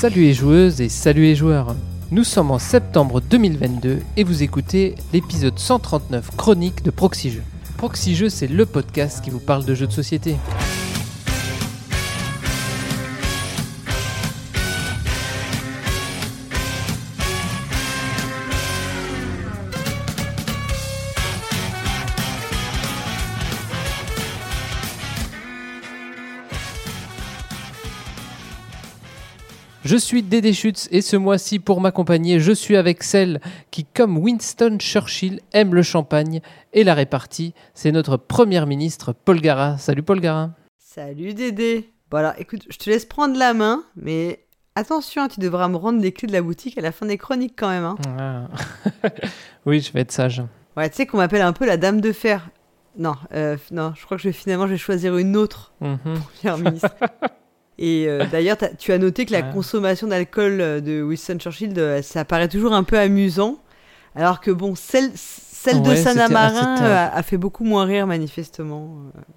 Salut les joueuses et salut les joueurs. Nous sommes en septembre 2022 et vous écoutez l'épisode 139 chronique de Proxy Jeux. Proxy Jeux, c'est le podcast qui vous parle de jeux de société. Je suis Dédé Schutz et ce mois-ci, pour m'accompagner, je suis avec celle qui, comme Winston Churchill, aime le champagne et la répartie. C'est notre première ministre, Paul Gara. Salut Paul Gara. Salut Dédé. Voilà, écoute, je te laisse prendre la main, mais attention, tu devras me rendre les clés de la boutique à la fin des chroniques quand même. Hein. Ah. oui, je vais être sage. Ouais, tu sais qu'on m'appelle un peu la dame de fer. Non, euh, non, je crois que je vais finalement je vais choisir une autre Mhm. première ministre. Et euh, d'ailleurs, tu as noté que la Ouais. consommation d'alcool euh, de Winston Churchill, ça paraît toujours un peu amusant, alors que bon, celle, celle de Ouais, Sanamarin assez euh, a, a fait beaucoup moins rire manifestement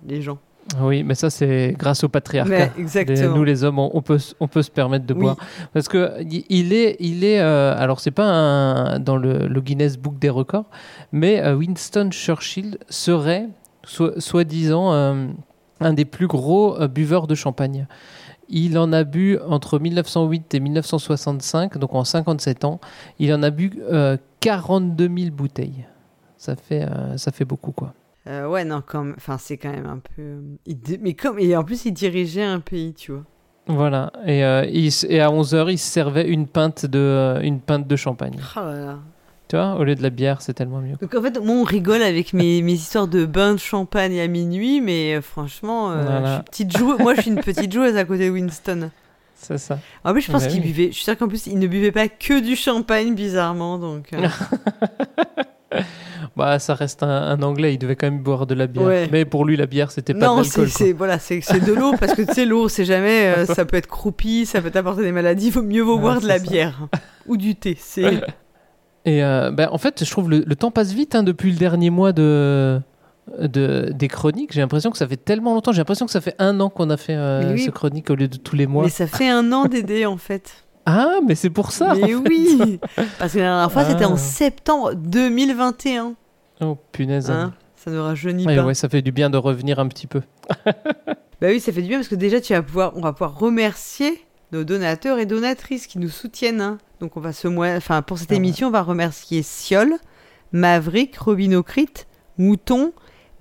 les gens. Oui, mais ça, c'est grâce au patriarcat. Les- nous les hommes, on, on peut, s- on peut se permettre de Oui. boire parce que il- est, il est. euh, alors c'est pas un- dans le, le Guinness Book des records, mais euh, Winston Churchill serait, soi- soi-disant, euh, un des plus gros buveurs de champagne. Il en a bu entre 1908 et 1965, donc en 57 ans, il en a bu euh, 42 000 bouteilles. Ça fait, euh, ça fait beaucoup quoi. Euh, ouais, non, comme, enfin, c'est quand même un peu. euh, il Mais comme, et en plus, il dirigeait un pays, tu vois. Voilà. Et, euh, il à 11h, il se servait une pinte de, euh, une pinte de champagne. Oh là là. Tu vois, au lieu de la bière, c'est tellement mieux. Donc en fait, moi, on rigole avec mes, mes histoires de bain de champagne à minuit, mais euh, franchement, euh, Voilà. je suis petite joueuse. moi, je suis une petite joueuse à côté de Winston. C'est ça. En plus, je pense Bah qu'il oui. buvait. Je suis sûre qu'en plus, il ne buvait pas que du champagne, bizarrement. Donc, euh, Bah, ça reste un, un anglais, il devait quand même boire de la bière. Ouais. Mais pour lui, la bière, c'était pas non, de c'est l'alcool. c'est- voilà, c'est de l'eau parce que tu sais, l'eau, c'est jamais. euh, ça peut être croupi, ça peut t'apporter des maladies. Il vaut mieux vaut Ouais, boire de la ça. bière ou du thé. C'est Et euh, bah, en fait, je trouve le, le temps passe vite hein, depuis le dernier mois de, de, des chroniques. J'ai l'impression que ça fait tellement longtemps. J'ai l'impression que ça fait un an qu'on a fait euh, oui. ce chronique au lieu de tous les mois. Mais ça fait un an d'aider en fait. Ah, mais c'est pour ça. Mais oui Parce que la dernière fois, c'était Ah. en septembre 2021. Oh, punaise. Hein ça ne rajeunit Ouais, pas. ouais, ça fait du bien de revenir un petit peu. Bah oui, ça fait du bien parce que déjà, tu vas pouvoir, on va pouvoir remercier nos donateurs et donatrices qui nous soutiennent. hein. Donc, on va ce mois, enfin, pour cette Ah ouais. émission, on va remercier Siol, Maverick, Robinocrit, Mouton,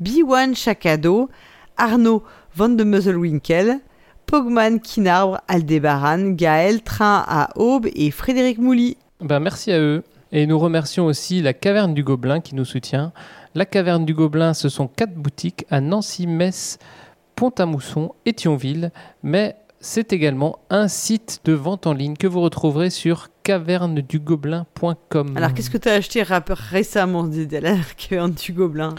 B1 Chacado, Arnaud Van de Muzzlewinkel, Pogman Kinarbre, Aldébaran, Gaël Train à Aube et Frédéric Mouly. Ben, merci à eux. Et nous remercions aussi la Caverne du Gobelin qui nous soutient. La Caverne du Gobelin, ce sont quatre boutiques à Nancy, Metz, Pont-à-Mousson et Thionville. Mais c'est également un site de vente en ligne que vous retrouverez sur cavernedugobelin.com. Alors, qu'est-ce que tu as acheté rap- récemment, la caverne du Gobelin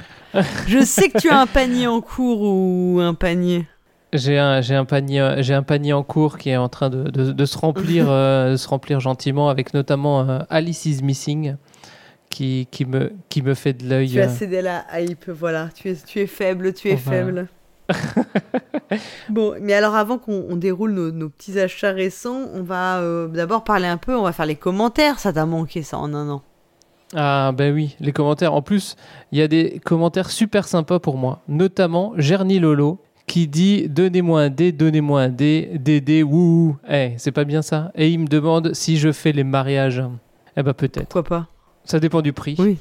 Je sais que tu as un panier en cours ou un panier. J'ai un, j'ai un panier, j'ai un panier en cours qui est en train de, de- de se remplir, euh, de se remplir gentiment, avec notamment euh, Alice is Missing, qui, qui me, qui me fait de l'œil. Tu as euh, cédé la hype, voilà. Tu es, tu es faible, tu es faible. bon, mais alors avant qu'on on déroule nos, nos petits achats récents, on va euh, d'abord parler un peu, on va faire les commentaires. Ça t'a manqué ça en un an. Ah ben oui, les commentaires. En plus, il y a des commentaires super sympas pour moi. Notamment Gerny Lolo qui dit Donnez-moi un dé, donnez-moi un dé, Dédé, wouhou. Eh, c'est pas bien ça Et il me demande si je fais les mariages. Eh ben peut-être. Pourquoi pas? Ça dépend du prix. Oui,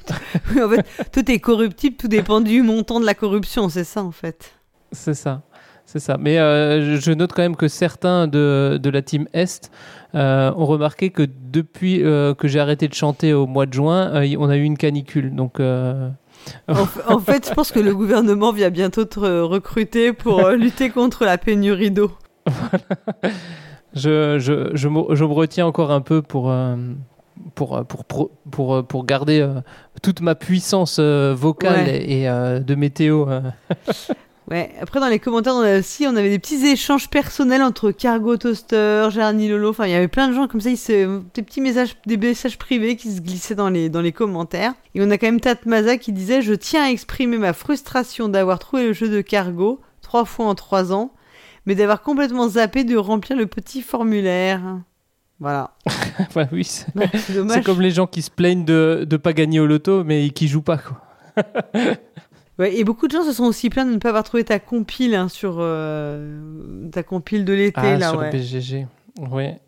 en fait, tout est corruptible, tout dépend du montant de la corruption, c'est ça en fait. C'est ça. C'est ça. Mais euh, je- note quand même que certains de, de la team Est euh, ont remarqué que depuis euh, que j'ai arrêté de chanter au mois de juin, on a eu une canicule. Donc. En, fait, je pense que le gouvernement vient bientôt te re- recruter pour lutter contre la pénurie d'eau. je, je, je, me, je me retiens encore un peu pour, pour, pour, pour, pour, pour garder toute ma puissance vocale Ouais. et, et, de météo. Ouais, après dans les commentaires, on a aussi, on avait des petits échanges personnels entre Cargo Toaster, Jarny Lolo, enfin il y avait plein de gens comme ça, ils se, des petits messages, des messages privés qui se glissaient dans les, dans les commentaires. Et on a quand même Tatmaza qui disait Je tiens à exprimer ma frustration d'avoir trouvé le jeu de Cargo trois fois en trois ans, mais d'avoir complètement zappé de remplir le petit formulaire. Voilà. Bah oui, c'est Bah, comme les gens qui se plaignent de ne pas gagner au loto, mais qui jouent pas. Quoi. Ouais, et beaucoup de gens se sont aussi plaints de ne pas avoir trouvé ta compile hein, sur euh, ta compile de l'été Ah, là. sur ouais. BGG. Ouais.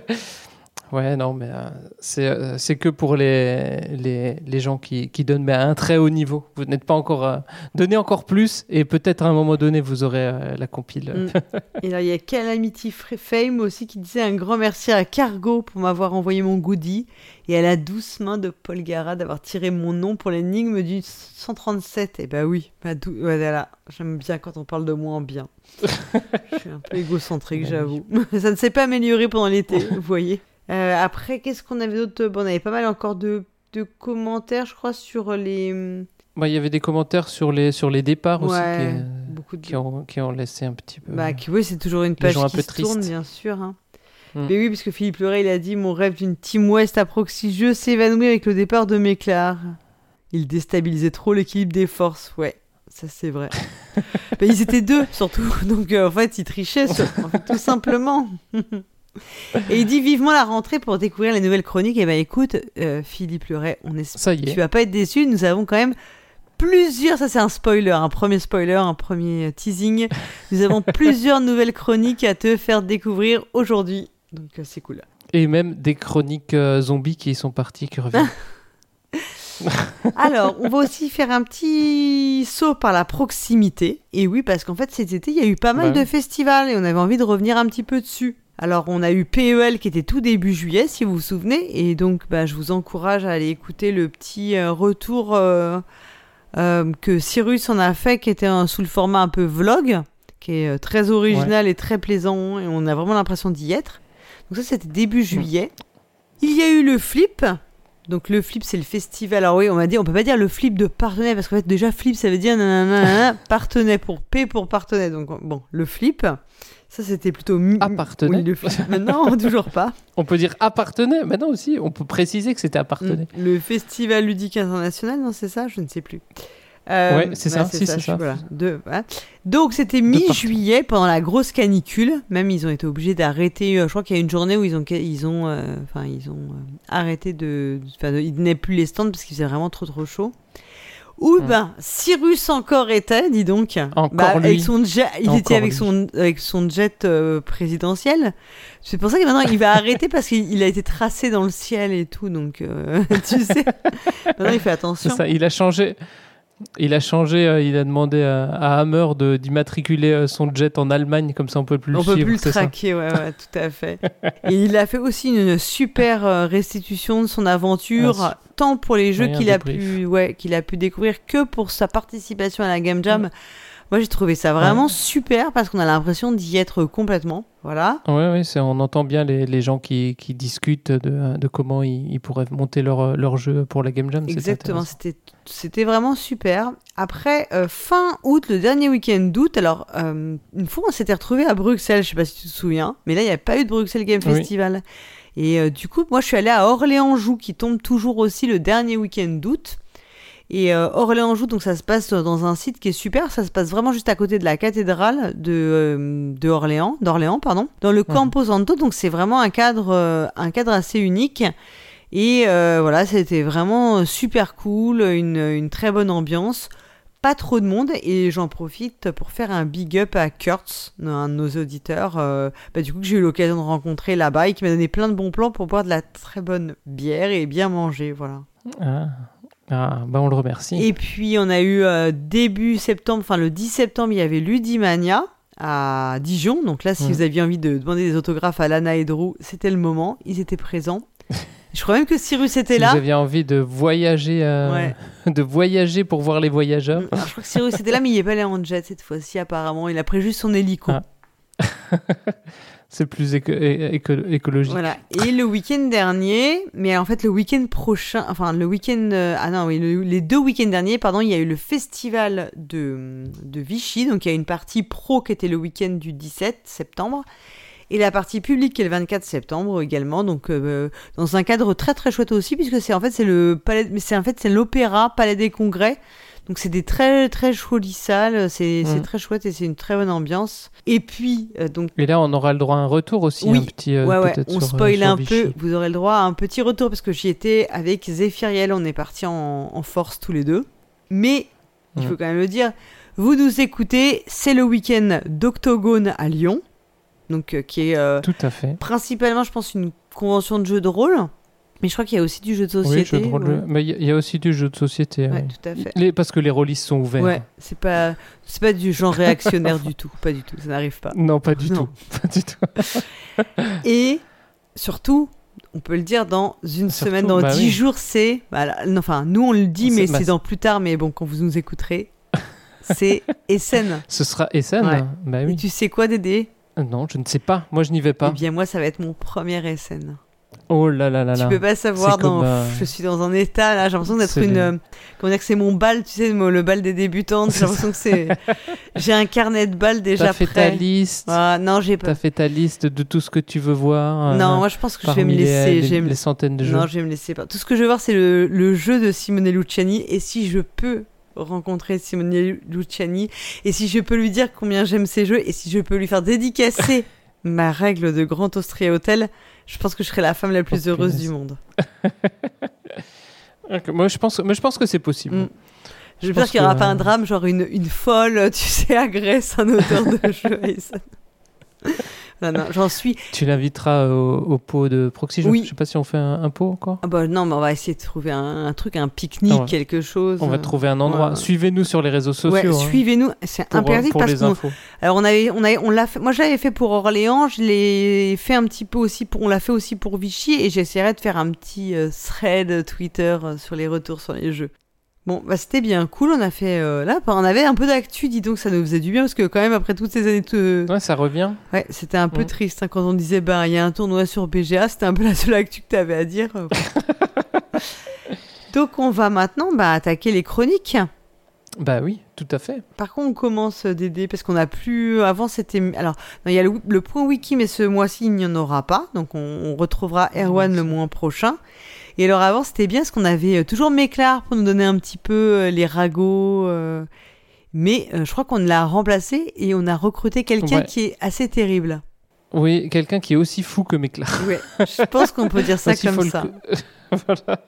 ouais, non, mais euh, c'est euh, c'est que pour les, les, les gens qui, qui donnent mais à un très haut niveau. Vous n'êtes pas encore. euh, donnez encore plus et peut-être à un moment donné, vous aurez euh, la compile. Mm. Et là, il y a Calamity Fame aussi qui disait un grand merci à Cargo pour m'avoir envoyé mon goodie et à la douce main de Paul Gara d'avoir tiré mon nom pour l'énigme du 137. Et bah oui, bah dou- ouais, voilà. j'aime bien quand on parle de moi en bien. Je suis un peu égocentrique, j'avoue. Ça ne s'est pas amélioré pendant l'été, vous voyez. Euh, après, qu'est-ce qu'on avait d'autre? Bon, on avait pas mal encore de, de commentaires, je crois, sur les. Bah, Il y avait des commentaires sur les, sur les départs aussi qui, beaucoup de. qui, ont, qui ont laissé un petit peu. Bah, qui- oui, c'est toujours une page un qui peu se tourne, bien sûr. hein. Mm. Mais oui, parce que Philippe Leray, il a dit Mon rêve d'une Team West à proxy jeu s'évanouit avec le départ de Méclar. Il déstabilisait trop l'équilibre des forces. Ouais, ça c'est vrai. Bah, ils étaient deux, surtout. Donc euh, en fait, ils trichaient, sur- tout simplement. Et il dit vivement la rentrée pour découvrir les nouvelles chroniques. Et ben écoute, euh, Philippe Leray, on espère Ça y tu est. vas pas être déçu. Nous avons quand même plusieurs. Ça, c'est un spoiler, un premier spoiler, un premier teasing. Nous avons plusieurs nouvelles chroniques à te faire découvrir aujourd'hui. Donc, euh, c'est cool. Et même des chroniques euh, zombies qui sont partis, qui reviennent. Alors, on va aussi faire un petit saut par la proximité. Et oui, parce qu'en fait, cet été, il y a eu pas mal Ouais. de festivals et on avait envie de revenir un petit peu dessus. Alors, on a eu PEL qui était tout début juillet, si vous vous souvenez. Et donc, bah, je vous encourage à aller écouter le petit euh, retour euh, euh, que Cyrus en a fait, qui était un- sous le format un peu vlog, qui est très original et très plaisant. Et on a vraiment l'impression d'y être. Donc, ça, c'était début juillet. Il y a eu le flip. Donc le flip c'est le festival. Alors oui, on m'a dit on peut pas dire le flip de partenaire parce qu'en fait déjà flip ça veut dire nanana, partenaire pour P pour partenaire. Donc bon, le flip ça c'était plutôt Appartenait. Oui. Maintenant toujours pas. On peut dire appartenait. Maintenant aussi, on peut préciser que c'était appartenait. Le festival ludique international, non c'est ça, je ne sais plus. Euh, Ouais, c'est ça, si, c'est je- ça. voilà, de- voilà. Donc c'était mi-juillet pendant la grosse canicule. Même ils ont été obligés d'arrêter. euh, je crois qu'il y a une journée où ils ont, ils ont, euh, ils ont euh, arrêté de, de- ils tenaient plus les stands parce qu'il faisait vraiment trop trop chaud. Où Hmm. ben Cyrus encore était, dis donc. Encore Bah, lui. avec son jet, il Encore était avec lui. son avec son jet euh, présidentiel. C'est pour ça que maintenant il va arrêter parce qu'il il a été tracé dans le ciel et tout. Donc euh, tu sais, maintenant il fait attention. ça. Il a changé. Il a changé. euh, il a demandé à, à Hammer d'immatriculer euh, son jet en Allemagne, comme ça on peut plus On le peut suivre. plus le traquer, ouais, ouais, tout à fait. Et il a fait aussi une super euh, restitution de son aventure, Ah, tant pour les jeux oui, un qu'il a débrief. pu, ouais, qu'il a pu découvrir que pour sa participation à la Game Jam. Moi, j'ai trouvé ça vraiment super parce qu'on a l'impression d'y être complètement. Voilà. Ouais, ouais, on entend bien les, les gens qui, qui discutent de, de comment ils, ils pourraient monter leur, leur jeu pour la Game Jam. Exactement, c'était vraiment super. Après, euh, fin août, le dernier week-end d'août, alors euh, une fois on s'était retrouvé à Bruxelles, je sais pas si tu te souviens, mais là il n'y a pas eu de Bruxelles Game Oui. Festival. Et euh, du coup, moi je suis allée à Orléans-Joux qui tombe toujours aussi le dernier week-end d'août. Et euh, Orléans-Joux, donc ça se passe dans un site qui est super, ça se passe vraiment juste à côté de la cathédrale de, euh, de Orléans, d'Orléans, pardon, dans le Mhm. Campo Santo, donc c'est vraiment un cadre, euh, un cadre assez unique. Et euh, voilà, c'était vraiment super cool, une, une très bonne ambiance, pas trop de monde, et j'en profite pour faire un big up à Kurtz, un de nos auditeurs, euh, bah, du coup que j'ai eu l'occasion de rencontrer là-bas et qui m'a donné plein de bons plans pour boire de la très bonne bière et bien manger, voilà. Ah, Ah, bah on le remercie. Et puis on a eu euh, début septembre, enfin le 10 septembre, il y avait Ludimania à Dijon. Donc là, si vous aviez envie de demander des autographes à Lana et Drew, c'était le moment. Ils étaient présents. Je crois même que Cyrus était si là. vous aviez envie de voyager, euh, Ouais. de voyager pour voir les voyageurs, Alors, je crois que Cyrus était là, mais il n'est pas allé en jet cette fois-ci, apparemment. Il a pris juste son hélico. Ah. c'est plus écologique. Voilà. Et le week-end dernier, mais en fait le week-end prochain, enfin le week-end, euh, ah non, oui, le- les deux week-ends derniers, pardon, il y a eu le festival de, de Vichy. Donc il y a une partie pro qui était le week-end du 17 septembre. Et la partie publique qui est le 24 septembre également, donc euh, dans un cadre très très chouette aussi, puisque c'est en fait c'est le palais, mais c'est en fait c'est l'opéra Palais des Congrès, Donc c'est des très très jolies salles, c'est c'est Mm. très chouette et c'est une très bonne ambiance. Et puis euh, donc Et là, on aura le droit à un retour aussi, Oui. un petit. euh, ouais ouais, on sur, euh, spoil un Vichy. peu. Vous aurez le droit à un petit retour parce que j'y étais avec Zéphiriel, on est partis en, en force tous les deux. Mais il Mm. faut quand même le dire, vous nous écoutez, c'est le week-end d'Octogone à Lyon, donc euh, qui est Tout à fait. principalement, je pense, une convention de jeux de rôle. Mais je crois qu'il y a aussi du jeu de Oui, société. jeu de rôle. ouais. Mais il y a- il y, a aussi du jeu de société. Ouais, ouais. tout à fait. Les- parce que les rôlistes sont ouverts. Ouais, c'est pas, c'est pas du genre réactionnaire du tout, pas du tout, ça n'arrive pas. Non, pas du Non. tout. Pas du tout. Et surtout, on peut le dire dans une Surtout, semaine, dans bah 10 oui. jours, c'est. enfin, nous on le dit, mais bah, c'est dans plus tard, mais bon, quand vous nous écouterez, c'est Essen. Ce sera Essen Ouais. Bah Et oui. tu sais quoi, Dédé? Euh, Non, je ne sais pas. Moi, je n'y vais pas. Eh bien, moi, ça va être mon premier Essen. Oh là là là Tu là. peux pas savoir, comme, dans... euh, je suis dans un état là, j'ai l'impression d'être une. euh, Comment dire que c'est mon bal, tu sais, le bal des débutantes. J'ai l'impression que c'est. J'ai un carnet de bal déjà T'as fait prêt. ta liste. Ah, non, j'ai pas. T'as fait ta liste de tout ce que tu veux voir. euh, Non, moi je pense que je vais me les- laisser. les, les centaines de jeux. Non, je vais me laisser pas. Tout ce que je veux voir, c'est le, le jeu de Simone Luciani. Et si je peux rencontrer Simone Luciani, et si je peux lui dire combien j'aime ses jeux, et si je peux lui faire dédicacer ma règle de Grand Austria Hotel, je pense que je serai la femme la plus Oh, heureuse du monde. Moi, je pense, mais je pense que c'est possible. Mm. J'espère qu'il n'y aura que- pas un drame, genre une, une folle, tu sais, agresse un auteur de jeu. Non, non, j'en suis. Tu l'inviteras au, au pot de Proxy. Je- Oui. Je sais pas si on fait un, un pot encore. Ah bah non, mais on va essayer de trouver un, un truc, un pique-nique, Ah ouais. quelque chose. On va trouver un endroit. ouais. Suivez-nous sur les réseaux sociaux. Ouais, hein, suivez-nous, c'est pour parce infos. Alors on avait, on avait, on l'a fait. Moi j'avais fait pour Orléans, je l'ai fait un petit peu aussi pour, on l'a fait aussi pour Vichy et j'essaierai de faire un petit euh, thread Twitter euh, sur les retours sur les jeux. Bon, bah c'était bien cool. On a fait euh, là, on avait un peu d'actu, dis donc ça nous faisait du bien parce que quand même après toutes ces années de, Ouais, ça revient. ouais, c'était un peu Mm. triste hein, quand on disait bah il y a un tournoi sur BGA, c'était un peu la seule actu que t'avais à dire. euh. donc on va maintenant bah attaquer les chroniques. Bah oui, tout à fait. Par contre, on commence euh, Dédé parce qu'on a plus. Avant, c'était. Alors, il y a le, le point wiki, mais ce mois-ci, il n'y en aura pas. Donc, on, on retrouvera Erwan le mois prochain. Et alors, avant, c'était bien parce qu'on avait euh, toujours Méclar pour nous donner un petit peu euh, les ragots. euh, Mais euh, je crois qu'on l'a remplacé et on a recruté quelqu'un Ouais. qui est assez terrible. Oui, quelqu'un qui est aussi fou que Méclar. Je pense qu'on peut dire ça Aussi comme ça. que- voilà.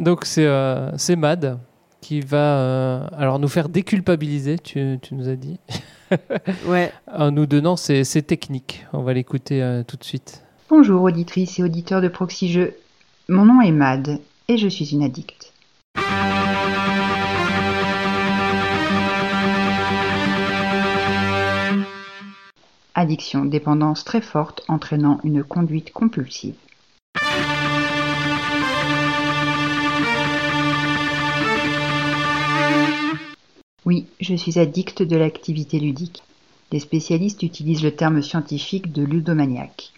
Donc c'est euh, c'est Mad qui va euh, alors nous faire déculpabiliser, tu, tu nous as dit, Ouais. en nous donnant ses, ses techniques. On va l'écouter euh, tout de suite. Bonjour auditrices et auditeurs de Proxy Jeux. Mon nom est Mad et je suis une addicte. Addiction, dépendance très forte entraînant une conduite compulsive. Oui, je suis addicte de l'activité ludique. Les spécialistes utilisent le terme scientifique de ludomaniaque.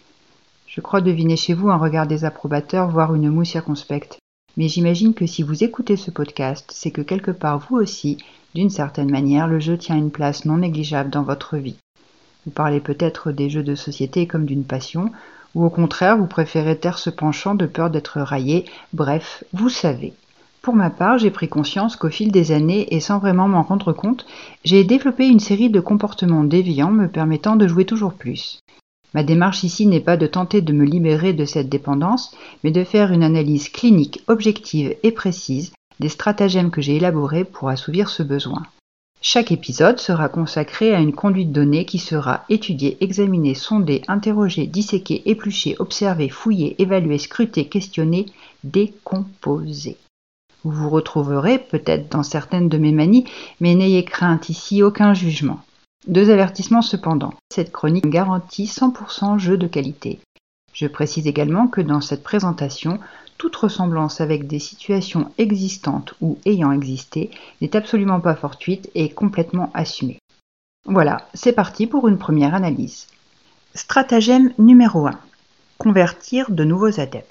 Je crois deviner chez vous un regard désapprobateur, voire une moue circonspecte. Mais j'imagine que si vous écoutez ce podcast, c'est que quelque part vous aussi, d'une certaine manière, le jeu tient une place non négligeable dans votre vie. Vous parlez peut-être des jeux de société comme d'une passion, ou au contraire vous préférez taire ce penchant de peur d'être raillé, bref, vous savez. Pour ma part, j'ai pris conscience qu'au fil des années, et sans vraiment m'en rendre compte, j'ai développé une série de comportements déviants me permettant de jouer toujours plus. Ma démarche ici n'est pas de tenter de me libérer de cette dépendance, mais de faire une analyse clinique, objective et précise des stratagèmes que j'ai élaborés pour assouvir ce besoin. Chaque épisode sera consacré à une conduite donnée qui sera étudiée, examinée, sondée, interrogée, disséquée, épluchée, observée, fouillée, évaluée, scrutée, questionnée, décomposée. Vous vous retrouverez peut-être dans certaines de mes manies, mais n'ayez crainte ici aucun jugement. Deux avertissements cependant. Cette chronique garantit 100% jeu de qualité. Je précise également que dans cette présentation, toute ressemblance avec des situations existantes ou ayant existé n'est absolument pas fortuite et complètement assumée. Voilà, c'est parti pour une première analyse. Stratagème numéro 1. Convertir de nouveaux adeptes.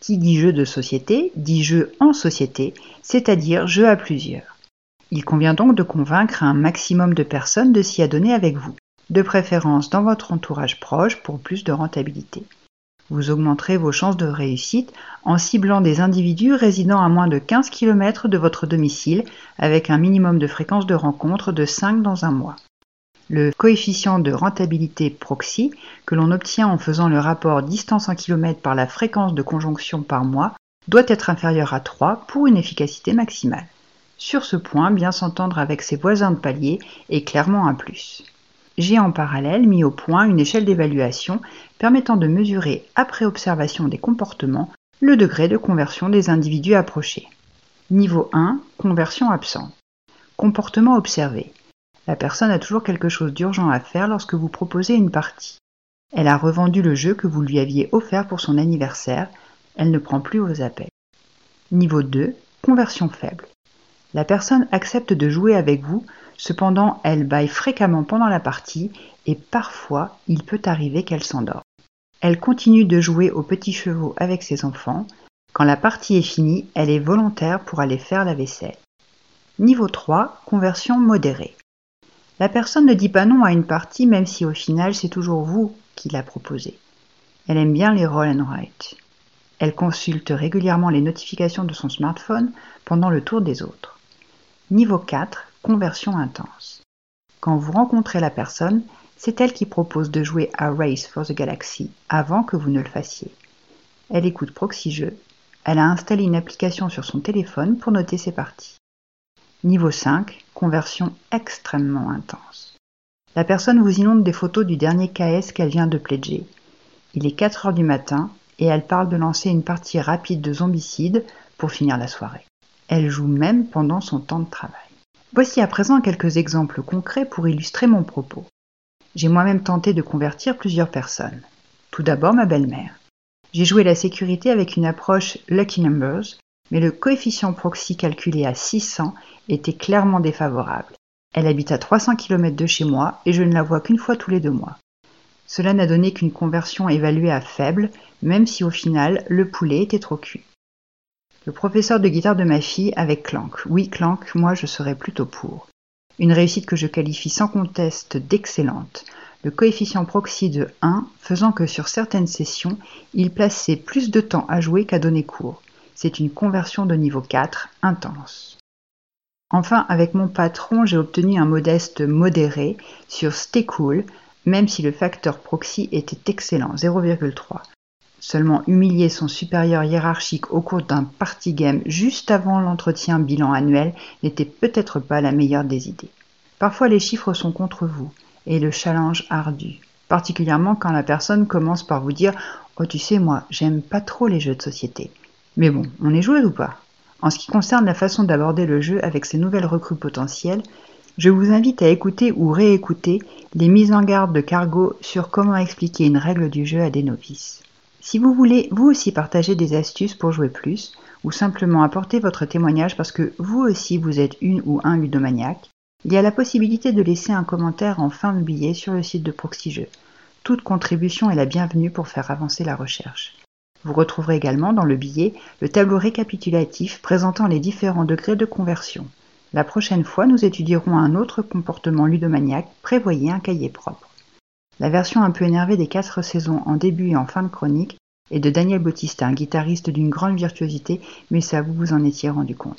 Qui dit jeu de société dit jeu en société, c'est-à-dire jeu à plusieurs. Il convient donc de convaincre un maximum de personnes de s'y adonner avec vous, de préférence dans votre entourage proche pour plus de rentabilité. Vous augmenterez vos chances de réussite en ciblant des individus résidant à moins de 15 km de votre domicile avec un minimum de fréquence de rencontre de 5 dans un mois. Le coefficient de rentabilité proxy, que l'on obtient en faisant le rapport distance en kilomètres par la fréquence de conjonction par mois, doit être inférieur à 3 pour une efficacité maximale. Sur ce point, bien s'entendre avec ses voisins de palier est clairement un plus. J'ai en parallèle mis au point une échelle d'évaluation permettant de mesurer, après observation des comportements, le degré de conversion des individus approchés. Niveau 1, conversion absente. Comportement observé. La personne a toujours quelque chose d'urgent à faire lorsque vous proposez une partie. Elle a revendu le jeu que vous lui aviez offert pour son anniversaire, elle ne prend plus vos appels. Niveau 2, conversion faible. La personne accepte de jouer avec vous, cependant elle baille fréquemment pendant la partie et parfois il peut arriver qu'elle s'endort. Elle continue de jouer aux petits chevaux avec ses enfants. Quand la partie est finie, elle est volontaire pour aller faire la vaisselle. Niveau 3, conversion modérée. La personne ne dit pas non à une partie même si au final c'est toujours vous qui la proposez. Elle aime bien les roll and write. Elle consulte régulièrement les notifications de son smartphone pendant le tour des autres. Niveau 4, conversion intense. Quand vous rencontrez la personne, c'est elle qui propose de jouer à Race for the Galaxy avant que vous ne le fassiez. Elle écoute Proxy Jeux. Elle a installé une application sur son téléphone pour noter ses parties. Niveau 5, conversion extrêmement intense. La personne vous inonde des photos du dernier KS qu'elle vient de pledger. Il est 4 heures du matin et elle parle de lancer une partie rapide de zombicide pour finir la soirée. Elle joue même pendant son temps de travail. Voici à présent quelques exemples concrets pour illustrer mon propos. J'ai moi-même tenté de convertir plusieurs personnes. Tout d'abord ma belle-mère. J'ai joué la sécurité avec une approche Lucky Numbers, mais le coefficient proxy calculé à 600 était clairement défavorable. Elle habite à 300 km de chez moi et je ne la vois qu'une fois tous les deux mois. Cela n'a donné qu'une conversion évaluée à faible, même si au final le poulet était trop cuit. Le professeur de guitare de ma fille avec Clank. Oui, Clank, moi je serais plutôt pour. Une réussite que je qualifie sans conteste d'excellente. Le coefficient proxy de 1 faisant que sur certaines sessions, il plaçait plus de temps à jouer qu'à donner cours. C'est une conversion de niveau 4 intense. Enfin, avec mon patron, j'ai obtenu un modeste modéré sur Stay Cool, même si le facteur proxy était excellent, 0,3. Seulement humilier son supérieur hiérarchique au cours d'un party game juste avant l'entretien bilan annuel n'était peut-être pas la meilleure des idées. Parfois les chiffres sont contre vous et le challenge ardu, particulièrement quand la personne commence par vous dire Oh tu sais moi, j'aime pas trop les jeux de société. Mais bon, on est joué ou pas? En ce qui concerne la façon d'aborder le jeu avec ces nouvelles recrues potentielles, je vous invite à écouter ou réécouter les mises en garde de Cargo sur comment expliquer une règle du jeu à des novices. Si vous voulez vous aussi partager des astuces pour jouer plus, ou simplement apporter votre témoignage parce que vous aussi vous êtes une ou un ludomaniaque, il y a la possibilité de laisser un commentaire en fin de billet sur le site de ProxyJeux. Toute contribution est la bienvenue pour faire avancer la recherche. Vous retrouverez également dans le billet le tableau récapitulatif présentant les différents degrés de conversion. La prochaine fois, nous étudierons un autre comportement ludomaniaque, prévoyez un cahier propre. La version un peu énervée des quatre saisons en début et en fin de chronique est de Daniel Bautista, un guitariste d'une grande virtuosité, mais ça vous vous en étiez rendu compte.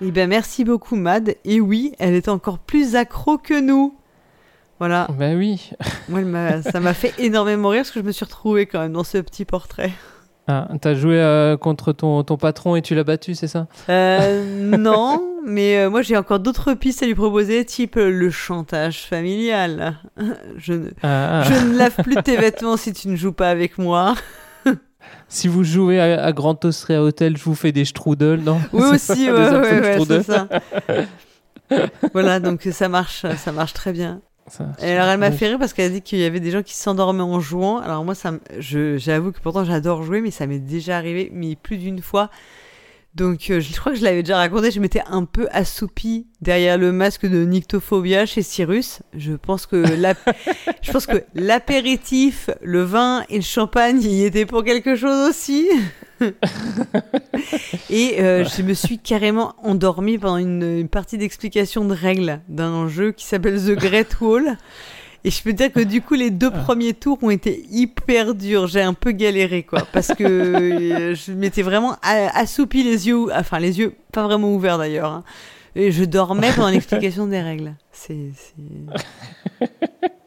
Eh bien, merci beaucoup, Mad. Et oui, elle est encore plus accro que nous. Voilà. Ben oui. Moi, ça m'a fait énormément rire parce que je me suis retrouvée quand même dans ce petit portrait. Ah, t'as joué euh, contre ton, ton patron et tu l'as battu, c'est ça? Euh, Non, mais euh, moi j'ai encore d'autres pistes à lui proposer, type le chantage familial. Je ne, ah, ah. je ne lave plus tes vêtements si tu ne joues pas avec moi. si vous jouez à, Grand Austria Hotel, je vous fais des strudels, non? Oui aussi, ouais, ouais, c'est ça. voilà, donc ça marche, ça marche très bien et alors elle m'a fait rire parce qu'elle a dit qu'il y avait des gens qui s'endormaient en jouant. Alors moi, ça, j'avoue que pourtant j'adore jouer, mais ça m'est déjà arrivé, mais plus d'une fois. Donc euh, je crois que je l'avais déjà raconté, je m'étais un peu assoupie derrière le masque de Nyctophobia chez Cyrus. Je pense que je pense que l'apéritif, le vin et le champagne y étaient pour quelque chose aussi. et euh, je me suis carrément endormie pendant une, partie d'explication de règles d'un jeu qui s'appelle The Great Wall. Et je peux dire que du coup, les deux premiers tours ont été hyper durs. J'ai un peu galéré, quoi. Parce que euh, je m'étais vraiment assoupi les yeux, enfin les yeux pas vraiment ouverts d'ailleurs. Hein. Et je dormais pendant l'explication des règles. C'est.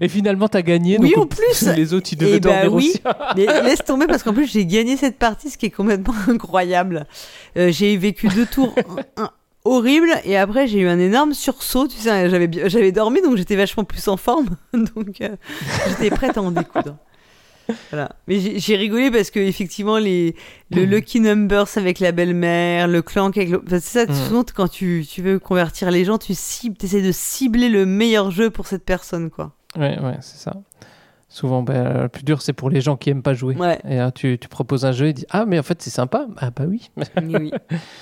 Et finalement, t'as gagné. Oui, en plus. Les autres, ils devaient eh ben dormir oui. Mais laisse tomber parce qu'en plus, j'ai gagné cette partie, ce qui est complètement incroyable. Euh, j'ai vécu deux tours horribles et après, j'ai eu un énorme sursaut. Tu sais, j'avais, j'avais dormi donc j'étais vachement plus en forme. donc, euh, j'étais prête à en découdre. Voilà. Mais j'ai rigolé parce que effectivement les le lucky numbers avec la belle-mère, le clan avec le... c'est ça mm. souvent quand tu, tu veux convertir les gens, tu cibles, essaies de cibler le meilleur jeu pour cette personne quoi. Ouais, ouais, c'est ça. Souvent, ben, le plus dur, c'est pour les gens qui aiment pas jouer. Et tu, tu, proposes un jeu et dis Ah, mais en fait, c'est sympa. Ah, bah oui. oui,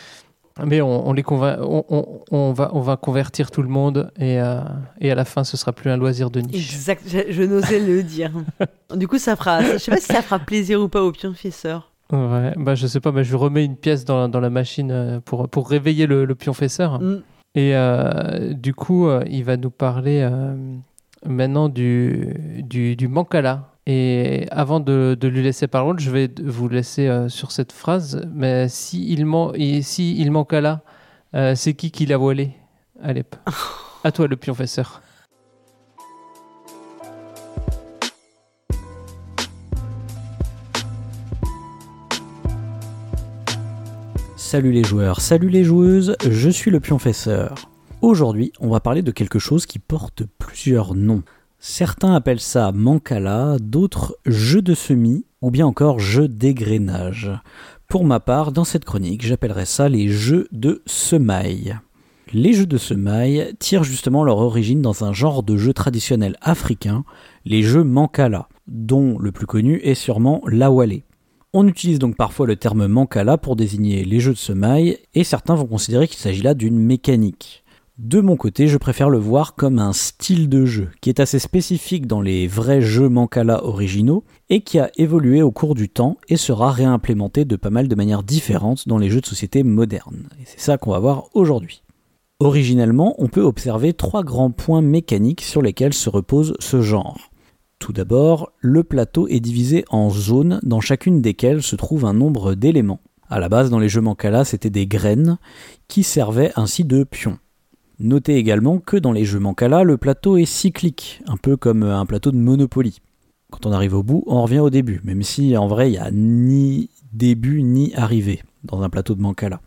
mais on, on les on, on, on, va, on va convertir tout le monde et, euh, et à la fin, ce sera plus un loisir de niche. Exact, je, n'osais le dire. Du coup, ça fera. Je sais pas si ça fera plaisir ou pas aux pionfesseurs. Ouais, bah je sais pas, mais je remets une pièce dans, dans la machine euh, pour, pour réveiller le, le pionfesseur. Mm. Et euh, du coup, il va nous parler maintenant du, du, du Mancala. Et avant de, de, lui laisser parole, je vais vous laisser euh, sur cette phrase. Mais si il, man si il Mancala, euh, c'est qui qui l'a voilé Alep? à toi le pionfesseur. Salut les joueurs, salut les joueuses, je suis le pionfesseur. Aujourd'hui, on va parler de quelque chose qui porte plusieurs noms. Certains appellent ça Mancala, d'autres jeu de semis ou bien encore jeu d'égrenage. Pour ma part, dans cette chronique, j'appellerais ça les jeux de semailles. Les jeux de semailles tirent justement leur origine dans un genre de jeu traditionnel africain, les jeux Mancala, dont le plus connu est sûrement l'Awale. On utilise donc parfois le terme Mancala pour désigner les jeux de semailles, et certains vont considérer qu'il s'agit là d'une mécanique. De mon côté, je préfère le voir comme un style de jeu qui est assez spécifique dans les vrais jeux Mancala originaux et qui a évolué au cours du temps et sera réimplémenté de pas mal de manières différentes dans les jeux de société modernes. Et c'est ça qu'on va voir aujourd'hui. Originellement, on peut observer trois grands points mécaniques sur lesquels se repose ce genre. Tout d'abord, le plateau est divisé en zones dans chacune desquelles se trouve un nombre d'éléments. À la base, dans les jeux Mancala, c'était des graines qui servaient ainsi de pions. Notez également que dans les jeux Mancala, le plateau est cyclique, un peu comme un plateau de Monopoly. Quand on arrive au bout, on revient au début, même si en vrai il n'y a ni début ni arrivée dans un plateau de Mancala.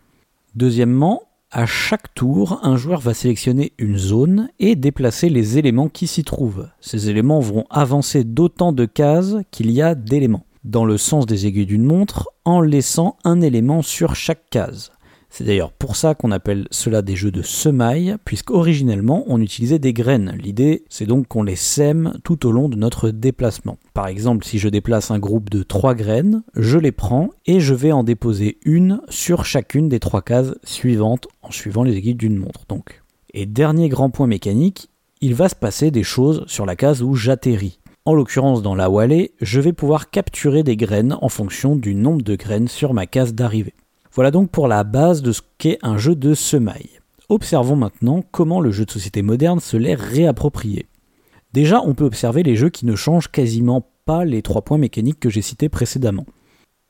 Deuxièmement, à chaque tour, un joueur va sélectionner une zone et déplacer les éléments qui s'y trouvent. Ces éléments vont avancer d'autant de cases qu'il y a d'éléments, dans le sens des aiguilles d'une montre, en laissant un élément sur chaque case. C'est d'ailleurs pour ça qu'on appelle cela des jeux de semailles, puisqu'originellement on utilisait des graines. L'idée c'est donc qu'on les sème tout au long de notre déplacement. Par exemple, si je déplace un groupe de trois graines, je les prends et je vais en déposer une sur chacune des trois cases suivantes en suivant les aiguilles d'une montre. Donc. Et dernier grand point mécanique, il va se passer des choses sur la case où j'atterris. En l'occurrence dans la Wallée, je vais pouvoir capturer des graines en fonction du nombre de graines sur ma case d'arrivée. Voilà donc pour la base de ce qu'est un jeu de semailles. Observons maintenant comment le jeu de société moderne se l'est réapproprié. Déjà, on peut observer les jeux qui ne changent quasiment pas les trois points mécaniques que j'ai cités précédemment.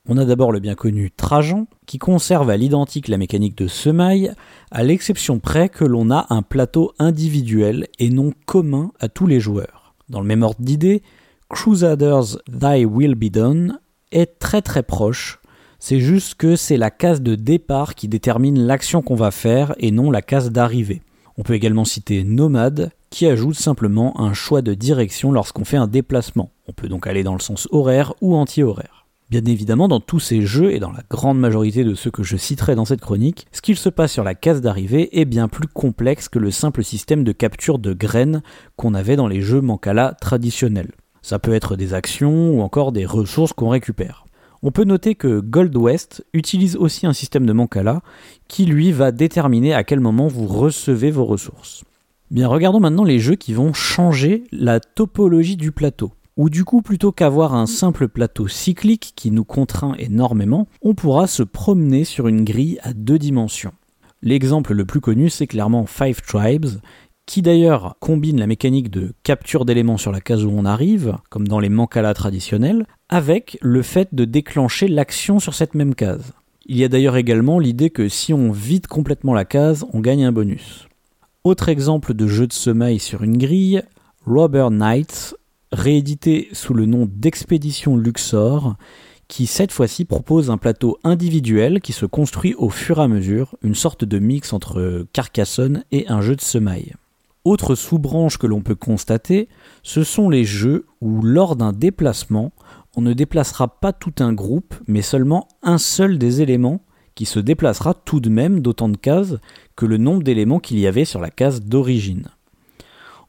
On a d'abord le bien connu Trajan, qui conserve à l'identique la mécanique de semaille, à l'exception près que l'on a un plateau individuel et non commun à tous les joueurs. Dans le même ordre d'idée, Crusaders Thy Will Be Done est très très proche c'est juste que c'est la case de départ qui détermine l'action qu'on va faire et non la case d'arrivée. On peut également citer Nomade, qui ajoute simplement un choix de direction lorsqu'on fait un déplacement. On peut donc aller dans le sens horaire ou anti-horaire. Bien évidemment, dans tous ces jeux, et dans la grande majorité de ceux que je citerai dans cette chronique, ce qu'il se passe sur la case d'arrivée est bien plus complexe que le simple système de capture de graines qu'on avait dans les jeux Mancala traditionnels. Ça peut être des actions ou encore des ressources qu'on récupère. On peut noter que Gold West utilise aussi un système de Mancala qui lui va déterminer à quel moment vous recevez vos ressources. Bien, regardons maintenant les jeux qui vont changer la topologie du plateau. Ou du coup, plutôt qu'avoir un simple plateau cyclique qui nous contraint énormément, on pourra se promener sur une grille à deux dimensions. L'exemple le plus connu, c'est clairement Five Tribes, qui d'ailleurs combine la mécanique de capture d'éléments sur la case où on arrive, comme dans les mancala traditionnels, avec le fait de déclencher l'action sur cette même case. Il y a d'ailleurs également l'idée que si on vide complètement la case, on gagne un bonus. Autre exemple de jeu de sommeil sur une grille, Robber Knights, réédité sous le nom d'Expédition Luxor, qui cette fois-ci propose un plateau individuel qui se construit au fur et à mesure, une sorte de mix entre Carcassonne et un jeu de semaille. Autre sous-branche que l'on peut constater, ce sont les jeux où lors d'un déplacement, on ne déplacera pas tout un groupe, mais seulement un seul des éléments qui se déplacera tout de même d'autant de cases que le nombre d'éléments qu'il y avait sur la case d'origine.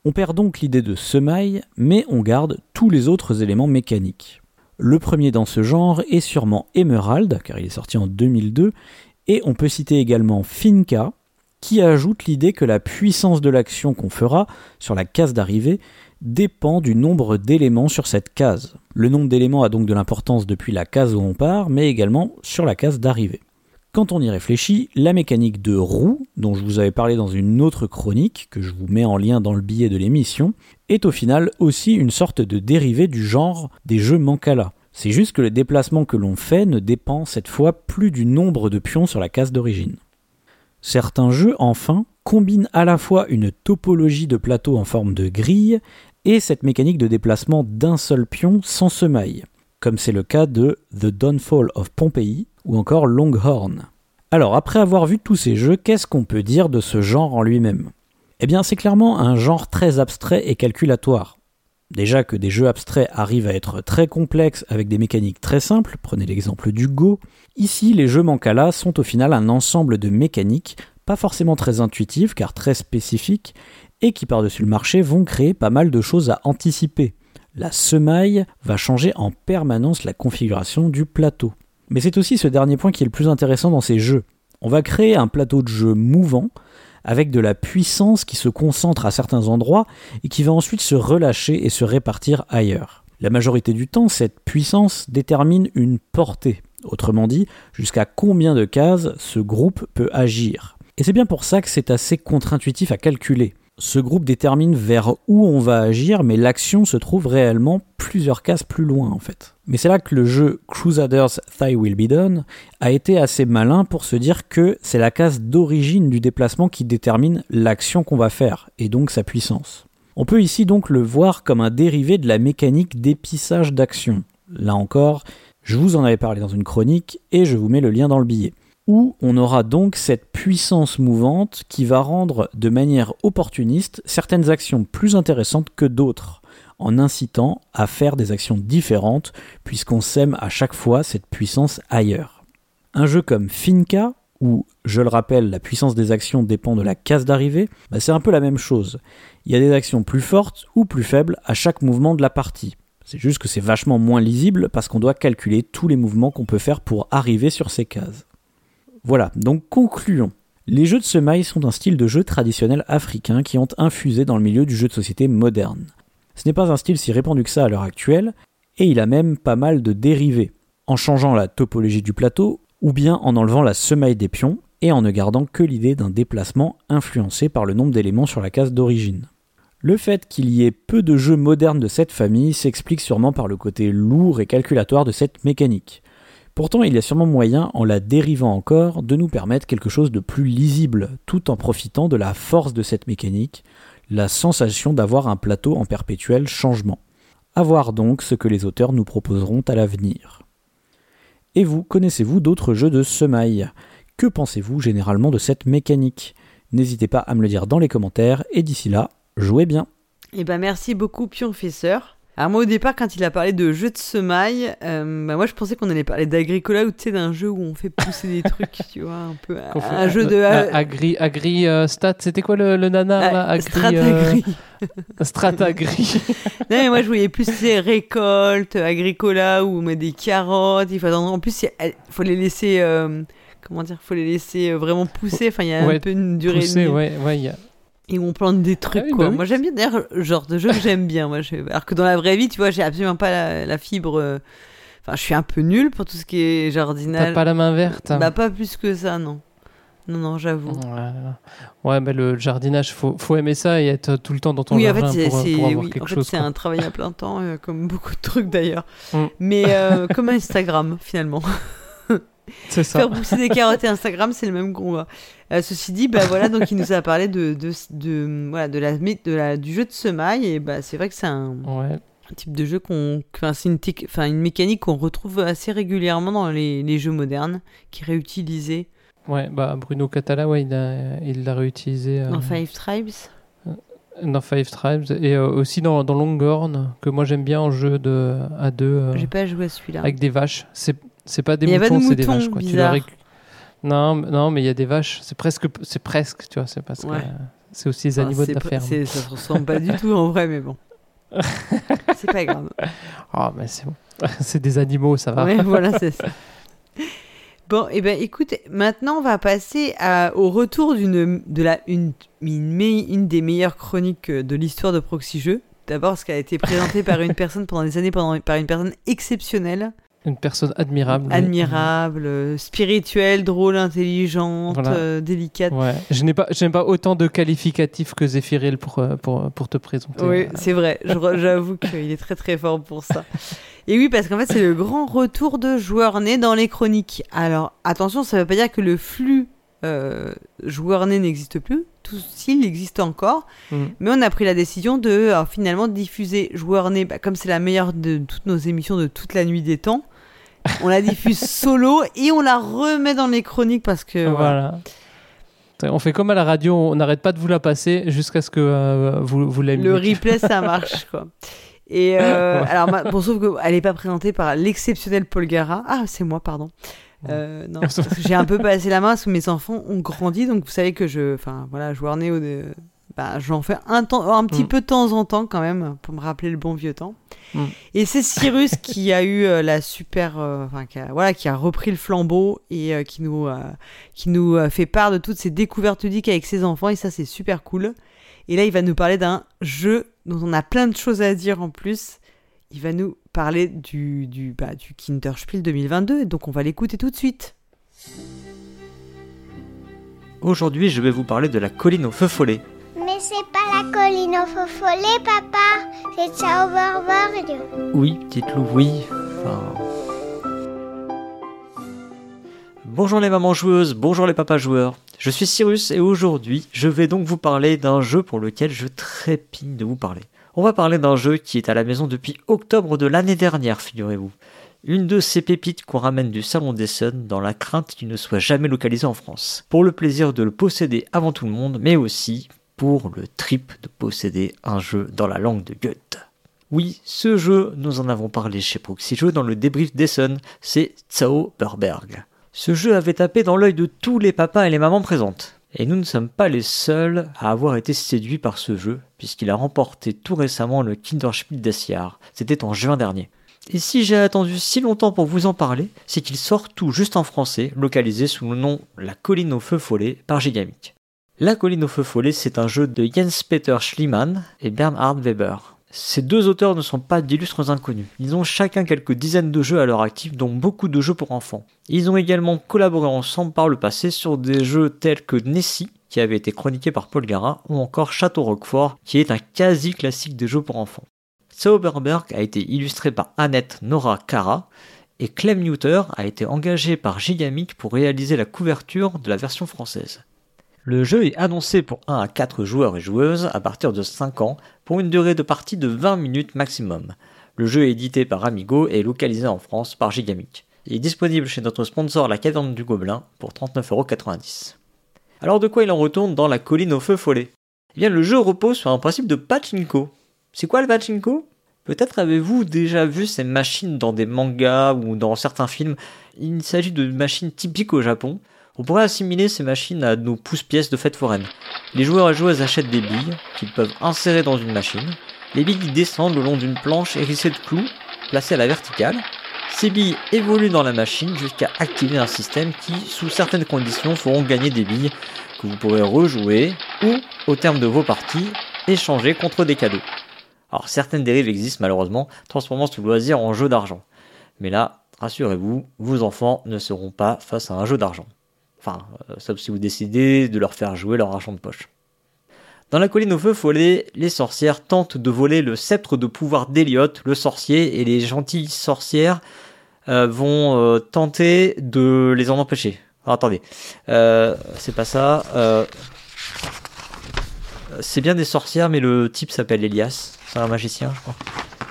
On perd donc l'idée de semaille, mais on garde tous les autres éléments mécaniques. Le premier dans ce genre est sûrement Emerald, car il est sorti en 2002, et on peut citer également Finca, qui ajoute l'idée que la puissance de l'action qu'on fera sur la case d'arrivée dépend du nombre d'éléments sur cette case. Le nombre d'éléments a donc de l'importance depuis la case où on part, mais également sur la case d'arrivée. Quand on y réfléchit, la mécanique de roue, dont je vous avais parlé dans une autre chronique, que je vous mets en lien dans le billet de l'émission, est au final aussi une sorte de dérivé du genre des jeux Mancala. C'est juste que le déplacement que l'on fait ne dépend cette fois plus du nombre de pions sur la case d'origine. Certains jeux, enfin, combinent à la fois une topologie de plateau en forme de grille et cette mécanique de déplacement d'un seul pion sans semaille, comme c'est le cas de The Downfall of Pompeii, ou encore Longhorn. Alors, après avoir vu tous ces jeux, qu'est-ce qu'on peut dire de ce genre en lui-même? Eh bien, c'est clairement un genre très abstrait et calculatoire. Déjà que des jeux abstraits arrivent à être très complexes avec des mécaniques très simples, prenez l'exemple du Go, ici les jeux Mancala sont au final un ensemble de mécaniques, pas forcément très intuitives car très spécifiques, et qui par-dessus le marché vont créer pas mal de choses à anticiper. La semaille va changer en permanence la configuration du plateau. Mais c'est aussi ce dernier point qui est le plus intéressant dans ces jeux. On va créer un plateau de jeu mouvant, avec de la puissance qui se concentre à certains endroits et qui va ensuite se relâcher et se répartir ailleurs. La majorité du temps, cette puissance détermine une portée, autrement dit, jusqu'à combien de cases ce groupe peut agir. Et c'est bien pour ça que c'est assez contre-intuitif à calculer ce groupe détermine vers où on va agir, mais l'action se trouve réellement plusieurs cases plus loin en fait. Mais c'est là que le jeu Crusaders Thy Will Be Done a été assez malin pour se dire que c'est la case d'origine du déplacement qui détermine l'action qu'on va faire, et donc sa puissance. On peut ici donc le voir comme un dérivé de la mécanique d'épissage d'action. Là encore, je vous en avais parlé dans une chronique, et je vous mets le lien dans le billet où on aura donc cette puissance mouvante qui va rendre de manière opportuniste certaines actions plus intéressantes que d'autres, en incitant à faire des actions différentes, puisqu'on sème à chaque fois cette puissance ailleurs. Un jeu comme Finca, où, je le rappelle, la puissance des actions dépend de la case d'arrivée, bah, c'est un peu la même chose. Il y a des actions plus fortes ou plus faibles à chaque mouvement de la partie. C'est juste que c'est vachement moins lisible parce qu'on doit calculer tous les mouvements qu'on peut faire pour arriver sur ces cases. Voilà, donc concluons. Les jeux de semaille sont un style de jeu traditionnel africain qui ont infusé dans le milieu du jeu de société moderne. Ce n'est pas un style si répandu que ça à l'heure actuelle, et il a même pas mal de dérivés, en changeant la topologie du plateau, ou bien en enlevant la semaille des pions, et en ne gardant que l'idée d'un déplacement influencé par le nombre d'éléments sur la case d'origine. Le fait qu'il y ait peu de jeux modernes de cette famille s'explique sûrement par le côté lourd et calculatoire de cette mécanique. Pourtant, il y a sûrement moyen, en la dérivant encore, de nous permettre quelque chose de plus lisible, tout en profitant de la force de cette mécanique, la sensation d'avoir un plateau en perpétuel changement. A voir donc ce que les auteurs nous proposeront à l'avenir. Et vous, connaissez-vous d'autres jeux de semaille? Que pensez-vous généralement de cette mécanique? N'hésitez pas à me le dire dans les commentaires, et d'ici là, jouez bien Eh ben merci beaucoup Pionfesseur alors moi au départ quand il a parlé de jeu de semaille, euh, bah moi je pensais qu'on allait parler d'Agricola ou tu sais d'un jeu où on fait pousser des trucs, tu vois, un peu un jeu de euh, agri agri euh, stat, c'était quoi le, le nanar ah, là agri, Stratagri. Stratagri. non mais moi je voyais plus ces récoltes, Agricola où on met des carottes, il faut en plus il faut les laisser comment dire, faut les laisser vraiment pousser, enfin il y a un peu une durée pousser, ouais ouais, il y a et où on plante des trucs, ah quoi. Bah moi, j'aime bien, d'ailleurs, genre de jeu que j'aime bien. Moi, je... Alors que dans la vraie vie, tu vois, j'ai absolument pas la, fibre. Euh, enfin, je suis un peu nul pour tout ce qui est jardinage. T'as pas la main verte. Bah, pas plus que ça, non. Non, non, j'avoue. Ouais, ouais mais le jardinage, faut, faut aimer ça et être tout le temps dans ton Oui, en jardin fait, c'est pour, c'est- pour avoir oui, quelque en fait, chose. c'est quoi. un travail à plein temps, euh, comme beaucoup de trucs d'ailleurs. Mm. Mais euh, comme Instagram, finalement. C'est ça. Faire pousser des carottes et Instagram, c'est le même combat. Euh, ceci dit, bah voilà, donc il nous a parlé de, de, de- voilà, de la, de la, du jeu de semaille et bah c'est vrai que c'est un, Ouais. un type de jeu qu'on, c'est une, une mécanique qu'on retrouve assez régulièrement dans les, les jeux modernes, qui est réutilisée Ouais, bah Bruno Catala, ouais, il l'a il l'a réutilisé euh, dans Five Tribes. dans Five Tribes et euh, aussi dans, dans Longhorn, que moi j'aime bien en jeu de, à deux euh, J'ai pas joué à celui-là. avec des vaches. C'est c'est pas des pas de moutons, c'est des moutons, vaches. Quoi. Tu récu- non, mais- non, mais il y a des vaches. C'est presque, c'est presque, tu vois. C'est parce que Ouais. c'est aussi les animaux de la ferme. Ça se ressemble pas du tout en vrai, mais bon. c'est pas grave. Ah, mais c'est bon. c'est des animaux, ça va. Ouais, voilà, c'est ça. Bon, et ben écoute, maintenant on va passer à- au retour d'une de la une, une, me- une des meilleures chroniques euh, de l'histoire de Proxy Jeux. D'abord parce qu'elle a été présentée par une personne pendant des années, pendant, par une personne exceptionnelle, Une personne admirable. admirable, euh, spirituelle, drôle, intelligente, Voilà. euh, délicate. Ouais. Je n'ai pas, je pas autant de qualificatifs que Zéphiril pour, euh, pour, pour te présenter. Oui, Euh, c'est vrai. J'avoue qu'il est très très fort pour ça. Et oui, parce qu'en fait, c'est le grand retour de joueurs nés dans les chroniques. Alors, attention, ça ne veut pas dire que le flux euh, joueurs nés n'existe plus. Tout s'il existe encore. Mm. Mais on a pris la décision de alors, finalement diffuser joueurs nés, bah, comme c'est la meilleure de toutes nos émissions de toute la nuit des temps. On la diffuse solo et on la remet dans les chroniques parce que voilà. voilà. On fait comme à la radio, on n'arrête pas de vous la passer jusqu'à ce que euh, vous, vous l'aimiez. Le replay, ça marche, quoi. Et euh, alors, bon, sauf qu'elle n'est pas présentée par l'exceptionnel Paul Gara. Ah, c'est moi, pardon. Euh, non, j'ai un peu passé la main parce que mes enfants ont grandi, donc vous savez que je, enfin voilà, au, de- bah, j'en fais un temps, un petit Mm. peu de temps en temps quand même pour me rappeler le bon vieux temps. Mm. Et c'est Cyrus qui a eu euh, la super, euh, enfin qui a, voilà, qui a repris le flambeau et euh, qui nous, euh, qui nous euh, fait part de toutes ses découvertes ludiques avec ses enfants et ça c'est super cool. Et là il va nous parler d'un jeu dont on a plein de choses à dire en plus. Il va nous parler du, du, bah, du Kinderspiel 2022 et donc on va l'écouter tout de suite. Aujourd'hui, je vais vous parler de la colline au feu follet. Mais c'est pas la colline au papa. C'est Sauberberg. Oui, petite Lou, oui. Enfin... Bonjour les mamans joueuses, bonjour les papas joueurs. Je suis Cyrus et aujourd'hui, je vais donc vous parler d'un jeu pour lequel je trépigne de vous parler. On va parler d'un jeu qui est à la maison depuis octobre de l'année dernière, figurez-vous. Une de ces pépites qu'on ramène du Salon d'Essonne dans la crainte qu'il ne soit jamais localisé en France. Pour le plaisir de le posséder avant tout le monde, mais aussi pour le trip de posséder un jeu dans la langue de Goethe. Oui, ce jeu, nous en avons parlé chez Proxy dans le débrief d'Essonne, c'est Zauberberg. Ce jeu avait tapé dans l'œil de tous les papas et les mamans présentes. Et nous ne sommes pas les seuls à avoir été séduits par ce jeu, puisqu'il a remporté tout récemment le Kinderspiel des. C'était en juin dernier. Et si j'ai attendu si longtemps pour vous en parler, c'est qu'il sort tout juste en français, localisé sous le nom La colline au feu follet par Gigamic. La colline au feu follet, c'est un jeu de Jens-Peter Schliemann et Bernhard Weber. Ces deux auteurs ne sont pas d'illustres inconnus. Ils ont chacun quelques dizaines de jeux à leur actif, dont beaucoup de jeux pour enfants. Ils ont également collaboré ensemble par le passé sur des jeux tels que Nessie, qui avait été chroniqué par Paul Gara, ou encore Château Roquefort, qui est un quasi classique des jeux pour enfants. Zauberberg a été illustré par Annette Nora Cara, et Clem Newter a été engagé par Gigamic pour réaliser la couverture de la version française. Le jeu est annoncé pour 1 à 4 joueurs et joueuses à partir de 5 ans pour une durée de partie de 20 minutes maximum. Le jeu est édité par Amigo et localisé en France par Gigamic. Il est disponible chez notre sponsor La Caverne du Gobelin pour 39,90€. Alors de quoi il en retourne dans la colline au feu follet? Eh bien le jeu repose sur un principe de pachinko. C'est quoi le pachinko? Peut-être avez-vous déjà vu ces machines dans des mangas ou dans certains films. Il s'agit de machines typiques au Japon. On pourrait assimiler ces machines à nos pousse-pièces de fête foraine. Les joueurs et joueuses achètent des billes qu'ils peuvent insérer dans une machine. Les billes descendent le long d'une planche hérissée de clous, placée à la verticale. Ces billes évoluent dans la machine jusqu'à activer un système qui, sous certaines conditions, feront gagner des billes que vous pourrez rejouer ou, au terme de vos parties, échanger contre des cadeaux. Alors certaines dérives existent malheureusement, transformant ce loisir en jeu d'argent. Mais là, rassurez-vous, vos enfants ne seront pas face à un jeu d'argent. Enfin, euh, sauf si vous décidez de leur faire jouer leur argent de poche. Dans la colline au feu follet, les sorcières tentent de voler le sceptre de pouvoir d'Eliot, le sorcier, et les gentilles sorcières euh, vont euh, tenter de les en empêcher. Attendez, c'est pas ça. c'est bien des sorcières, mais le type s'appelle Elias. C'est un magicien, je.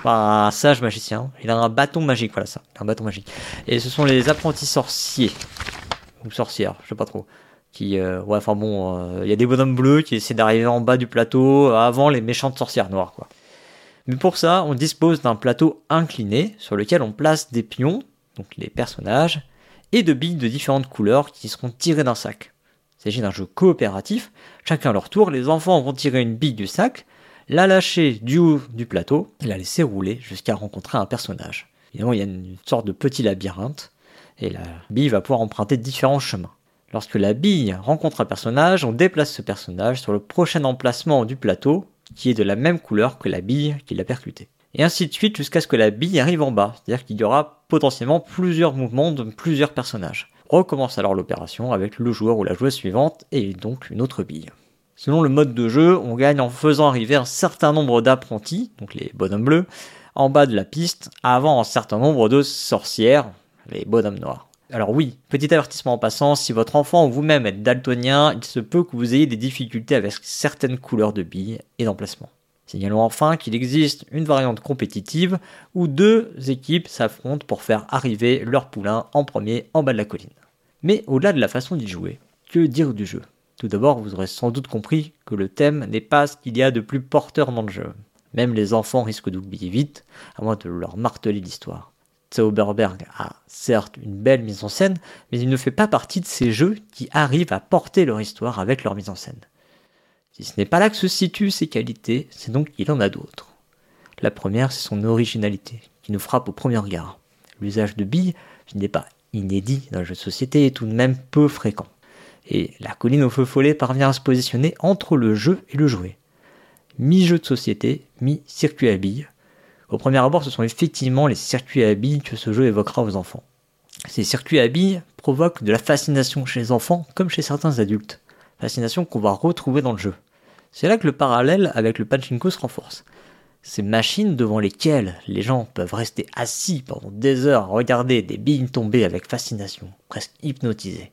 Enfin, un sage magicien. Il a un bâton magique, voilà ça. Un bâton magique. Et ce sont les apprentis sorciers. Ou sorcières, je sais pas trop. Qui, euh, ouais, enfin bon, euh, il y a des bonhommes bleus qui essaient d'arriver en bas du plateau euh, avant les méchantes sorcières noires, quoi. Mais pour ça, on dispose d'un plateau incliné sur lequel on place des pions, donc les personnages, et de billes de différentes couleurs qui seront tirées d'un sac. Il s'agit d'un jeu coopératif. Chacun à leur tour, les enfants vont tirer une bille du sac, la lâcher du haut du plateau et la laisser rouler jusqu'à rencontrer un personnage. Évidemment, il y a une sorte de petit labyrinthe et la bille va pouvoir emprunter différents chemins. Lorsque la bille rencontre un personnage, on déplace ce personnage sur le prochain emplacement du plateau qui est de la même couleur que la bille qui l'a percuté. Et ainsi de suite jusqu'à ce que la bille arrive en bas, c'est-à-dire qu'il y aura potentiellement plusieurs mouvements de plusieurs personnages. Recommence alors l'opération avec le joueur ou la joueuse suivante et donc une autre bille. Selon le mode de jeu, on gagne en faisant arriver un certain nombre d'apprentis, donc les bonhommes bleus, en bas de la piste, avant un certain nombre de sorcières, les bonhommes noirs. Alors oui, petit avertissement en passant, si votre enfant ou vous-même êtes daltonien, il se peut que vous ayez des difficultés avec certaines couleurs de billes et d'emplacement. Signalons enfin qu'il existe une variante compétitive où deux équipes s'affrontent pour faire arriver leur poulain en premier en bas de la colline. Mais au-delà de la façon d'y jouer, que dire du jeu? Tout d'abord, vous aurez sans doute compris que le thème n'est pas ce qu'il y a de plus porteur dans le jeu. Même les enfants risquent d'oublier vite, à moins de leur marteler l'histoire. Zauberberg a certes une belle mise en scène, mais il ne fait pas partie de ces jeux qui arrivent à porter leur histoire avec leur mise en scène. Si ce n'est pas là que se situent ses qualités, c'est donc qu'il en a d'autres. La première, c'est son originalité, qui nous frappe au premier regard. L'usage de billes, qui n'est pas inédit dans le jeu de société, est tout de même peu fréquent. Et la colline au feu follet parvient à se positionner entre le jeu et le jouet. Mi-jeu de société, mi-circuit à billes. Au premier abord, ce sont effectivement les circuits à billes que ce jeu évoquera aux enfants. Ces circuits à billes provoquent de la fascination chez les enfants comme chez certains adultes. Fascination qu'on va retrouver dans le jeu. C'est là que le parallèle avec le pachinko se renforce. Ces machines devant lesquelles les gens peuvent rester assis pendant des heures à regarder des billes tomber avec fascination, presque hypnotisés.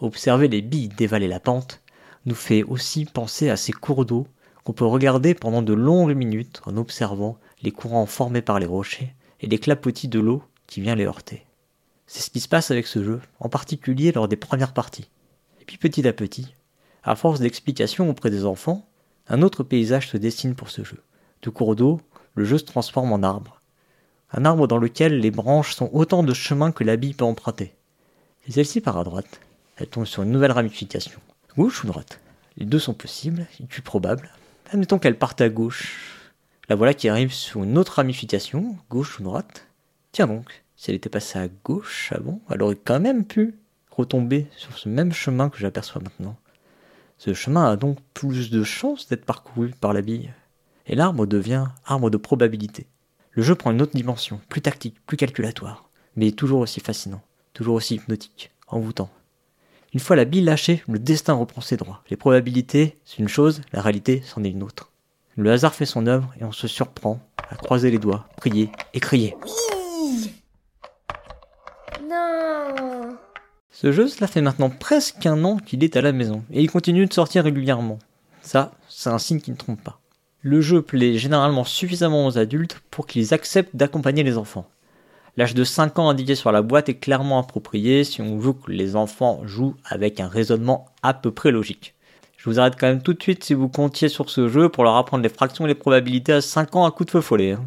Observer les billes dévaler la pente nous fait aussi penser à ces cours d'eau qu'on peut regarder pendant de longues minutes en observant les courants formés par les rochers et les clapotis de l'eau qui vient les heurter. C'est ce qui se passe avec ce jeu, en particulier lors des premières parties. Et puis petit à petit, à force d'explications auprès des enfants, un autre paysage se dessine pour ce jeu. De cours d'eau, le jeu se transforme en arbre. Un arbre dans lequel les branches sont autant de chemins que la bille peut emprunter. Et celle-ci part à droite. Elle tombe sur une nouvelle ramification. Gauche ou droite? Les deux sont possibles, et plus probable. Admettons qu'elle parte à gauche. La voilà qui arrive sur une autre ramification, gauche ou droite. Tiens donc, si elle était passée à gauche avant, elle aurait quand même pu retomber sur ce même chemin que j'aperçois maintenant. Ce chemin a donc plus de chances d'être parcouru par la bille. Et l'arbre devient arbre de probabilité. Le jeu prend une autre dimension, plus tactique, plus calculatoire, mais toujours aussi fascinant, toujours aussi hypnotique, envoûtant. Une fois la bille lâchée, le destin reprend ses droits. Les probabilités, c'est une chose, la réalité, c'en est une autre. Le hasard fait son œuvre et on se surprend à croiser les doigts, prier et crier. Non. Ce jeu, cela fait maintenant presque un an qu'il est à la maison, et il continue de sortir régulièrement. Ça, c'est un signe qui ne trompe pas. Le jeu plaît généralement suffisamment aux adultes pour qu'ils acceptent d'accompagner les enfants. L'âge de 5 ans indiqué sur la boîte est clairement approprié si on veut que les enfants jouent avec un raisonnement à peu près logique. Je vous arrête quand même tout de suite si vous comptiez sur ce jeu pour leur apprendre les fractions et les probabilités à 5 ans à coup de feu follet. hein.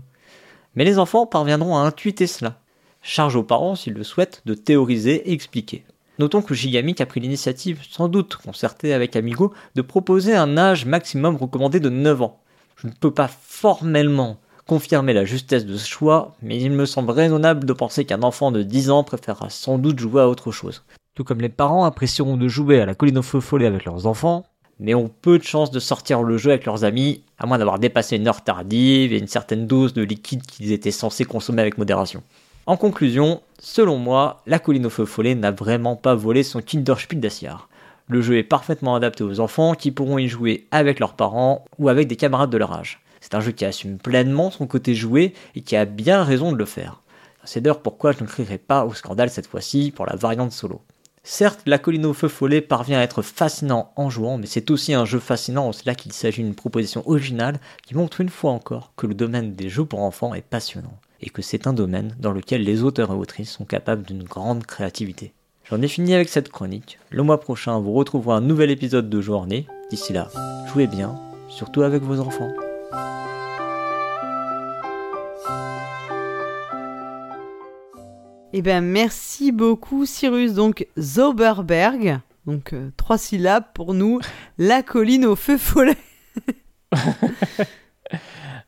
Mais les enfants parviendront à intuiter cela. Charge aux parents, s'ils le souhaitent, de théoriser et expliquer. Notons que Gigamic a pris l'initiative, sans doute concertée avec Amigo, de proposer un âge maximum recommandé de 9 ans. Je ne peux pas formellement confirmer la justesse de ce choix, mais il me semble raisonnable de penser qu'un enfant de 10 ans préférera sans doute jouer à autre chose. Tout comme les parents apprécieront de jouer à la colline au feu follet avec leurs enfants, mais ont peu de chances de sortir le jeu avec leurs amis, à moins d'avoir dépassé une heure tardive et une certaine dose de liquide qu'ils étaient censés consommer avec modération. En conclusion, selon moi, la colline au feu follet n'a vraiment pas volé son Kinderspiel das Jahr. Le jeu est parfaitement adapté aux enfants qui pourront y jouer avec leurs parents ou avec des camarades de leur âge. C'est un jeu qui assume pleinement son côté joué et qui a bien raison de le faire. C'est d'ailleurs pourquoi je ne crierai pas au scandale cette fois-ci pour la variante solo. Certes, la colline au feu follet parvient à être fascinant en jouant, mais c'est aussi un jeu fascinant en cela qu'il s'agit d'une proposition originale qui montre une fois encore que le domaine des jeux pour enfants est passionnant, et que c'est un domaine dans lequel les auteurs et autrices sont capables d'une grande créativité. J'en ai fini avec cette chronique. Le mois prochain, vous retrouverez un nouvel épisode de Journée. D'ici là, jouez bien, surtout avec vos enfants. Eh bien, merci beaucoup, Cyrus. Donc, Zauberberg, donc euh, trois syllabes pour nous, la colline au feu follet.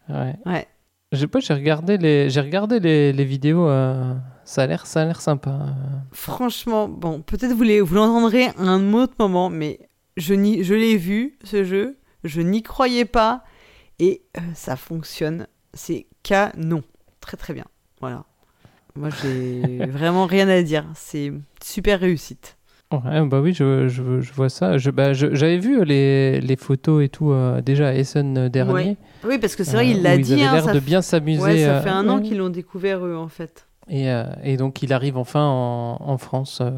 Ouais. Ouais. J'ai pas, j'ai regardé les, j'ai regardé les, les vidéos. euh, ça a l'air, ça a l'air sympa. Franchement, bon, peut-être vous les- vous l'entendrez à un autre moment, mais je, n'y- je l'ai vu, ce jeu, je n'y croyais pas, et euh, ça fonctionne. C'est canon. Très très bien. Voilà. Moi, j'ai vraiment rien à dire. C'est super réussite. Ouais, bah oui, je, je, je vois ça. Je, bah, j'avais vu les, les photos et tout euh, déjà à Essen euh, dernier. Ouais. Oui, parce que c'est vrai, euh, il l'a dit. Ils avaient hein, l'air de bien s'amuser. Ouais, ça euh, fait un an qu'ils l'ont découvert, eux, en fait. Et, euh, et donc il arrive enfin en, en France euh,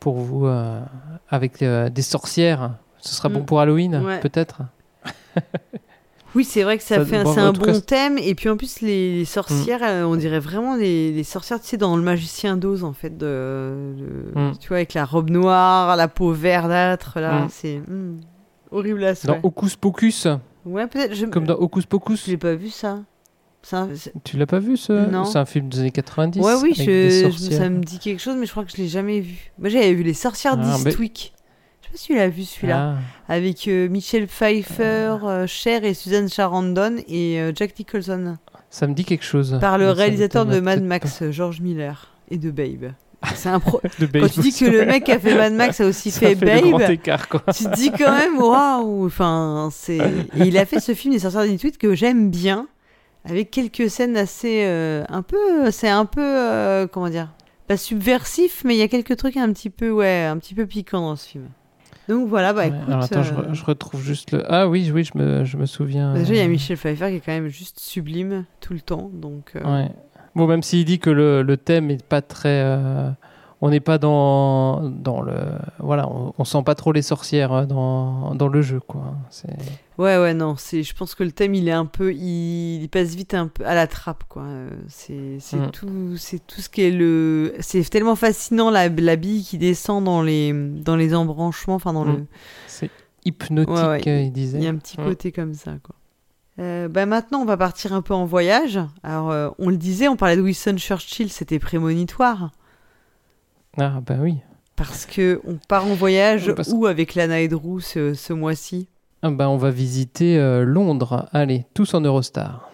pour vous euh, avec euh, des sorcières. Ce sera bon Mm. pour Halloween, Ouais. peut-être? Oui, c'est vrai que ça, Ça- fait un- bon, un bon cas, thème. Et puis en plus, les, les sorcières, euh, on dirait vraiment les, les sorcières, tu sais, dans le magicien d'Oz, en fait. De, de- Mm. Tu vois, avec la robe noire, la peau verdâtre, là. Mm. C'est mm, horrible à Dans. Hocus Pocus, Ouais, peut-être. Je... comme dans Hocus Pocus. Je l'ai pas vu, ça. C'est- Tu l'as pas vu ce Non. C'est un film des années 90. Ouais, oui, je- ça me dit quelque chose, mais je crois que je l'ai jamais vu. Moi, j'avais vu Les Sorcières Ah, d'Eastwick. Je sais pas si tu l'as vu, celui-là. Ah, Avec euh, Michelle Pfeiffer, euh, Cher et Susan Sarandon et euh, Jack Nicholson. ça me dit quelque chose. Par le Mais réalisateur de Mad Max, euh, George Miller, et de Babe. C'est un pro... Quand tu dis que le mec qui a fait Mad Max a aussi Ça fait, fait Babe, écart, quoi. tu te dis quand même waouh. Enfin, c'est. Il a fait ce film des sorcières d'Intuit que j'aime bien, avec quelques scènes assez euh, un peu, c'est un peu euh, comment dire, pas subversif, mais il y a quelques trucs un petit peu ouais, un petit peu piquants dans ce film. Donc voilà, bah écoute. alors attends, je, euh, re- je retrouve juste le. Ah oui, oui, je me, je me souviens. Déjà, il y a euh, Michel Pfeiffer qui est quand même juste sublime tout le temps, donc. euh, Ouais. Bon, même s'il dit que le, le thème est pas très. On n'est pas dans, dans le. Voilà, on, on sent pas trop les sorcières euh, dans, dans le jeu, quoi. Ouais, ouais, non, c'est, je pense que le thème, il est un peu, il, il passe vite un peu à la trappe, quoi. Euh, C'est, Mm. tout, c'est tout ce qui est le, c'est tellement fascinant la, la bille qui descend dans les, dans les embranchements, enfin dans Mm. le, C'est hypnotique, Ouais, ouais, euh, il disait. il y a un petit Mm. côté comme ça, quoi. Euh, bah maintenant, on va partir un peu en voyage. Alors, euh, on le disait, on parlait de Winston Churchill, c'était prémonitoire. Ah, bah oui. Parce que on part en voyage Parce- où avec Lana et Drew ce, ce mois-ci? Ah, bah, on va visiter euh, Londres. Allez, tous en Eurostar.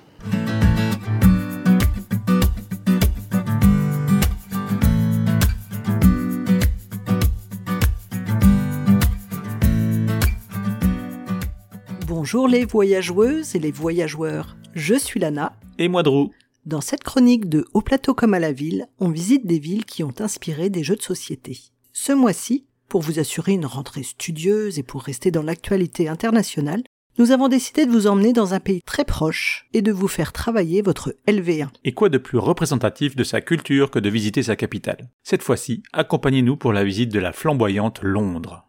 Bonjour les voyageuses et les voyageurs, je suis Lana. Et moi, Drew. Dans cette chronique de Au plateau comme à la ville, on visite des villes qui ont inspiré des jeux de société. Ce mois-ci, pour vous assurer une rentrée studieuse et pour rester dans l'actualité internationale, nous avons décidé de vous emmener dans un pays très proche et de vous faire travailler votre LV1. Et quoi de plus représentatif de sa culture que de visiter sa capitale? Cette fois-ci, accompagnez-nous pour la visite de la flamboyante Londres.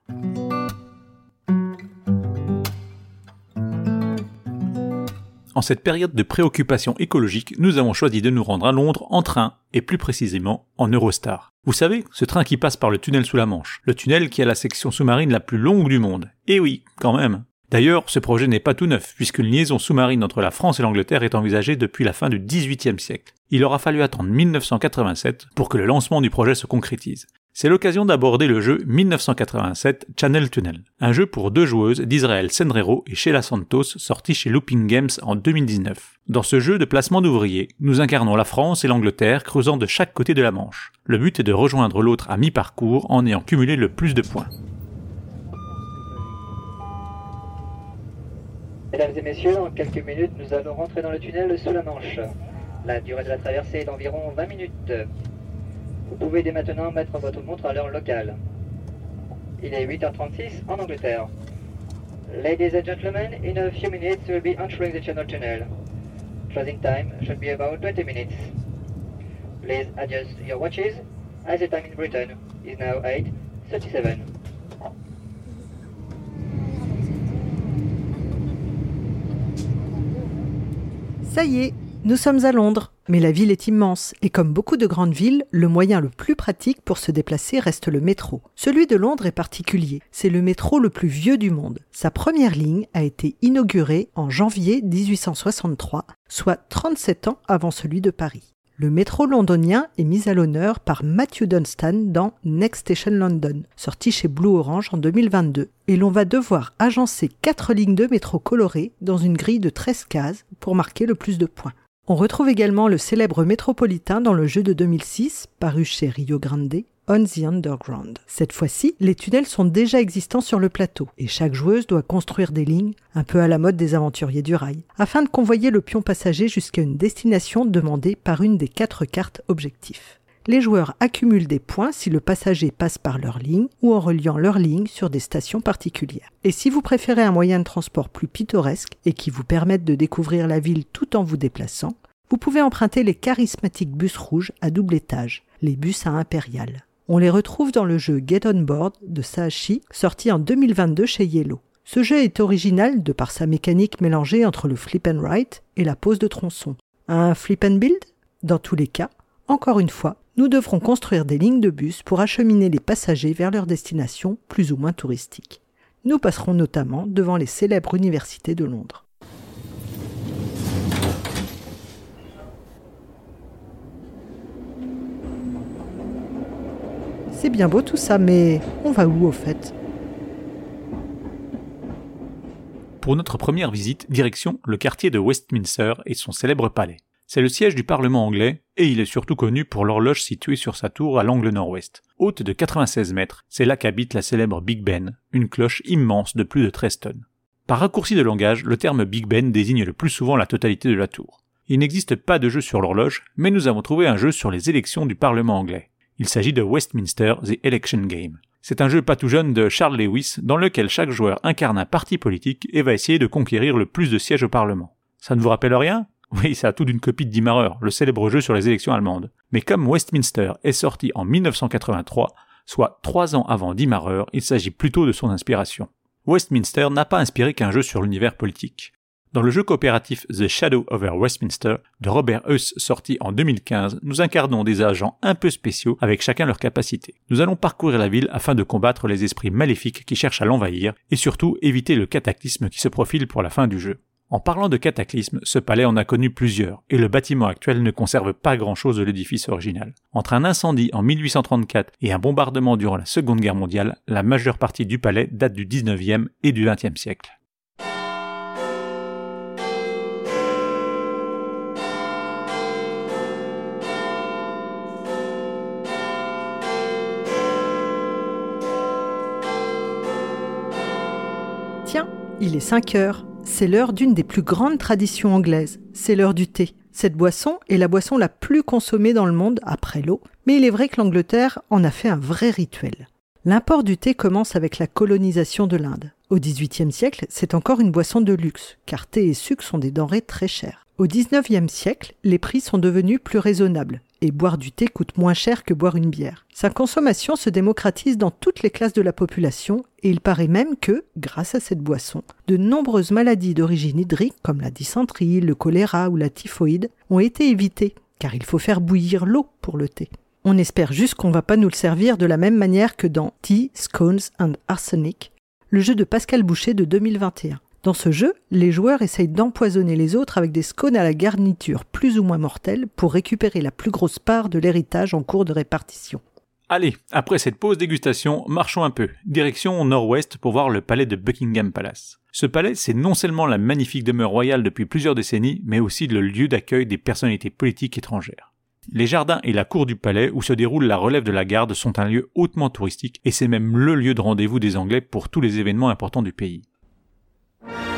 En cette période de préoccupation écologique, nous avons choisi de nous rendre à Londres en train, et plus précisément en Eurostar. Vous savez, ce train qui passe par le tunnel sous la Manche, le tunnel qui a la section sous-marine la plus longue du monde. Et oui, quand même. D'ailleurs, ce projet n'est pas tout neuf, puisqu'une liaison sous-marine entre la France et l'Angleterre est envisagée depuis la fin du XVIIIe siècle. Il aura fallu attendre 1987 pour que le lancement du projet se concrétise. C'est l'occasion d'aborder le jeu 1987 Channel Tunnel, un jeu pour deux joueuses d'Israël Sendrero et Sheila Santos sorti chez Looping Games en 2019. Dans ce jeu de placement d'ouvriers, nous incarnons la France et l'Angleterre creusant de chaque côté de la Manche. Le but est de rejoindre l'autre à mi-parcours en ayant cumulé le plus de points. Mesdames et messieurs, dans quelques minutes, nous allons rentrer dans le tunnel sous la Manche. La durée de la traversée est d'environ 20 minutes. Vous pouvez dès maintenant mettre votre montre à l'heure locale. Il est 8h36 en Angleterre. Ladies and gentlemen, in a few minutes we'll be entering the Channel Tunnel. Closing time should be about 20 minutes. Please adjust your watches as the time in Britain is now 8.37. Ça y est, nous sommes à Londres. Mais la ville est immense, et comme beaucoup de grandes villes, le moyen le plus pratique pour se déplacer reste le métro. Celui de Londres est particulier, c'est le métro le plus vieux du monde. Sa première ligne a été inaugurée en janvier 1863, soit 37 ans avant celui de Paris. Le métro londonien est mis à l'honneur par Matthew Dunstan dans Next Station London, sorti chez Blue Orange en 2022. Et l'on va devoir agencer 4 lignes de métro colorées dans une grille de 13 cases pour marquer le plus de points. On retrouve également le célèbre métropolitain dans le jeu de 2006, paru chez Rio Grande, On the Underground. Cette fois-ci, les tunnels sont déjà existants sur le plateau, et chaque joueuse doit construire des lignes, un peu à la mode des aventuriers du rail, afin de convoyer le pion passager jusqu'à une destination demandée par une des quatre cartes objectifs les joueurs accumulent des points si le passager passe par leur ligne ou en reliant leur ligne sur des stations particulières. Et si vous préférez un moyen de transport plus pittoresque et qui vous permette de découvrir la ville tout en vous déplaçant, vous pouvez emprunter les charismatiques bus rouges à double étage, les bus à impérial. On les retrouve dans le jeu Get On Board de Sahashi, sorti en 2022 chez Yellow. Ce jeu est original de par sa mécanique mélangée entre le flip and write et la pose de tronçon. Un flip and build? Dans tous les cas, encore une fois, nous devrons construire des lignes de bus pour acheminer les passagers vers leur destination plus ou moins touristique. Nous passerons notamment devant les célèbres universités de Londres. C'est bien beau tout ça, mais on va où au fait? Pour notre première visite, direction le quartier de Westminster et son célèbre palais. C'est le siège du Parlement anglais, et il est surtout connu pour l'horloge située sur sa tour à l'angle nord-ouest. Haute de 96 mètres, c'est là qu'habite la célèbre Big Ben, une cloche immense de plus de 13 tonnes. Par raccourci de langage, le terme Big Ben désigne le plus souvent la totalité de la tour. Il n'existe pas de jeu sur l'horloge, mais nous avons trouvé un jeu sur les élections du Parlement anglais. Il s'agit de Westminster The Election Game. C'est un jeu pas tout jeune de Charles Lewis dans lequel chaque joueur incarne un parti politique et va essayer de conquérir le plus de sièges au Parlement. Ça ne vous rappelle rien? Oui, ça a tout d'une copie de Dimmerer, le célèbre jeu sur les élections allemandes. Mais comme Westminster est sorti en 1983, soit trois ans avant Dimmerer, il s'agit plutôt de son inspiration. Westminster n'a pas inspiré qu'un jeu sur l'univers politique. Dans le jeu coopératif The Shadow over Westminster de Robert Huss sorti en 2015, nous incarnons des agents un peu spéciaux avec chacun leur capacité. Nous allons parcourir la ville afin de combattre les esprits maléfiques qui cherchent à l'envahir et surtout éviter le cataclysme qui se profile pour la fin du jeu. En parlant de cataclysme, ce palais en a connu plusieurs, et le bâtiment actuel ne conserve pas grand-chose de l'édifice original. Entre un incendie en 1834 et un bombardement durant la Seconde Guerre mondiale, la majeure partie du palais date du 19e et du 20e siècle. Tiens, il est 5 heures c'est l'heure d'une des plus grandes traditions anglaises, c'est l'heure du thé. Cette boisson est la boisson la plus consommée dans le monde après l'eau, mais il est vrai que l'Angleterre en a fait un vrai rituel. L'import du thé commence avec la colonisation de l'Inde. Au XVIIIe siècle, c'est encore une boisson de luxe, car thé et sucre sont des denrées très chères. Au XIXe siècle, les prix sont devenus plus raisonnables et boire du thé coûte moins cher que boire une bière. Sa consommation se démocratise dans toutes les classes de la population et il paraît même que, grâce à cette boisson, de nombreuses maladies d'origine hydrique comme la dysenterie, le choléra ou la typhoïde ont été évitées, car il faut faire bouillir l'eau pour le thé. On espère juste qu'on va pas nous le servir de la même manière que dans Tea, Scones and Arsenic, le jeu de Pascal Boucher de 2021. Dans ce jeu, les joueurs essayent d'empoisonner les autres avec des scones à la garniture plus ou moins mortelle pour récupérer la plus grosse part de l'héritage en cours de répartition. Allez, après cette pause dégustation, marchons un peu, direction nord-ouest pour voir le palais de Buckingham Palace. Ce palais, c'est non seulement la magnifique demeure royale depuis plusieurs décennies, mais aussi le lieu d'accueil des personnalités politiques étrangères. Les jardins et la cour du palais où se déroule la relève de la garde sont un lieu hautement touristique et c'est même le lieu de rendez-vous des Anglais pour tous les événements importants du pays. you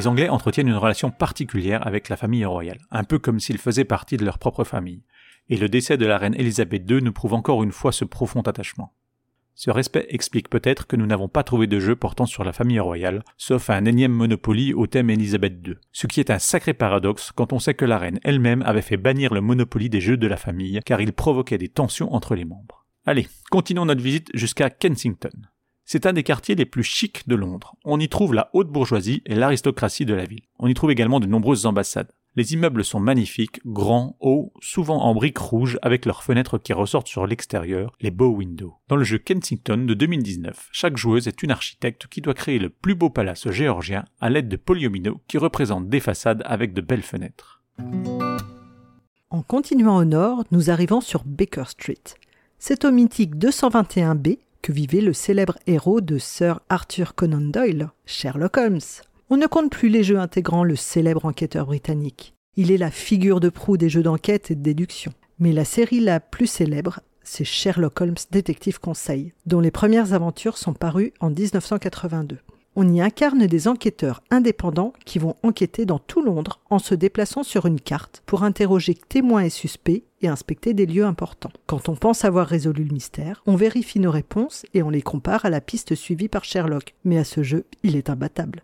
Les Anglais entretiennent une relation particulière avec la famille royale, un peu comme s'ils faisaient partie de leur propre famille, et le décès de la reine Elisabeth II nous prouve encore une fois ce profond attachement. Ce respect explique peut-être que nous n'avons pas trouvé de jeu portant sur la famille royale, sauf un énième Monopoly au thème Elisabeth II, ce qui est un sacré paradoxe quand on sait que la reine elle-même avait fait bannir le Monopoly des jeux de la famille, car il provoquait des tensions entre les membres. Allez, continuons notre visite jusqu'à Kensington. C'est un des quartiers les plus chics de Londres. On y trouve la haute bourgeoisie et l'aristocratie de la ville. On y trouve également de nombreuses ambassades. Les immeubles sont magnifiques, grands, hauts, souvent en briques rouges avec leurs fenêtres qui ressortent sur l'extérieur, les bow windows. Dans le jeu Kensington de 2019, chaque joueuse est une architecte qui doit créer le plus beau palace géorgien à l'aide de polyomino qui représentent des façades avec de belles fenêtres. En continuant au nord, nous arrivons sur Baker Street. C'est au mythique 221B que vivait le célèbre héros de Sir Arthur Conan Doyle, Sherlock Holmes. On ne compte plus les jeux intégrant le célèbre enquêteur britannique. Il est la figure de proue des jeux d'enquête et de déduction. Mais la série la plus célèbre, c'est Sherlock Holmes Détective Conseil, dont les premières aventures sont parues en 1982. On y incarne des enquêteurs indépendants qui vont enquêter dans tout Londres en se déplaçant sur une carte pour interroger témoins et suspects et inspecter des lieux importants. Quand on pense avoir résolu le mystère, on vérifie nos réponses et on les compare à la piste suivie par Sherlock. Mais à ce jeu, il est imbattable.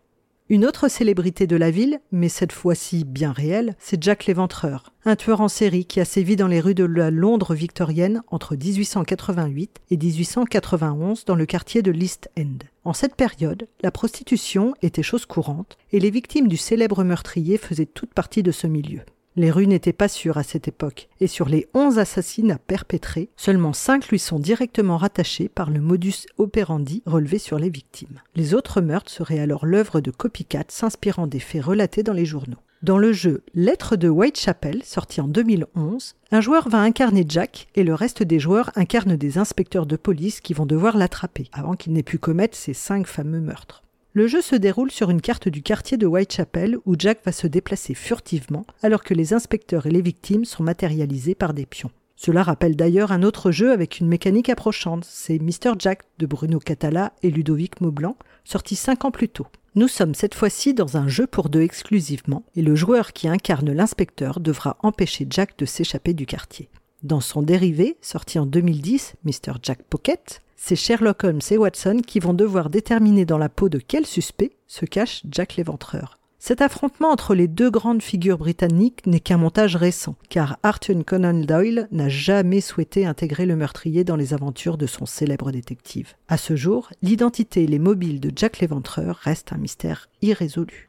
Une autre célébrité de la ville, mais cette fois-ci bien réelle, c'est Jack l'Éventreur, un tueur en série qui a sévi dans les rues de la Londres victorienne entre 1888 et 1891 dans le quartier de l'East End. En cette période, la prostitution était chose courante et les victimes du célèbre meurtrier faisaient toute partie de ce milieu. Les rues n'étaient pas sûres à cette époque, et sur les onze assassinats perpétrés, seulement cinq lui sont directement rattachés par le modus operandi relevé sur les victimes. Les autres meurtres seraient alors l'œuvre de copycats s'inspirant des faits relatés dans les journaux. Dans le jeu Lettres de Whitechapel, sorti en 2011, un joueur va incarner Jack et le reste des joueurs incarnent des inspecteurs de police qui vont devoir l'attraper avant qu'il n'ait pu commettre ces cinq fameux meurtres. Le jeu se déroule sur une carte du quartier de Whitechapel où Jack va se déplacer furtivement alors que les inspecteurs et les victimes sont matérialisés par des pions. Cela rappelle d'ailleurs un autre jeu avec une mécanique approchante, c'est Mr. Jack de Bruno Catala et Ludovic Maublanc, sorti 5 ans plus tôt. Nous sommes cette fois-ci dans un jeu pour deux exclusivement, et le joueur qui incarne l'inspecteur devra empêcher Jack de s'échapper du quartier. Dans son dérivé, sorti en 2010, Mr. Jack Pocket, c'est Sherlock Holmes et Watson qui vont devoir déterminer dans la peau de quel suspect se cache Jack l'Éventreur. Cet affrontement entre les deux grandes figures britanniques n'est qu'un montage récent, car Arthur Conan Doyle n'a jamais souhaité intégrer le meurtrier dans les aventures de son célèbre détective. À ce jour, l'identité et les mobiles de Jack l'Éventreur restent un mystère irrésolu.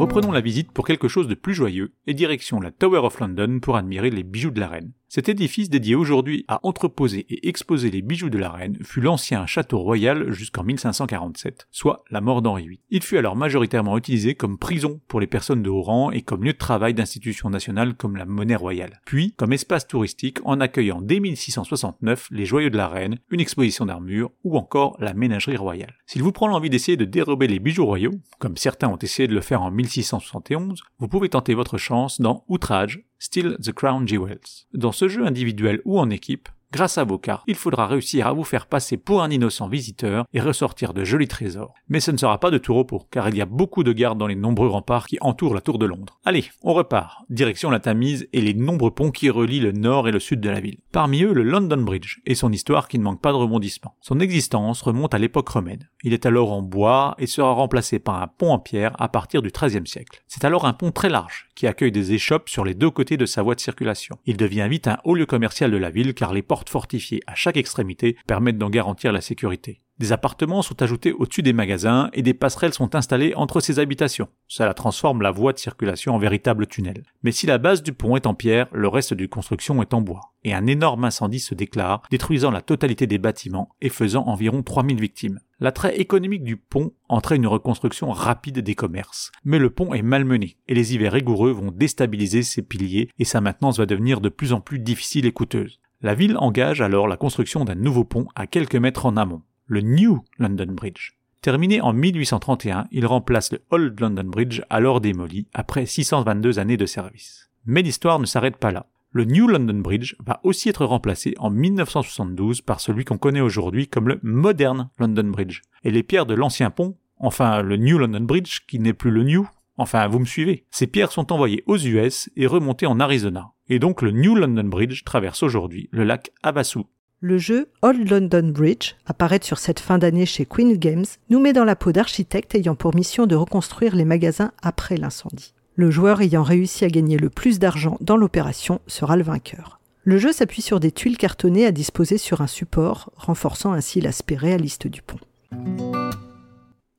Reprenons la visite pour quelque chose de plus joyeux et direction la Tower of London pour admirer les bijoux de la reine. Cet édifice dédié aujourd'hui à entreposer et exposer les bijoux de la reine fut l'ancien château royal jusqu'en 1547, soit la mort d'Henri VIII. Il fut alors majoritairement utilisé comme prison pour les personnes de haut rang et comme lieu de travail d'institutions nationales comme la monnaie royale, puis comme espace touristique en accueillant dès 1669 les joyaux de la reine, une exposition d'armure ou encore la ménagerie royale. S'il vous prend l'envie d'essayer de dérober les bijoux royaux, comme certains ont essayé de le faire en 1671, vous pouvez tenter votre chance dans Outrage, Still the Crown Jewels. Dans ce jeu individuel ou en équipe, Grâce à vos cartes, il faudra réussir à vous faire passer pour un innocent visiteur et ressortir de jolis trésors. Mais ce ne sera pas de tout repos, car il y a beaucoup de gardes dans les nombreux remparts qui entourent la tour de Londres. Allez, on repart. Direction la Tamise et les nombreux ponts qui relient le nord et le sud de la ville. Parmi eux, le London Bridge et son histoire qui ne manque pas de rebondissement. Son existence remonte à l'époque romaine. Il est alors en bois et sera remplacé par un pont en pierre à partir du XIIIe siècle. C'est alors un pont très large qui accueille des échoppes sur les deux côtés de sa voie de circulation. Il devient vite un haut lieu commercial de la ville car les portes fortifiées à chaque extrémité permettent d'en garantir la sécurité. Des appartements sont ajoutés au-dessus des magasins et des passerelles sont installées entre ces habitations. Cela transforme la voie de circulation en véritable tunnel. Mais si la base du pont est en pierre, le reste de construction est en bois. Et un énorme incendie se déclare, détruisant la totalité des bâtiments et faisant environ 3000 victimes. L'attrait économique du pont entraîne une reconstruction rapide des commerces. Mais le pont est malmené et les hivers rigoureux vont déstabiliser ses piliers et sa maintenance va devenir de plus en plus difficile et coûteuse. La ville engage alors la construction d'un nouveau pont à quelques mètres en amont le New London Bridge. Terminé en 1831, il remplace le Old London Bridge alors démoli après 622 années de service. Mais l'histoire ne s'arrête pas là. Le New London Bridge va aussi être remplacé en 1972 par celui qu'on connaît aujourd'hui comme le Modern London Bridge. Et les pierres de l'ancien pont, enfin le New London Bridge qui n'est plus le New, enfin vous me suivez, ces pierres sont envoyées aux US et remontées en Arizona. Et donc le New London Bridge traverse aujourd'hui le lac Havasu. Le jeu Old London Bridge, apparaître sur cette fin d'année chez Queen Games, nous met dans la peau d'architectes ayant pour mission de reconstruire les magasins après l'incendie. Le joueur ayant réussi à gagner le plus d'argent dans l'opération sera le vainqueur. Le jeu s'appuie sur des tuiles cartonnées à disposer sur un support, renforçant ainsi l'aspect réaliste du pont.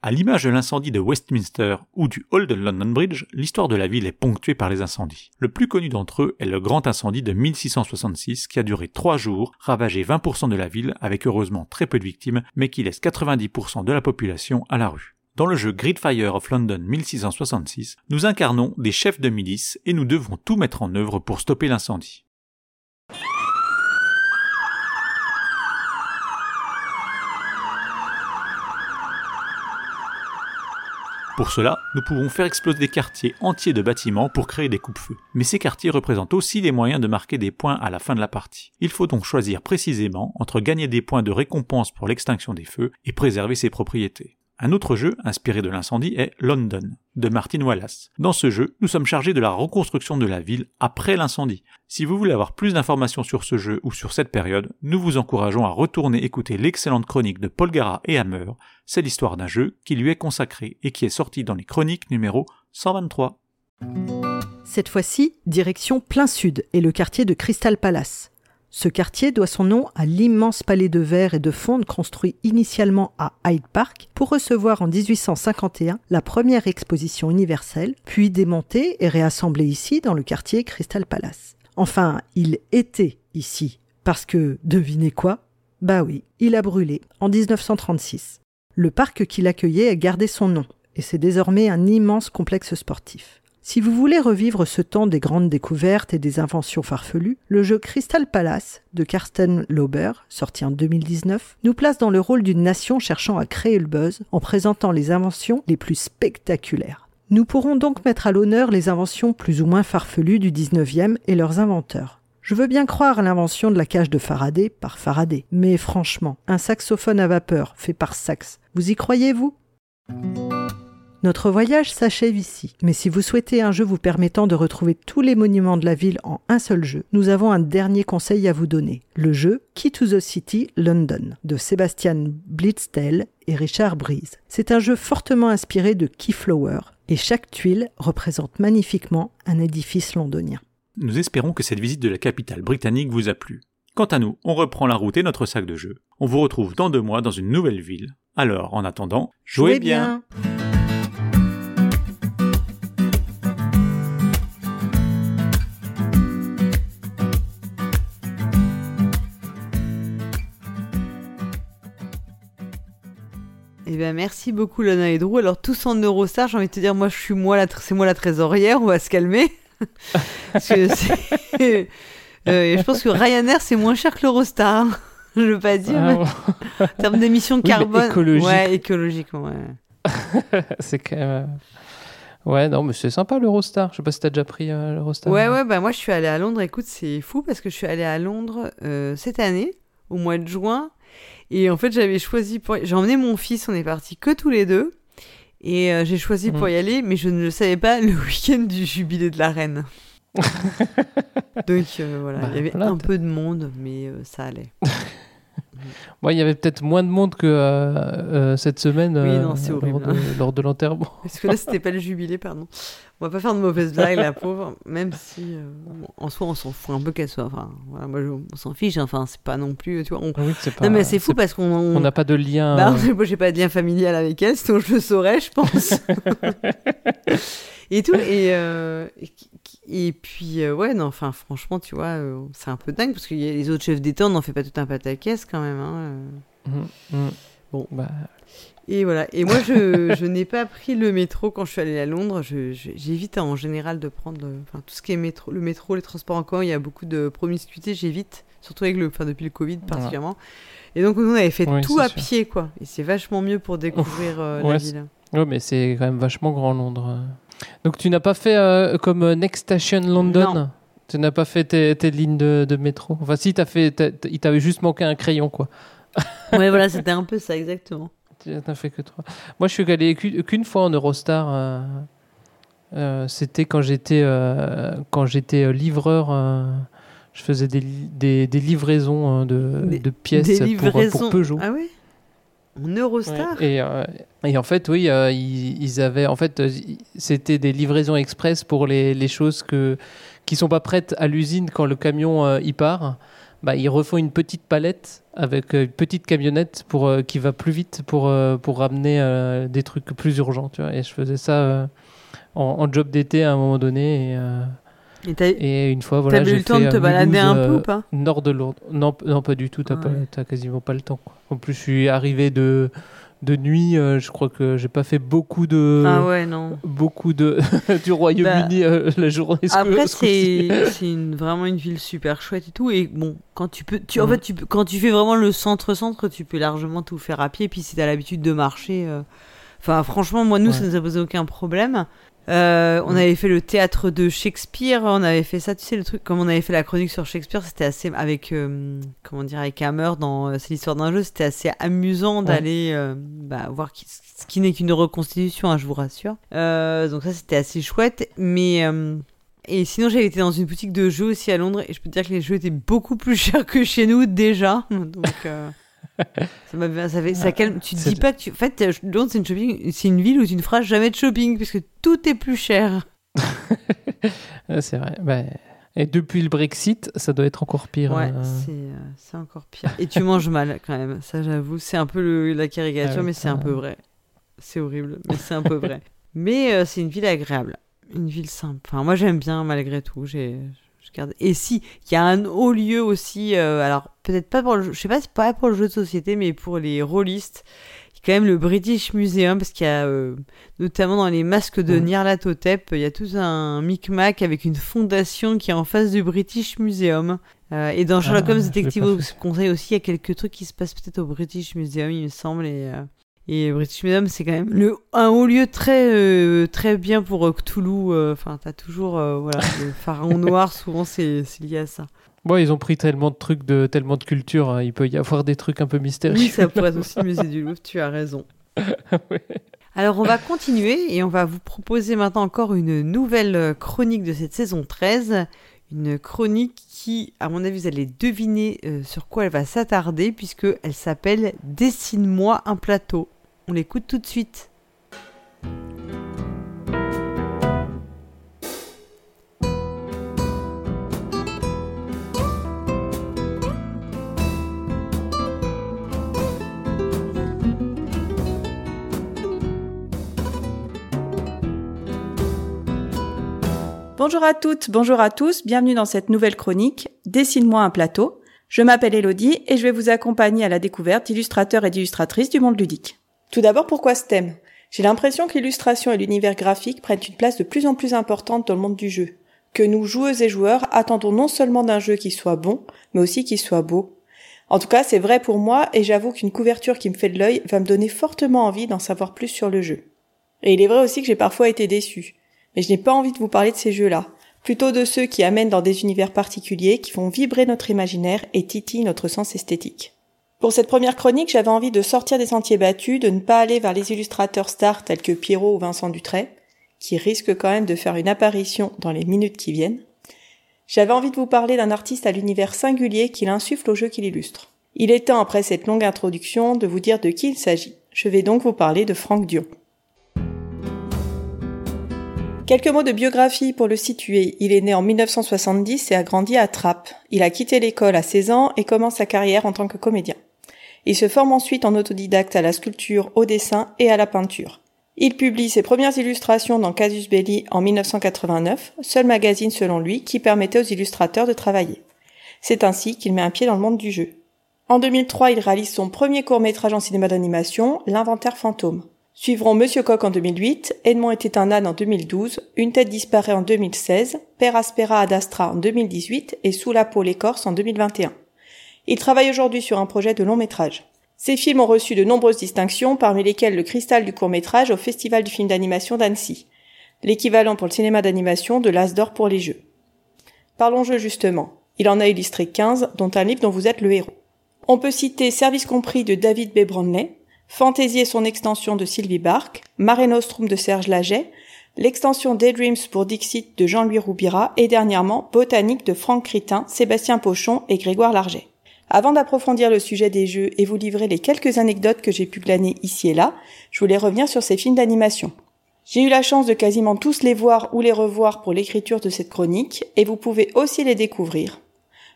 À l'image de l'incendie de Westminster ou du Old London Bridge, l'histoire de la ville est ponctuée par les incendies. Le plus connu d'entre eux est le grand incendie de 1666 qui a duré trois jours, ravagé 20% de la ville avec heureusement très peu de victimes, mais qui laisse 90% de la population à la rue. Dans le jeu Fire of London 1666, nous incarnons des chefs de milice et nous devons tout mettre en œuvre pour stopper l'incendie. Pour cela, nous pouvons faire exploser des quartiers entiers de bâtiments pour créer des coupe-feux. Mais ces quartiers représentent aussi les moyens de marquer des points à la fin de la partie. Il faut donc choisir précisément entre gagner des points de récompense pour l'extinction des feux et préserver ses propriétés. Un autre jeu inspiré de l'incendie est London, de Martin Wallace. Dans ce jeu, nous sommes chargés de la reconstruction de la ville après l'incendie. Si vous voulez avoir plus d'informations sur ce jeu ou sur cette période, nous vous encourageons à retourner écouter l'excellente chronique de Paul Gara et Hammer. C'est l'histoire d'un jeu qui lui est consacré et qui est sorti dans les chroniques numéro 123. Cette fois-ci, direction plein sud et le quartier de Crystal Palace. Ce quartier doit son nom à l'immense palais de verre et de fonte construit initialement à Hyde Park pour recevoir en 1851 la première exposition universelle, puis démonté et réassemblé ici dans le quartier Crystal Palace. Enfin, il était ici, parce que, devinez quoi? Bah oui, il a brûlé en 1936. Le parc qui l'accueillait a gardé son nom, et c'est désormais un immense complexe sportif. Si vous voulez revivre ce temps des grandes découvertes et des inventions farfelues, le jeu Crystal Palace de Karsten Lauber, sorti en 2019, nous place dans le rôle d'une nation cherchant à créer le buzz en présentant les inventions les plus spectaculaires. Nous pourrons donc mettre à l'honneur les inventions plus ou moins farfelues du 19e et leurs inventeurs. Je veux bien croire à l'invention de la cage de Faraday par Faraday, mais franchement, un saxophone à vapeur fait par sax, vous y croyez-vous notre voyage s'achève ici, mais si vous souhaitez un jeu vous permettant de retrouver tous les monuments de la ville en un seul jeu, nous avons un dernier conseil à vous donner, le jeu Key to the City London de Sebastian Blitzdale et Richard Breeze. C'est un jeu fortement inspiré de Keyflower, et chaque tuile représente magnifiquement un édifice londonien. Nous espérons que cette visite de la capitale britannique vous a plu. Quant à nous, on reprend la route et notre sac de jeu. On vous retrouve dans deux mois dans une nouvelle ville. Alors, en attendant, jouez, bien. Ben, merci beaucoup Lana et Drew. Alors tous en Eurostar, j'ai envie de te dire, moi je suis moi la, c'est moi la trésorière. On va se calmer. Euh, je pense que Ryanair c'est moins cher que l'Eurostar. je veux pas dire. Ah, en termes d'émissions carbone, écologique. ouais, écologiquement, ouais. c'est quand même. Euh, ouais, non, mais c'est sympa l'Eurostar. Je sais pas si t'as déjà pris euh, l'Eurostar. Ouais, ouais, bah moi je suis allée à Londres. Écoute, c'est fou parce que je suis allée à Londres cette année, au mois de juin. Et en fait, j'avais choisi pour. J'ai emmené mon fils, on est partis que tous les deux. Et euh, j'ai choisi pour y mm. aller, mais je ne le savais pas, le week-end du jubilé de la reine. Donc euh, voilà, bah, il y avait un peu de monde, mais euh, ça allait. Moi, il y avait peut-être moins de monde que euh, euh, cette semaine oui, non, euh, lors, de, lors de l'enterrement. Parce que là, c'était pas le jubilé, pardon. On va pas faire de mauvaises blagues, la pauvre, même si en soi, on s'en fout un peu qu'elle soit. Enfin, voilà, moi, on s'en fiche. Enfin, c'est pas non plus. Tu vois, on... oui, pas, non, mais c'est fou parce qu'on. On n'a pas de lien. Bah, moi, j'ai pas de lien familial avec elle, sinon je le saurais, je pense. et tout. Et, et puis, euh, ouais, non, enfin, franchement, tu vois, euh, c'est un peu dingue parce que les autres chefs d'État, on n'en fait pas tout un pataquès quand même. Hein, euh. mmh, mmh. Bon. Bah. Et voilà. Et moi, je, je n'ai pas pris le métro quand je suis allée à Londres. J'évite en général de prendre enfin, tout ce qui est métro, le métro, les transports en commun. Il y a beaucoup de promiscuité. J'évite, surtout avec le, enfin, depuis le Covid particulièrement. Et donc, on avait fait tout à pied, quoi. Et c'est vachement mieux pour découvrir la ville. Ouais, mais c'est quand même vachement grand Londres. Donc tu n'as pas fait euh, comme euh, Next Station London Tu n'as pas fait tes, tes lignes de, de métro. Enfin, si, as fait, il t'avait juste manqué un crayon, quoi. Ouais, voilà, c'était un peu ça, exactement. Tu n'as fait que trois. Moi, je suis allé qu'une fois en Eurostar. euh, euh, C'était quand j'étais quand j'étais livreur. je faisais des, des, des livraisons euh, de, Des- de pièces Des pour, livraisons. pour Peugeot. Ah ouais? En Eurostar euh, et en fait, oui, euh, ils, avaient. En fait, euh, c'était des livraisons express pour les, choses que, qui sont pas prêtes à l'usine quand le camion y part. Bah, ils refont une petite palette avec une petite camionnette pour, qui va plus vite pour, pour ramener des trucs plus urgents. Tu vois. Et je faisais ça en, job d'été à un moment donné. Et t'as et une fois, voilà. t'avais eu le temps de te euh, balader un peu euh, ou pas Nord de Lourdes. Non, pas du tout. T'as Ah ouais. t'as quasiment pas le temps. quoi. En plus, je suis arrivé de, de nuit. euh, je crois que j'ai pas fait beaucoup de. Ah ouais, non. Beaucoup de du Royaume-Uni euh, la journée. Après, c'est une- vraiment une ville super chouette et tout. Et bon, quand tu peux, tu, en fait, tu quand tu fais vraiment le centre-centre, tu peux largement tout faire à pied. Puis si t'as l'habitude de marcher, euh, enfin, franchement, moi, nous, ça Ouais. nous a posé aucun problème. Euh, on Mhm. avait fait le théâtre de Shakespeare, on avait fait ça, tu sais, le truc, comme on avait fait la chronique sur Shakespeare, c'était assez, avec, euh, comment dire, avec Hammer dans euh, C'est l'histoire d'un jeu, c'était assez amusant d'aller bah, voir qui- ce qui n'est qu'une reconstitution, hein, je vous rassure. Donc ça, c'était assez chouette, mais... et sinon, j'avais été dans une boutique de jeux aussi à Londres, et je peux te dire que les jeux étaient beaucoup plus chers que chez nous déjà. Donc, euh, ça m'a ça fait, ça calme. Tu te dis pas que tu. En fait, euh, Londres, c'est une, shopping... c'est une ville où tu ne feras jamais de shopping, puisque tout est plus cher. C'est vrai. Bah, et depuis le Brexit, ça doit être encore pire. Ouais, euh. c'est euh, c'est encore pire. Et tu manges mal quand même, ça j'avoue. C'est un peu le- la caricature, Ah mais c'est un ça- peu vrai. C'est horrible, mais c'est un peu vrai. Mais euh, c'est une ville agréable, une ville simple. Enfin, moi j'aime bien malgré tout. J'ai je. Et si, il y a un haut lieu aussi. euh, alors peut-être pas pour le, jeu- je sais pas, c'est pas pour le jeu de société, mais pour les rôlistes. Il y a quand même le British Museum parce qu'il y a euh, notamment dans les masques de Mhm. Nyarlathotep, il y a tout un micmac avec une fondation qui est en face du British Museum. Euh, et dans Sherlock Ah, Holmes je l'ai Detective. Conseil aussi, il y a quelques trucs qui se passent peut-être au British Museum, il me semble. Et, euh, et British Museum, c'est quand même le, un haut lieu très, euh, très bien pour euh, Cthulhu. euh, Enfin, t'as toujours voilà, le pharaon noir, souvent c'est lié à ça. Bon, ils ont pris tellement de trucs, de tellement de culture. hein, Il peut y avoir des trucs un peu mystérieux. Oui, ça pourrait être aussi le musée du Louvre, tu as raison. Ouais. Alors, on va continuer et on va vous proposer maintenant encore une nouvelle chronique de cette saison 13. Une chronique qui, à mon avis, vous allez deviner euh, sur quoi elle va s'attarder, puisqu'elle s'appelle Dessine-moi un plateau. On l'écoute tout de suite. Bonjour à toutes, bonjour à tous, bienvenue dans cette nouvelle chronique Dessine-moi un plateau. Je m'appelle Elodie et je vais vous accompagner à la découverte d'illustrateurs et d'illustratrices du monde ludique. Tout d'abord, pourquoi ce thème? J'ai l'impression que l'illustration et l'univers graphique prennent une place de plus en plus importante dans le monde du jeu. Que nous, joueuses et joueurs, attendons non seulement d'un jeu qui soit bon, mais aussi qui soit beau. En tout cas, c'est vrai pour moi et j'avoue qu'une couverture qui me fait de l'œil va me donner fortement envie d'en savoir plus sur le jeu. Et il est vrai aussi que j'ai parfois été déçue. Mais je n'ai pas envie de vous parler de ces jeux-là, plutôt de ceux qui amènent dans des univers particuliers, qui font vibrer notre imaginaire et titillent notre sens esthétique. Pour cette première chronique, j'avais envie de sortir des sentiers battus, de ne pas aller vers les illustrateurs stars tels que Pierrot ou Vincent Dutray, qui risquent quand même de faire une apparition dans les minutes qui viennent. J'avais envie de vous parler d'un artiste à l'univers singulier qu'il insuffle au jeu qu'il illustre. Il est temps, après cette longue introduction, de vous dire de qui il s'agit. Je vais donc vous parler de Franck Dion. Quelques mots de biographie pour le situer. Il est né en 1970 et a grandi à Trappes. Il a quitté l'école à 16 ans et commence sa carrière en tant que comédien. Il se forme ensuite en autodidacte à la sculpture, au dessin et à la peinture. Il publie ses premières illustrations dans Casus Belli en 1989, seul magazine selon lui qui permettait aux illustrateurs de travailler. C'est ainsi qu'il met un pied dans le monde du jeu. En 2003, il réalise son premier court-métrage en cinéma d'animation, L'inventaire fantôme. Suivront Monsieur Coq en 2008, Edmond était un âne en 2012, Une tête disparaît en 2016, Père Aspera ad Astra en 2018 et Sous la peau l'écorce en 2021. Il travaille aujourd'hui sur un projet de long métrage. Ces films ont reçu de nombreuses distinctions, parmi lesquelles le cristal du court métrage au Festival du film d'animation d'Annecy, l'équivalent pour le cinéma d'animation de l'As d'or pour les jeux. Parlons jeu justement. Il en a illustré 15, dont un livre dont vous êtes le héros. On peut citer Service compris de David B. Bromley, Fantasy et son extension de Sylvie Bark, Mare Nostrum de Serge Laget, l'extension Daydreams pour Dixit de Jean-Louis Roubira et dernièrement Botanique de Franck Critin, Sébastien Pochon et Grégoire Larget. Avant d'approfondir le sujet des jeux et vous livrer les quelques anecdotes que j'ai pu glaner ici et là, je voulais revenir sur ces films d'animation. J'ai eu la chance de quasiment tous les voir ou les revoir pour l'écriture de cette chronique et vous pouvez aussi les découvrir.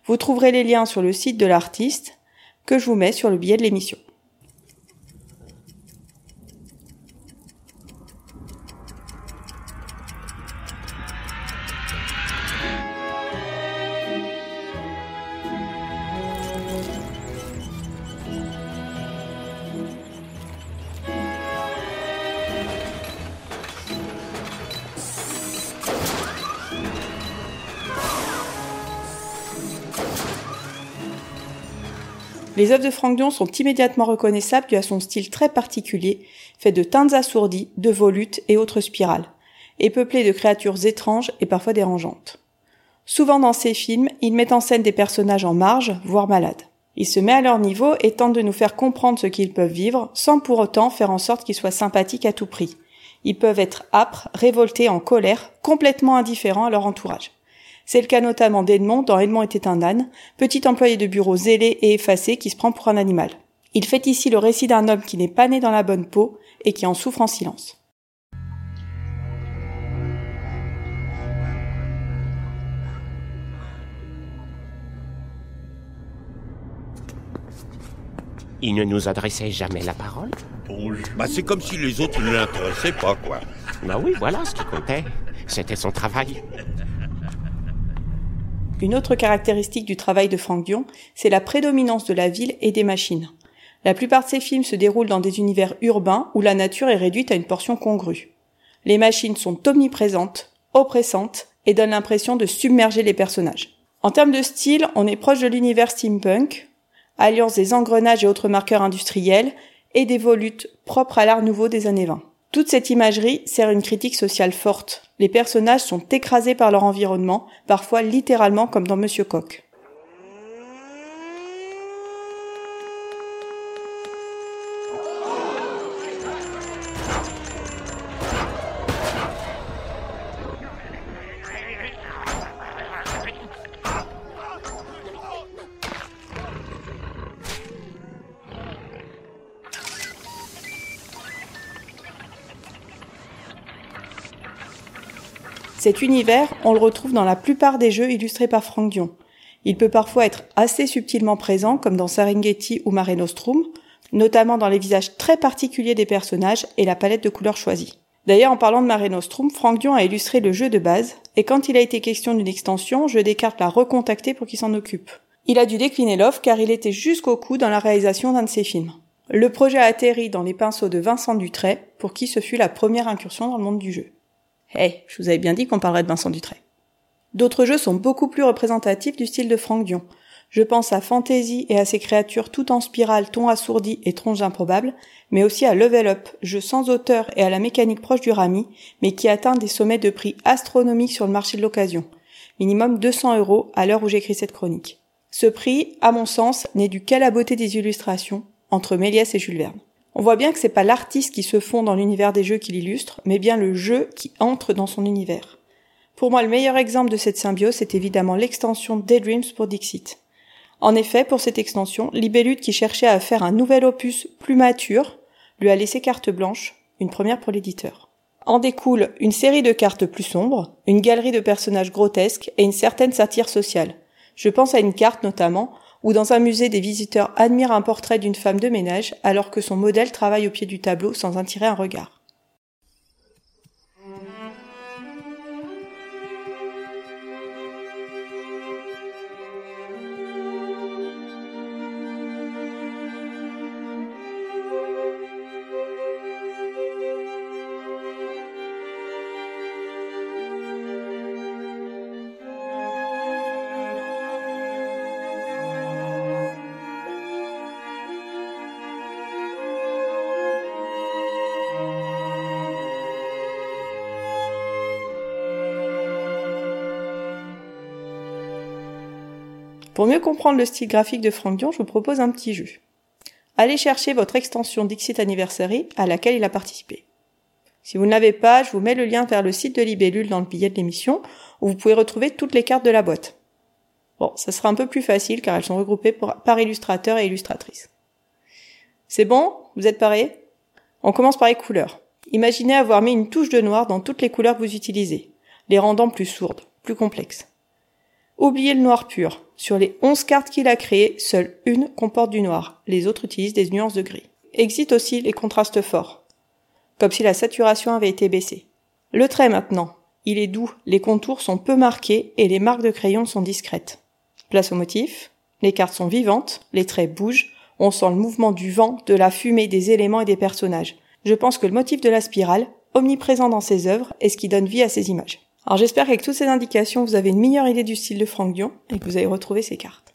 Vous trouverez les liens sur le site de l'artiste que je vous mets sur le billet de l'émission. Les œuvres de Franck Dion sont immédiatement reconnaissables dû à son style très particulier, fait de teintes assourdies, de volutes et autres spirales, et peuplé de créatures étranges et parfois dérangeantes. Souvent dans ses films, il met en scène des personnages en marge, voire malades. Il se met à leur niveau et tente de nous faire comprendre ce qu'ils peuvent vivre, sans pour autant faire en sorte qu'ils soient sympathiques à tout prix. Ils peuvent être âpres, révoltés, en colère, complètement indifférents à leur entourage. C'est le cas notamment d'Edmond dans Edmond était un âne, petit employé de bureau zélé et effacé qui se prend pour un animal. Il fait ici le récit d'un homme qui n'est pas né dans la bonne peau et qui en souffre en silence. Il ne nous adressait jamais la parole Bah c'est comme si les autres ne l'intéressaient pas, quoi. Bah oui, voilà ce qui comptait. C'était son travail. Une autre caractéristique du travail de Franck Dion, c'est la prédominance de la ville et des machines. La plupart de ses films se déroulent dans des univers urbains où la nature est réduite à une portion congrue. Les machines sont omniprésentes, oppressantes et donnent l'impression de submerger les personnages. En termes de style, on est proche de l'univers steampunk, alliance des engrenages et autres marqueurs industriels et des volutes propres à l'art nouveau des années 20. Toute cette imagerie sert une critique sociale forte. Les personnages sont écrasés par leur environnement, parfois littéralement comme dans Monsieur Coq. Cet univers, on le retrouve dans la plupart des jeux illustrés par Frank Dion. Il peut parfois être assez subtilement présent, comme dans Serengeti ou Mare Nostrum, notamment dans les visages très particuliers des personnages et la palette de couleurs choisie. D'ailleurs, en parlant de Mare Nostrum, Frank Dion a illustré le jeu de base, et quand il a été question d'une extension, je décarte la recontacter pour qu'il s'en occupe. Il a dû décliner l'offre car il était jusqu'au cou dans la réalisation d'un de ses films. Le projet a atterri dans les pinceaux de Vincent Dutray, pour qui ce fut la première incursion dans le monde du jeu. Eh, je vous avais bien dit qu'on parlerait de Vincent Dutray. D'autres jeux sont beaucoup plus représentatifs du style de Franck Dion. Je pense à Fantasy et à ses créatures tout en spirale, ton assourdi et tronches improbables, mais aussi à Level Up, jeu sans auteur et à la mécanique proche du Rami, mais qui atteint des sommets de prix astronomiques sur le marché de l'occasion. Minimum 200 euros à l'heure où j'écris cette chronique. Ce prix, à mon sens, n'est dû qu'à la beauté des illustrations, entre Méliès et Jules Verne. On voit bien que c'est pas l'artiste qui se fond dans l'univers des jeux qui l'illustre, mais bien le jeu qui entre dans son univers. Pour moi, le meilleur exemple de cette symbiose, c'est évidemment l'extension Daydreams pour Dixit. En effet, pour cette extension, Libellude qui cherchait à faire un nouvel opus plus mature, lui a laissé carte blanche, une première pour l'éditeur. En découle une série de cartes plus sombres, une galerie de personnages grotesques et une certaine satire sociale. Je pense à une carte notamment où dans un musée des visiteurs admirent un portrait d'une femme de ménage alors que son modèle travaille au pied du tableau sans en un regard. Pour mieux comprendre le style graphique de Franck Dion, je vous propose un petit jeu. Allez chercher votre extension Dixit Anniversary à laquelle il a participé. Si vous ne l'avez pas, je vous mets le lien vers le site de Libellule dans le billet de l'émission, où vous pouvez retrouver toutes les cartes de la boîte. Bon, ça sera un peu plus facile car elles sont regroupées par illustrateur et illustratrice. C'est bon? Vous êtes parés? On commence par les couleurs. Imaginez avoir mis une touche de noir dans toutes les couleurs que vous utilisez, les rendant plus sourdes, plus complexes. Oubliez le noir pur. Sur les 11 cartes qu'il a créées, seule une comporte du noir. Les autres utilisent des nuances de gris. Exit aussi les contrastes forts. Comme si la saturation avait été baissée. Le trait maintenant. Il est doux, les contours sont peu marqués et les marques de crayon sont discrètes. Place au motif. Les cartes sont vivantes, les traits bougent, on sent le mouvement du vent, de la fumée, des éléments et des personnages. Je pense que le motif de la spirale, omniprésent dans ses œuvres, est ce qui donne vie à ses images. Alors j'espère qu'avec toutes ces indications, vous avez une meilleure idée du style de Franck Dion et que vous avez retrouvé ces cartes.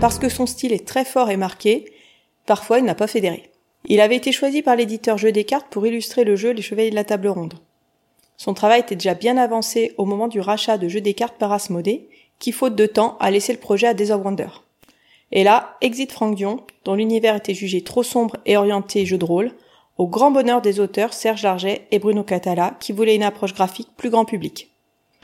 Parce que son style est très fort et marqué, parfois il n'a pas fédéré. Il avait été choisi par l'éditeur Jeu des cartes pour illustrer le jeu Les Chevaliers de la Table Ronde. Son travail était déjà bien avancé au moment du rachat de Jeux des cartes par Asmodée, qui faute de temps a laissé le projet à Days Wonder. Et là, exit Franck Dion, dont l'univers était jugé trop sombre et orienté jeu de rôle, au grand bonheur des auteurs Serge Larget et Bruno Catala, qui voulaient une approche graphique plus grand public.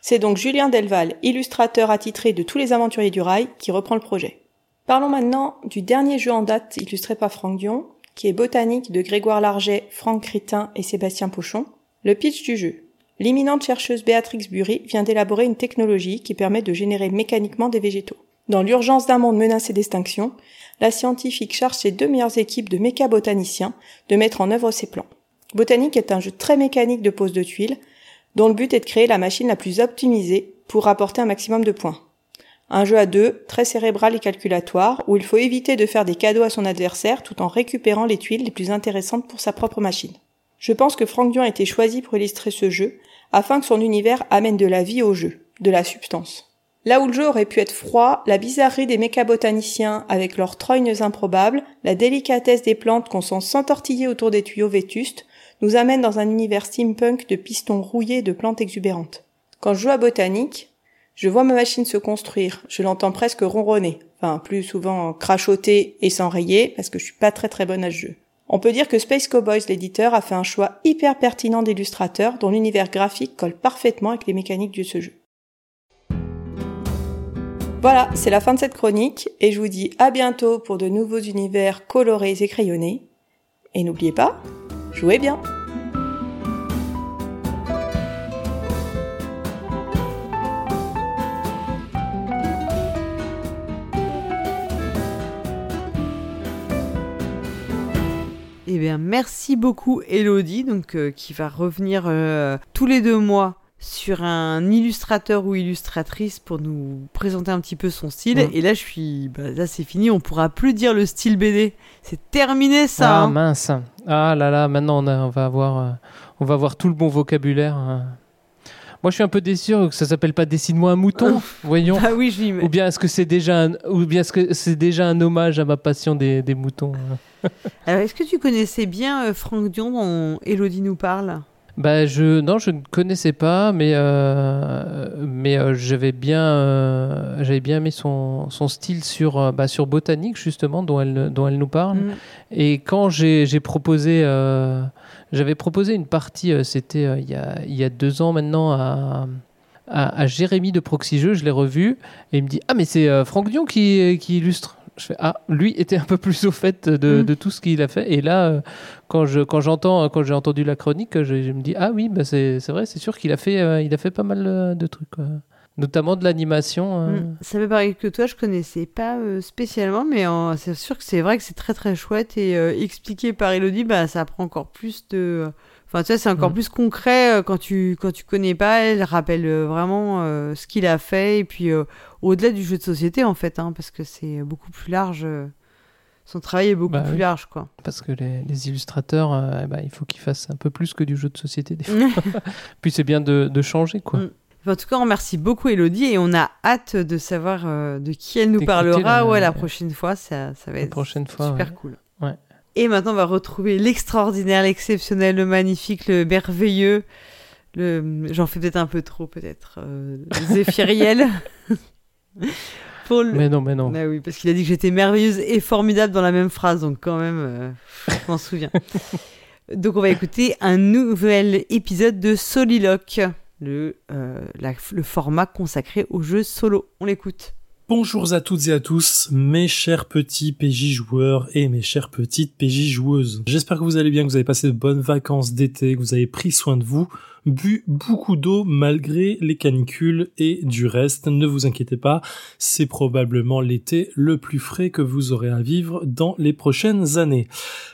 C'est donc Julien Delval, illustrateur attitré de tous les aventuriers du rail, qui reprend le projet. Parlons maintenant du dernier jeu en date illustré par Franck Dion, qui est Botanique de Grégoire Larget, Franck Critin et Sébastien Pochon. Le pitch du jeu. L'imminente chercheuse Béatrix Bury vient d'élaborer une technologie qui permet de générer mécaniquement des végétaux. Dans l'urgence d'un monde menacé d'extinction, la scientifique charge ses deux meilleures équipes de méca-botaniciens de mettre en œuvre ses plans. Botanique est un jeu très mécanique de pose de tuiles, dont le but est de créer la machine la plus optimisée pour rapporter un maximum de points. Un jeu à deux, très cérébral et calculatoire, où il faut éviter de faire des cadeaux à son adversaire tout en récupérant les tuiles les plus intéressantes pour sa propre machine. Je pense que Franck Dion a été choisi pour illustrer ce jeu, afin que son univers amène de la vie au jeu, de la substance. Là où le jeu aurait pu être froid, la bizarrerie des mécabotaniciens avec leurs trognes improbables, la délicatesse des plantes qu'on sent s'entortiller autour des tuyaux vétustes, nous amène dans un univers steampunk de pistons rouillés de plantes exubérantes. Quand je joue à botanique, je vois ma machine se construire, je l'entends presque ronronner, enfin plus souvent crachoter et s'enrayer parce que je suis pas très très bonne à ce jeu. On peut dire que Space Cowboys, l'éditeur, a fait un choix hyper pertinent d'illustrateur dont l'univers graphique colle parfaitement avec les mécaniques de ce jeu. Voilà, c'est la fin de cette chronique et je vous dis à bientôt pour de nouveaux univers colorés et crayonnés. Et n'oubliez pas, jouez bien Eh bien, merci beaucoup Elodie, donc euh, qui va revenir euh, tous les deux mois sur un illustrateur ou illustratrice pour nous présenter un petit peu son style. Mm. Et là, je suis, bah, là, c'est fini. On pourra plus dire le style BD. C'est terminé ça. Ah hein. mince. Ah là là, maintenant on, a- on va avoir, euh, on va avoir tout le bon vocabulaire. hein. Moi, je suis un peu déçu que ça s'appelle pas Dessine-moi un mouton. Voyons. Ah oui, je. Ou bien est-ce que c'est déjà un, ou bien est-ce que c'est déjà un hommage à ma passion des, des moutons hein Alors, est-ce que tu connaissais bien euh, Franck Dion dont Elodie nous parle? Bah je non je ne connaissais pas mais euh, mais euh, j'avais bien euh, j'avais bien aimé son, son style sur euh, bah, sur botanique justement dont elle dont elle nous parle Mm. et quand j'ai proposé j'avais proposé une partie c'était il y a il y a deux ans maintenant à à, à Jérémy de Proxy Jeux, je l'ai revu et il me dit ah mais c'est Franck Dion qui qui illustre je fais ah lui était un peu plus au fait de, Mm. de tout ce qu'il a fait et là quand je quand j'entends quand j'ai entendu la chronique je, je me dis ah oui bah c'est vrai c'est sûr qu'il a fait euh, il a fait pas mal euh, de trucs quoi. notamment de l'animation euh. Mm. Ça fait pareil que toi, je connaissais pas euh, spécialement, mais euh, c'est sûr que c'est vrai que c'est très très chouette et euh, expliqué par Elodie, bah ça prend encore plus de. Enfin, tu sais, c'est encore Mm. plus concret euh, quand tu quand tu connais pas. Elle rappelle euh, vraiment euh, ce qu'il a fait et puis euh, au-delà du jeu de société en fait, hein, parce que c'est beaucoup plus large. Son travail est beaucoup Bah plus oui. large, quoi. parce que les, les illustrateurs euh, eh ben, il faut qu'ils fassent un peu plus que du jeu de société des fois puis c'est bien de, de changer quoi Mm. En tout cas, on remercie beaucoup Elodie et on a hâte de savoir euh, de qui elle nous parlera. la- Ouais, la prochaine fois, ça, ça va être prochaine fois super ouais. cool. Ouais. Et maintenant, on va retrouver l'extraordinaire, l'exceptionnel, le magnifique, le merveilleux le, j'en fais peut-être un peu trop, peut-être. Euh, Zéphiriel. Pour le- Mais non, mais non. Bah oui, parce qu'il a dit que j'étais merveilleuse et formidable dans la même phrase, donc quand même, euh, je m'en souviens. donc on va écouter un nouvel épisode de Soliloque, le, euh, la- le format consacré au jeu solo. On l'écoute. Bonjour à toutes et à tous, mes chers petits PJ joueurs et mes chères petites PJ joueuses. J'espère que vous allez bien, que vous avez passé de bonnes vacances d'été, que vous avez pris soin de vous, bu beaucoup d'eau malgré les canicules et du reste. Ne vous inquiétez pas, c'est probablement l'été le plus frais que vous aurez à vivre dans les prochaines années.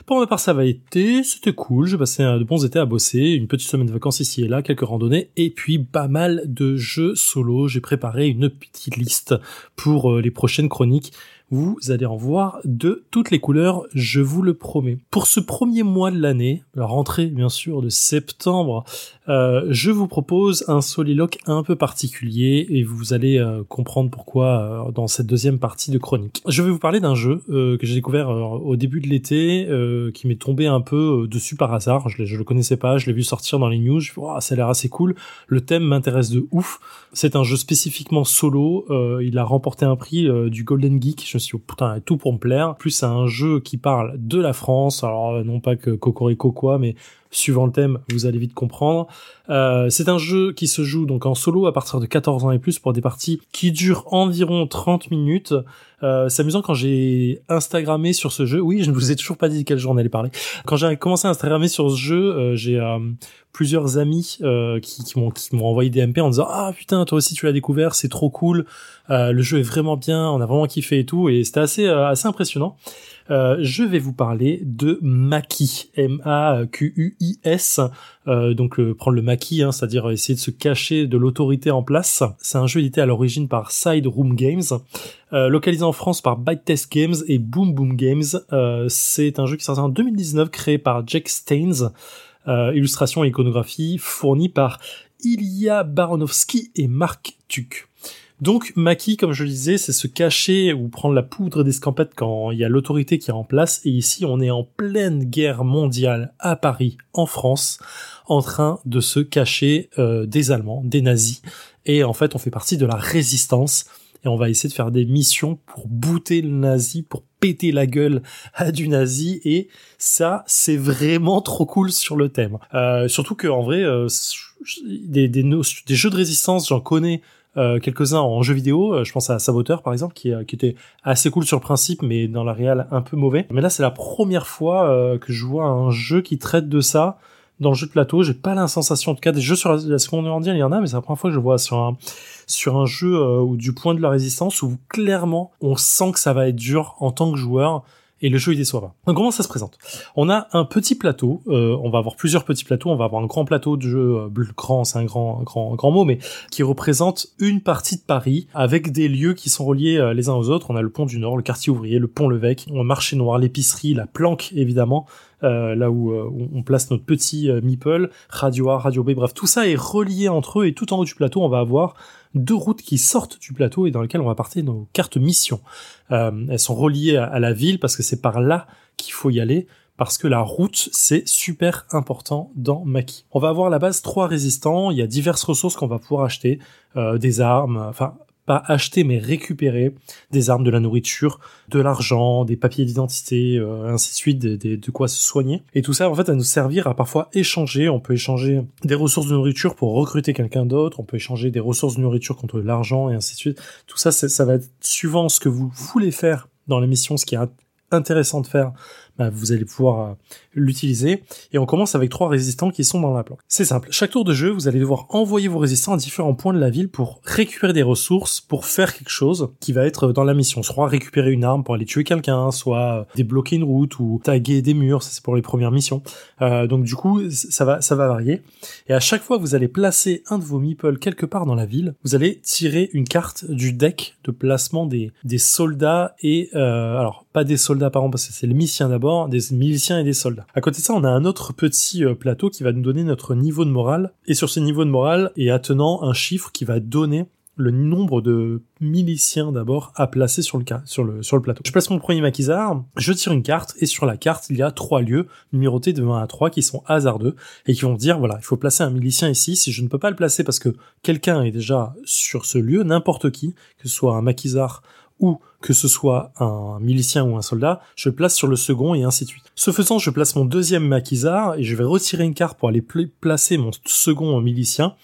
Pour ma part, ça va été, c'était cool, j'ai passé de bons étés à bosser, une petite semaine de vacances ici et là, quelques randonnées, et puis pas mal de jeux solo. J'ai préparé une petite liste pour euh, les prochaines chroniques. Vous allez en voir de toutes les couleurs, je vous le promets. Pour ce premier mois de l'année, la rentrée bien sûr de septembre, euh, je vous propose un soliloque un peu particulier et vous allez euh, comprendre pourquoi euh, dans cette deuxième partie de chronique. Je vais vous parler d'un jeu que j'ai découvert au début de l'été, qui m'est tombé un peu dessus par hasard. Je, le connaissais pas, je l'ai vu sortir dans les news. Je me ça a l'air assez cool. Le thème m'intéresse de ouf. C'est un jeu spécifiquement solo. il a remporté un prix du Golden Geek. Oh, putain, tout pour me plaire. Plus c'est un jeu qui parle de la France. Alors euh, non pas que Cocorico quoi, mais suivant le thème, vous allez vite comprendre. Euh, c'est un jeu qui se joue donc en solo à partir de 14 ans et plus pour des parties qui durent environ 30 minutes. Euh, c'est amusant quand j'ai Instagrammé sur ce jeu. Oui, je ne vous ai toujours pas dit de quel jeu on allait parler. Quand j'ai commencé à Instagrammer sur ce jeu, euh, j'ai euh, plusieurs amis euh, qui, qui m'ont qui m'ont envoyé des MP en disant ah putain toi aussi tu l'as découvert, c'est trop cool. Euh, le jeu est vraiment bien, on a vraiment kiffé et tout et c'était assez assez impressionnant. Euh, je vais vous parler de Maki, M-A-Q-U-I-S, euh, donc euh, prendre le maquis, hein, c'est-à-dire essayer de se cacher de l'autorité en place. C'est un jeu édité à l'origine par Side Room Games, localisé en France par Byte Test Games et Boom Boom Games. C'est un jeu qui sorti en 2019, créé par Jack Staines, illustration et iconographie fournie par Ilya Baronovsky et Mark Tuck. Donc Maki, comme je le disais, c'est se cacher ou prendre la poudre d'escampette quand il y a l'autorité qui est en place. Et ici, on est en pleine guerre mondiale à Paris, en France, en train de se cacher euh, des Allemands, des nazis. Et en fait, on fait partie de la résistance. Et on va essayer de faire des missions pour booter le nazi, pour péter la gueule à du nazi. Et ça, c'est vraiment trop cool sur le thème. Euh, surtout que en vrai, euh, des, des, des jeux de résistance, j'en connais quelques-uns en jeux vidéo. Euh, Je pense à Saboteur par exemple, qui, euh, qui était assez cool sur le principe, mais dans la réal un peu mauvais. Mais là, c'est la première fois euh, que je vois un jeu qui traite de ça dans le jeu de plateau. J'ai pas la sensation, en tout cas, des jeux sur la, Seconde Guerre mondiale, il y en a, mais c'est la première fois que je vois sur un sur un jeu euh, où du point de la résistance où clairement on sent que ça va être dur en tant que joueur et le jeu il déçoit pas. Donc comment ça se présente? On a un petit plateau, euh, on va avoir plusieurs petits plateaux, on va avoir un grand plateau de jeu, euh, grand c'est un grand grand grand mot, mais qui représente une partie de Paris avec des lieux qui sont reliés euh, les uns aux autres. On a le pont du Nord, le quartier ouvrier, le pont Levesque, on a le marché noir, l'épicerie, la planque évidemment, euh, là où, euh, on place notre petit euh, meeple, radio A, radio B, bref, tout ça est relié entre eux et tout en haut du plateau, on va avoir deux routes qui sortent du plateau et dans lesquelles on va partir nos cartes mission. Elles sont reliées à, la ville parce que c'est par là qu'il faut y aller parce que la route c'est super important dans Maki. On va avoir à la base trois résistants, il y a diverses ressources qu'on va pouvoir acheter, des armes, enfin acheter mais récupérer des armes, de la nourriture, de l'argent, des papiers d'identité, euh, ainsi de suite, de quoi se soigner. Et tout ça, en fait, à nous servir à parfois échanger. On peut échanger des ressources de nourriture pour recruter quelqu'un d'autre. On peut échanger des ressources de nourriture contre de l'argent et ainsi de suite. Tout ça, ça va être suivant ce que vous voulez faire dans la mission, ce qui est int- intéressant de faire, vous allez pouvoir euh, l'utiliser. Et on commence avec trois résistants qui sont dans la planque. C'est simple. Chaque tour de jeu, vous allez devoir envoyer vos résistants à différents points de la ville pour récupérer des ressources, pour faire quelque chose qui va être dans la mission. Soit récupérer une arme pour aller tuer quelqu'un, soit euh, débloquer une route ou taguer des murs. Ça, c'est pour les premières missions. Euh, donc du coup, ça va, varier. Et à chaque fois que vous allez placer un de vos meeples quelque part dans la ville, vous allez tirer une carte du deck de placement des, soldats et alors pas des soldats par exemple parce que c'est les miliciens d'abord, des miliciens et des soldats. À côté de ça, on a un autre petit euh, plateau qui va nous donner notre niveau de morale et sur ce niveau de morale est attenant un chiffre qui va donner le nombre de miliciens d'abord à placer sur le, sur le plateau. Je place mon premier maquisard, je tire une carte, et sur la carte, il y a trois lieux numérotés de 1 à 3 qui sont hasardeux, et qui vont dire, voilà, il faut placer un milicien ici, si je ne peux pas le placer parce que quelqu'un est déjà sur ce lieu, n'importe qui, que ce soit un maquisard ou que ce soit un milicien ou un soldat, je place sur le second et ainsi de suite. Ce faisant, je place mon deuxième maquisard et je vais retirer une carte pour aller pl- placer mon second milicien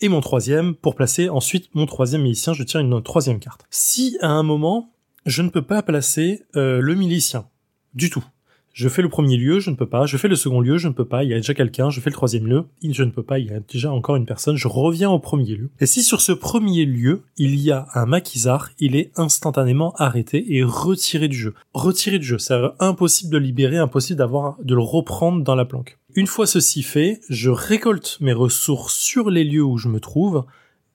et mon troisième pour placer ensuite mon troisième milicien. Je tire une troisième carte. Si à un moment je ne peux pas placer euh, le milicien du tout. Je fais le premier lieu, je ne peux pas. Je fais le second lieu, je ne peux pas. Il y a déjà quelqu'un. Je fais le troisième lieu, je ne peux pas. Il y a déjà encore une personne. Je reviens au premier lieu. Et si sur ce premier lieu, il y a un maquisard, il est instantanément arrêté et retiré du jeu. Retiré du jeu. C'est impossible de libérer, impossible d'avoir, de le reprendre dans la planque. Une fois ceci fait, je récolte mes ressources sur les lieux où je me trouve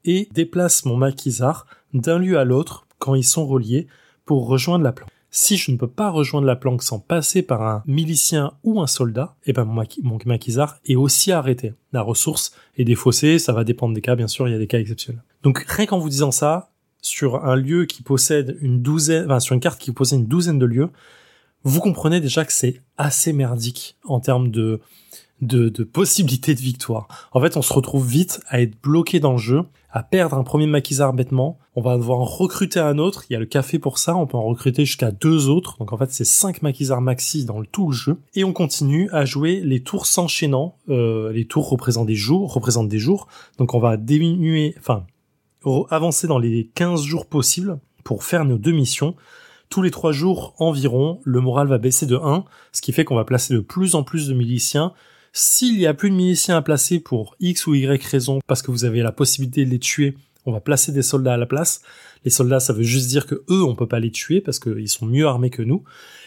et déplace mon maquisard d'un lieu à l'autre quand ils sont reliés pour rejoindre la planque. Si je ne peux pas rejoindre la planque sans passer par un milicien ou un soldat, eh ben mon maquisard est aussi arrêté. La ressource est défaussée, ça va dépendre des cas, bien sûr, il y a des cas exceptionnels. Donc rien qu'en vous disant ça, sur un lieu qui possède une douzaine, enfin sur une carte qui possède une douzaine de lieux, vous comprenez déjà que c'est assez merdique en termes de, de, de possibilités de victoire. En fait, on se retrouve vite à être bloqué dans le jeu, à perdre un premier maquisard bêtement. On va devoir en recruter un autre. Il y a le café pour ça. On peut en recruter jusqu'à deux autres. Donc en fait, c'est cinq maquisards maxi dans le tout le jeu. Et on continue à jouer les tours s'enchaînant. Euh, les tours représentent des jours, représentent des jours. Donc on va diminuer, enfin, avancer dans les 15 jours possibles pour faire nos deux missions. Tous les trois jours environ, le moral va baisser de 1, ce qui fait qu'on va placer de plus en plus de miliciens. S'il y a plus de miliciens à placer pour X ou Y raison, parce que vous avez la possibilité de les tuer, on va placer des soldats à la place. Les soldats, ça veut juste dire que eux, on peut pas les tuer parce qu'ils sont mieux armés que nous.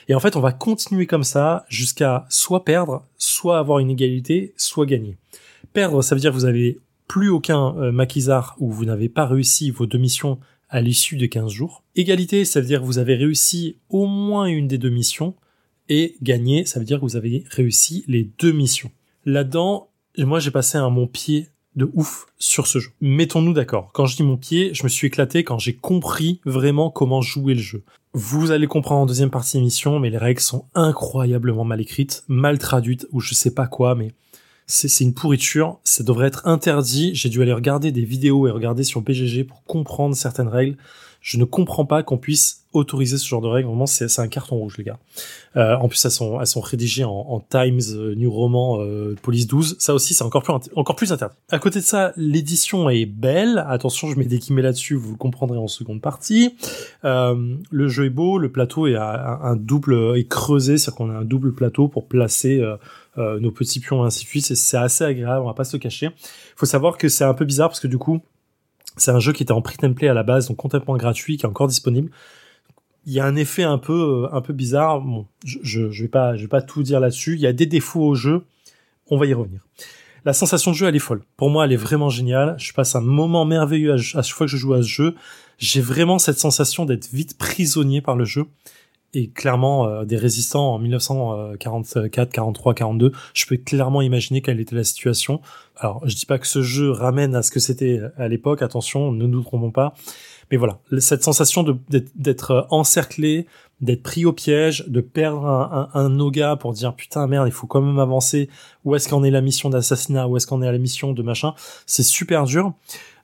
Et en fait, on va continuer comme ça jusqu'à soit perdre, soit avoir une égalité, soit gagner. Perdre, ça veut dire que vous avez plus aucun euh, maquisard ou vous n'avez pas réussi vos deux missions à l'issue de 15 jours. Égalité, ça veut dire que vous avez réussi au moins une des deux missions. Et gagner, ça veut dire que vous avez réussi les deux missions. Là-dedans, moi j'ai passé un mon pied de ouf sur ce jeu. Mettons-nous d'accord. Quand je dis mon pied, je me suis éclaté quand j'ai compris vraiment comment jouer le jeu. Vous allez comprendre en deuxième partie d'émission, mais les règles sont incroyablement mal écrites, mal traduites, ou je sais pas quoi, mais c'est une pourriture. Ça devrait être interdit. J'ai dû aller regarder des vidéos et regarder sur PGG pour comprendre certaines règles. Je ne comprends pas qu'on puisse autoriser ce genre de règles. Vraiment, c'est un carton rouge, les gars. Euh, en plus, elles sont, elles sont rédigées en, en Times euh, New Roman euh, Police 12. Ça aussi, c'est encore plus, encore plus interdit. À côté de ça, l'édition est belle. Attention, je mets des guillemets là-dessus. Vous le comprendrez en seconde partie. Euh, le jeu est beau. Le plateau est à, un double est creusé, c'est-à-dire qu'on a un double plateau pour placer euh, euh, nos petits pions et ainsi de suite. C'est- C'est assez agréable. On va pas se le cacher. Faut savoir que c'est un peu bizarre parce que du coup, c'est un jeu qui était en prix-template à la base, donc complètement gratuit, qui est encore disponible. Il y a un effet un peu, euh, un peu bizarre. Je vais pas, je vais pas tout dire là-dessus. Il y a des défauts au jeu. On va y revenir. La sensation de jeu, elle est folle. Pour moi, elle est vraiment géniale. Je passe un moment merveilleux à, à chaque fois que je joue à ce jeu. J'ai vraiment cette sensation d'être vite prisonnier par le jeu. Et clairement, euh, des résistants en 1944, 43, 42, je peux clairement imaginer quelle était la situation. Alors, je dis pas que ce jeu ramène à ce que c'était à l'époque, attention, ne nous trompons pas. Mais voilà, cette sensation d'être d'être encerclé, d'être pris au piège, de perdre un, un, pour dire putain merde, il faut quand même avancer. Où est-ce qu'en est la mission d'assassinat? Où est-ce qu'en est la mission de machin? C'est super dur.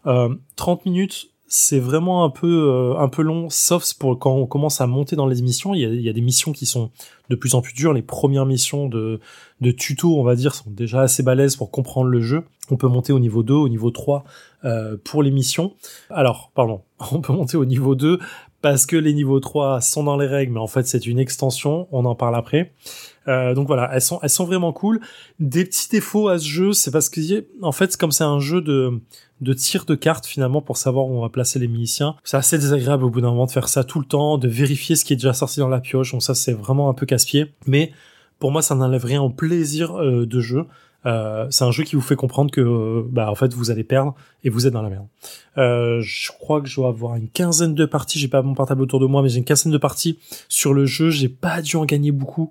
Euh, 30 minutes, c'est vraiment un peu euh, un peu long, sauf pour quand on commence à monter dans les missions. Il y a, des missions qui sont de plus en plus dures. Les premières missions de de tuto, on va dire, sont déjà assez balèzes pour comprendre le jeu. On peut monter au niveau 2, au niveau 3 euh, pour les missions. Alors, pardon, on peut monter au niveau 2 parce que les niveaux 3 sont dans les règles, mais en fait c'est une extension, on en parle après. Euh, donc voilà, elles sont, elles sont vraiment cool. Des petits défauts à ce jeu, c'est parce que en fait comme c'est un jeu de de tir de cartes finalement pour savoir où on va placer les miliciens, c'est assez désagréable au bout d'un moment de faire ça tout le temps, de vérifier ce qui est déjà sorti dans la pioche. Donc ça c'est vraiment un peu casse-pied, mais pour moi ça n'enlève rien au plaisir euh, de jeu. Euh, c'est un jeu qui vous fait comprendre que euh, bah en fait vous allez perdre et vous êtes dans la merde. Euh, je crois que je dois avoir une quinzaine de parties, j'ai pas mon portable autour de moi mais j'ai une quinzaine de parties sur le jeu, j'ai pas dû en gagner beaucoup,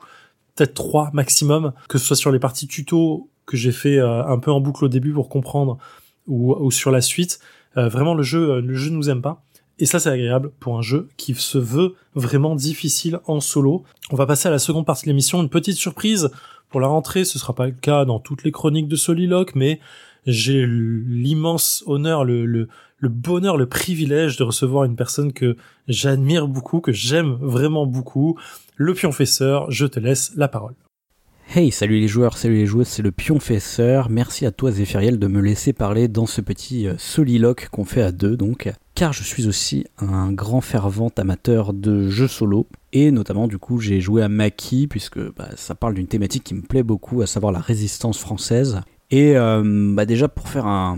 peut-être trois maximum, que ce soit sur les parties tuto que j'ai fait euh, un peu en boucle au début pour comprendre ou, sur la suite. Euh, vraiment, le jeu, euh, le jeu nous aime pas. Et ça, c'est agréable pour un jeu qui se veut vraiment difficile en solo. On va passer à la seconde partie de l'émission. Une petite surprise pour la rentrée. Ce sera pas le cas dans toutes les chroniques de Soliloque, mais j'ai l'immense honneur, le, le, le bonheur, le privilège de recevoir une personne que j'admire beaucoup, que j'aime vraiment beaucoup. Le pionfesseur, je te laisse la parole. Hey, salut les joueurs, salut les joueuses, c'est le pionfesseur. Merci à toi Zéphiriel de me laisser parler dans ce petit euh, soliloque qu'on fait à deux donc. Car je suis aussi un grand fervent amateur de jeux solo. Et notamment du coup j'ai joué à Maki puisque bah, ça parle d'une thématique qui me plaît beaucoup, à savoir la résistance française. Et euh, bah déjà pour faire un,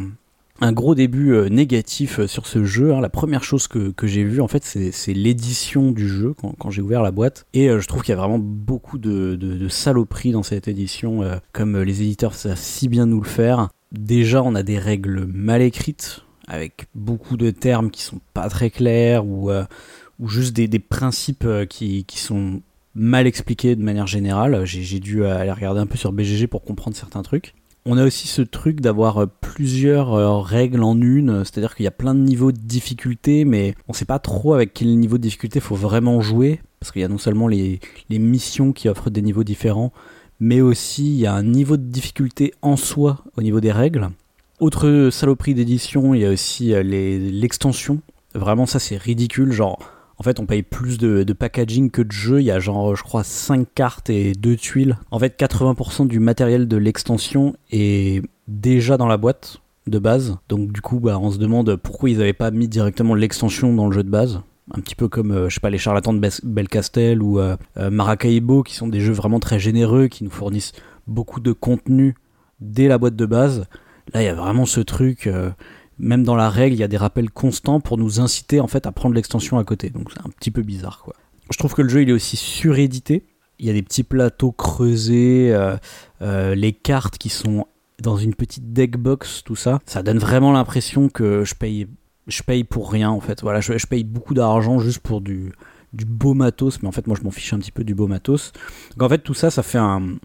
un gros début euh, négatif euh, sur ce jeu. Hein. La première chose que, que j'ai vue, en fait, c'est l'édition du jeu quand, j'ai ouvert la boîte. Et euh, je trouve qu'il y a vraiment beaucoup de, de, de saloperies dans cette édition, comme les éditeurs savent si bien nous le faire. Déjà, on a des règles mal écrites, avec beaucoup de termes qui sont pas très clairs, ou, ou juste des, des principes qui, qui sont mal expliqués de manière générale. J'ai dû aller regarder un peu sur BGG pour comprendre certains trucs. On a aussi ce truc d'avoir euh, plusieurs euh, règles en une, c'est-à-dire qu'il y a plein de niveaux de difficulté, mais on sait pas trop avec quel niveau de difficulté faut vraiment jouer, parce qu'il y a non seulement les, missions qui offrent des niveaux différents, mais aussi il y a un niveau de difficulté en soi au niveau des règles. Autre saloperie d'édition, il y a aussi euh, l'extension. Vraiment ça c'est ridicule, genre en fait, on paye plus de, packaging que de jeu. Il y a genre, je crois, 5 cartes et 2 tuiles. En fait, 80% du matériel de l'extension est déjà dans la boîte de base. Donc du coup, bah, on se demande pourquoi ils n'avaient pas mis directement l'extension dans le jeu de base. Un petit peu comme, euh, je sais pas, les charlatans de Belcastel ou euh, euh, Maracaibo, qui sont des jeux vraiment très généreux, qui nous fournissent beaucoup de contenu dès la boîte de base. Là, il y a vraiment ce truc même dans la règle, il y a des rappels constants pour nous inciter en fait à prendre l'extension à côté. Donc c'est un petit peu bizarre quoi. Je trouve que le jeu il est aussi surédité. Il y a des petits plateaux creusés, euh, euh, les cartes qui sont dans une petite deck box, tout ça. Ça donne vraiment l'impression que je paye, je paye pour rien en fait. Voilà, je, paye beaucoup d'argent juste pour du, du beau matos, mais en fait moi je m'en fiche un petit peu du beau matos. Donc en fait tout ça, ça fait un,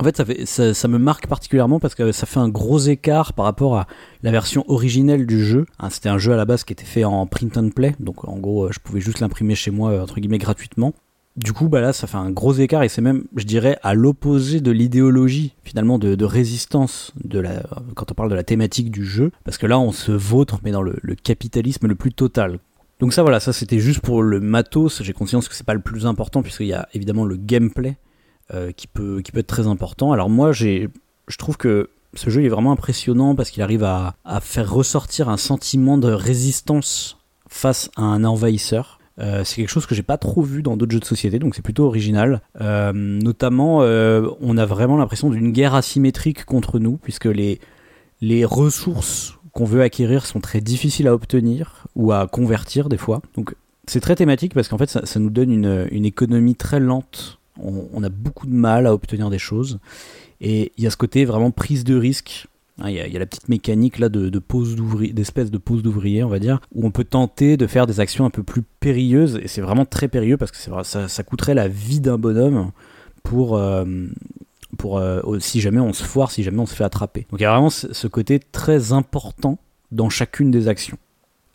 en fait ça, me marque particulièrement parce que ça fait un gros écart par rapport à la version originelle du jeu. Hein, c'était un jeu à la base qui était fait en print and play, donc en gros je pouvais juste l'imprimer chez moi entre guillemets gratuitement. Du coup, bah là, ça fait un gros écart et c'est même, je dirais, à l'opposé de l'idéologie finalement de, résistance de la, quand on parle de la thématique du jeu, parce que là, on se vautre mais dans le, le capitalisme le plus total. Donc ça, voilà, ça c'était juste pour le matos. J'ai conscience que c'est pas le plus important puisqu'il y a évidemment le gameplay euh, qui, peut, qui peut être très important. Alors moi, je trouve que ce jeu est vraiment impressionnant parce qu'il arrive à, à, faire ressortir un sentiment de résistance face à un envahisseur. Euh, c'est quelque chose que j'ai pas trop vu dans d'autres jeux de société, donc c'est plutôt original. Euh, notamment, on a vraiment l'impression d'une guerre asymétrique contre nous, puisque les, les ressources qu'on veut acquérir sont très difficiles à obtenir ou à convertir des fois. Donc c'est très thématique parce qu'en fait ça, ça, nous donne une, une économie très lente on, a beaucoup de mal à obtenir des choses. Et il y a ce côté vraiment prise de risque. Hein, il y, a, la petite mécanique là de, de pose d'ouvrier, d'espèce de pose d'ouvrier, on va dire, où on peut tenter de faire des actions un peu plus périlleuses. Et c'est vraiment très périlleux parce que ça, ça coûterait la vie d'un bonhomme pour, euh, pour euh, si jamais on se foire, si jamais on se fait attraper. Donc il y a vraiment ce, côté très important dans chacune des actions.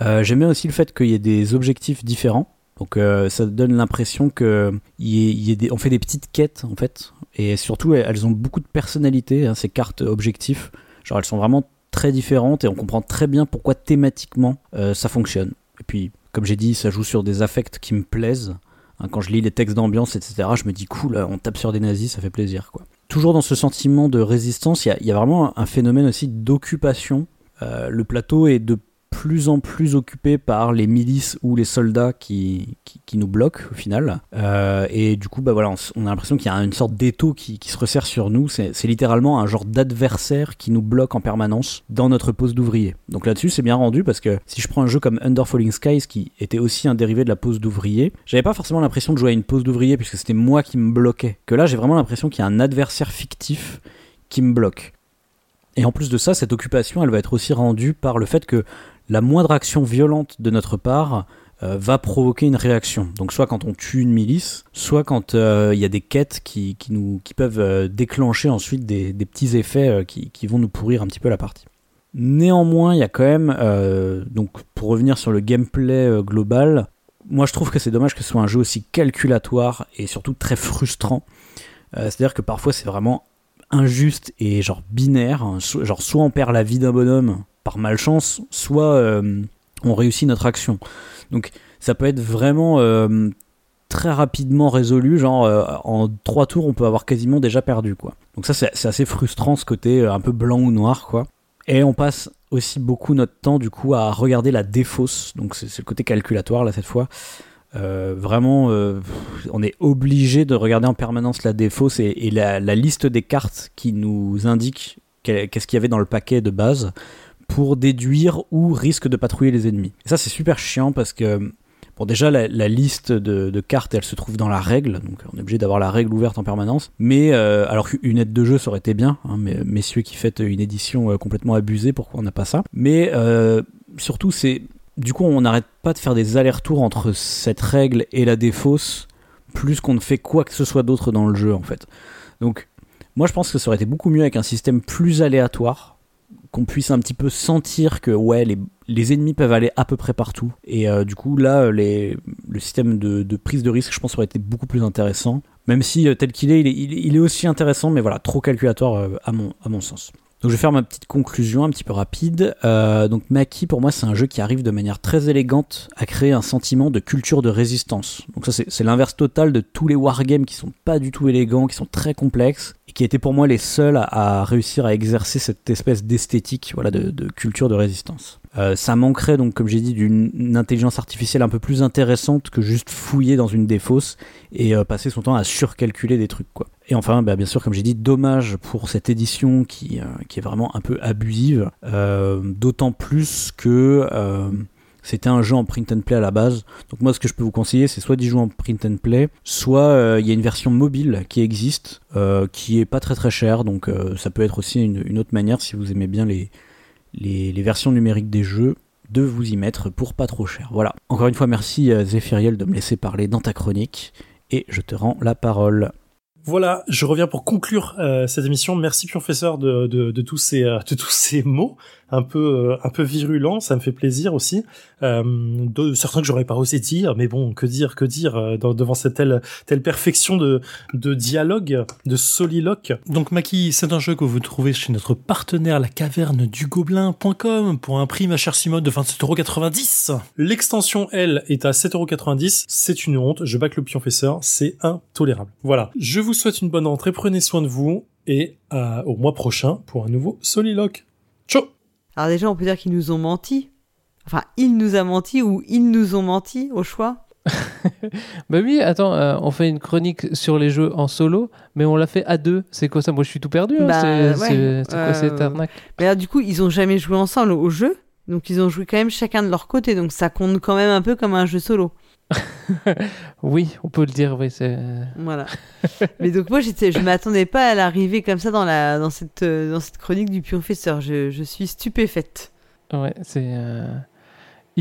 Euh, J'aime bien aussi le fait qu'il y ait des objectifs différents. Donc euh, ça donne l'impression que fait des petites quêtes en fait, et surtout elles ont beaucoup de personnalité, hein, ces cartes objectifs. Genre elles sont vraiment très différentes et on comprend très bien pourquoi thématiquement euh, ça fonctionne. Et puis comme j'ai dit, ça joue sur des affects qui me plaisent. Hein, quand je lis les textes d'ambiance, etc., je me dis cool, on tape sur des nazis, ça fait plaisir. Toujours dans ce sentiment de résistance, il y, a vraiment un phénomène aussi d'occupation. Euh, le plateau est de plus en plus occupé par les milices ou les soldats qui, qui, nous bloquent au final. Euh, et du coup, bah voilà, on, a l'impression qu'il y a une sorte d'étau qui, qui, se resserre sur nous. C'est littéralement un genre d'adversaire qui nous bloque en permanence dans notre pose d'ouvrier. Donc là-dessus, c'est bien rendu parce que si je prends un jeu comme Under Falling Skies, qui était aussi un dérivé de la pose d'ouvrier, j'avais pas forcément l'impression de jouer à une pose d'ouvrier puisque c'était moi qui me bloquais. Que là, j'ai vraiment l'impression qu'il y a un adversaire fictif qui me bloque. Et en plus de ça, cette occupation, elle va être aussi rendue par le fait que la moindre action violente de notre part euh, va provoquer une réaction. Donc soit quand on tue une milice, soit quand euh, il y a des quêtes qui, qui peuvent euh, déclencher ensuite des, petits effets qui, vont nous pourrir un petit peu la partie. Néanmoins, il y a quand même, donc pour revenir sur le gameplay global, moi je trouve que c'est dommage que ce soit un jeu aussi calculatoire et surtout très frustrant. C'est-à-dire que parfois c'est vraiment injuste et genre binaire. hein. Genre soit on perd la vie d'un bonhomme par malchance, soit euh, on réussit notre action. Donc ça peut être vraiment euh, très rapidement résolu, genre euh, en trois tours on peut avoir quasiment déjà perdu quoi. Donc ça c'est assez frustrant ce côté un peu blanc ou noir quoi. Et on passe aussi beaucoup notre temps du coup à regarder la défausse, donc c'est le côté calculatoire là cette fois. Vraiment, on est obligé de regarder en permanence la défausse et, la, liste des cartes qui nous indique qu'est- qu'est-ce qu'il y avait dans le paquet de base pour déduire où risque de patrouiller les ennemis. Ça c'est super chiant parce que Bon, déjà, la, liste de, de cartes, elle se trouve dans la règle, donc on est obligé d'avoir la règle ouverte en permanence. Mais, euh, alors qu'une aide de jeu, ça aurait été bien, hein, mais, messieurs qui faites une édition euh, complètement abusée, pourquoi on n'a pas ça? Mais euh, surtout, c'est. Du coup, on n'arrête pas de faire des allers-retours entre cette règle et la défausse, plus qu'on ne fait quoi que ce soit d'autre dans le jeu, en fait. Donc, moi, je pense que ça aurait été beaucoup mieux avec un système plus aléatoire, qu'on puisse un petit peu sentir que ouais les, les ennemis peuvent aller à peu près partout et euh, du coup là euh, les, le système de, prise de risque je pense aurait été beaucoup plus intéressant même si euh, tel qu'il est il, est aussi intéressant mais voilà trop calculatoire à mon à mon sens donc je vais faire ma petite conclusion un petit peu rapide. Donc Maki pour moi c'est un jeu qui arrive de manière très élégante à créer un sentiment de culture de résistance. Donc ça c'est l'inverse total de tous les wargames qui sont pas du tout élégants, qui sont très complexes et qui étaient pour moi les seuls à, réussir à exercer cette espèce d'esthétique voilà de, culture de résistance. Euh, ça manquerait donc comme j'ai dit d'une une intelligence artificielle un peu plus intéressante que juste fouiller dans une défausse et euh, passer son temps à surcalculer des trucs quoi. Et enfin, bah, bien sûr, comme j'ai dit, dommage pour cette édition qui, euh, est vraiment un peu abusive, d'autant plus que c'était un jeu en print and play à la base. Donc moi, ce que je peux vous conseiller, c'est soit d'y jouer en print and play, soit euh, il y a une version mobile qui existe, euh, qui est pas très très chère, donc euh, ça peut être aussi une, autre manière si vous aimez bien les, les, versions numériques des jeux de vous y mettre pour pas trop cher. Voilà. Encore une fois, merci Zéphiriel de me laisser parler dans ta chronique et je te rends la parole. Voilà, je reviens pour conclure cette émission. Merci professeur de tous ces mots un peu euh, un peu virulents, ça me fait plaisir aussi. Euh, de, certains que j'aurais pas osé dire, mais bon, que dire que dire euh, dans- devant cette telle telle perfection de de dialogue, de soliloque. Donc Maki, c'est un jeu que vous trouvez chez notre partenaire la caverne du gobelin.com pour un prix ma chère Simone de 27,90€. L'extension elle est à 7,90€. C'est une honte. Je back le pionfesseur. C'est intolérable. Voilà. Je vous souhaite une bonne rentrée. Prenez soin de vous et euh, au mois prochain pour un nouveau Soliloque. Ciao Alors déjà, on peut dire qu'ils nous ont menti. Enfin, il nous a menti ou ils nous ont menti au choix. Bah oui, attends, euh, on fait une chronique sur les jeux en solo, mais on l'a fait à deux. C'est quoi ça? Moi, je suis tout perdu. hein. Bah, c'est ouais. quoi Euh, cette arnaque? Mais alors, du coup, ils ont jamais joué ensemble au jeu. Donc, ils ont joué quand même chacun de leur côté. Donc, ça compte quand même un peu comme un jeu solo. Oui, on peut le dire. Oui, c'est. Voilà. Mais donc, moi, j'étais, je m'attendais pas à l'arrivée comme ça dans, la, dans, cette, euh, dans cette chronique du pionfesseur. Je, je suis stupéfaite. Ouais, c'est. euh,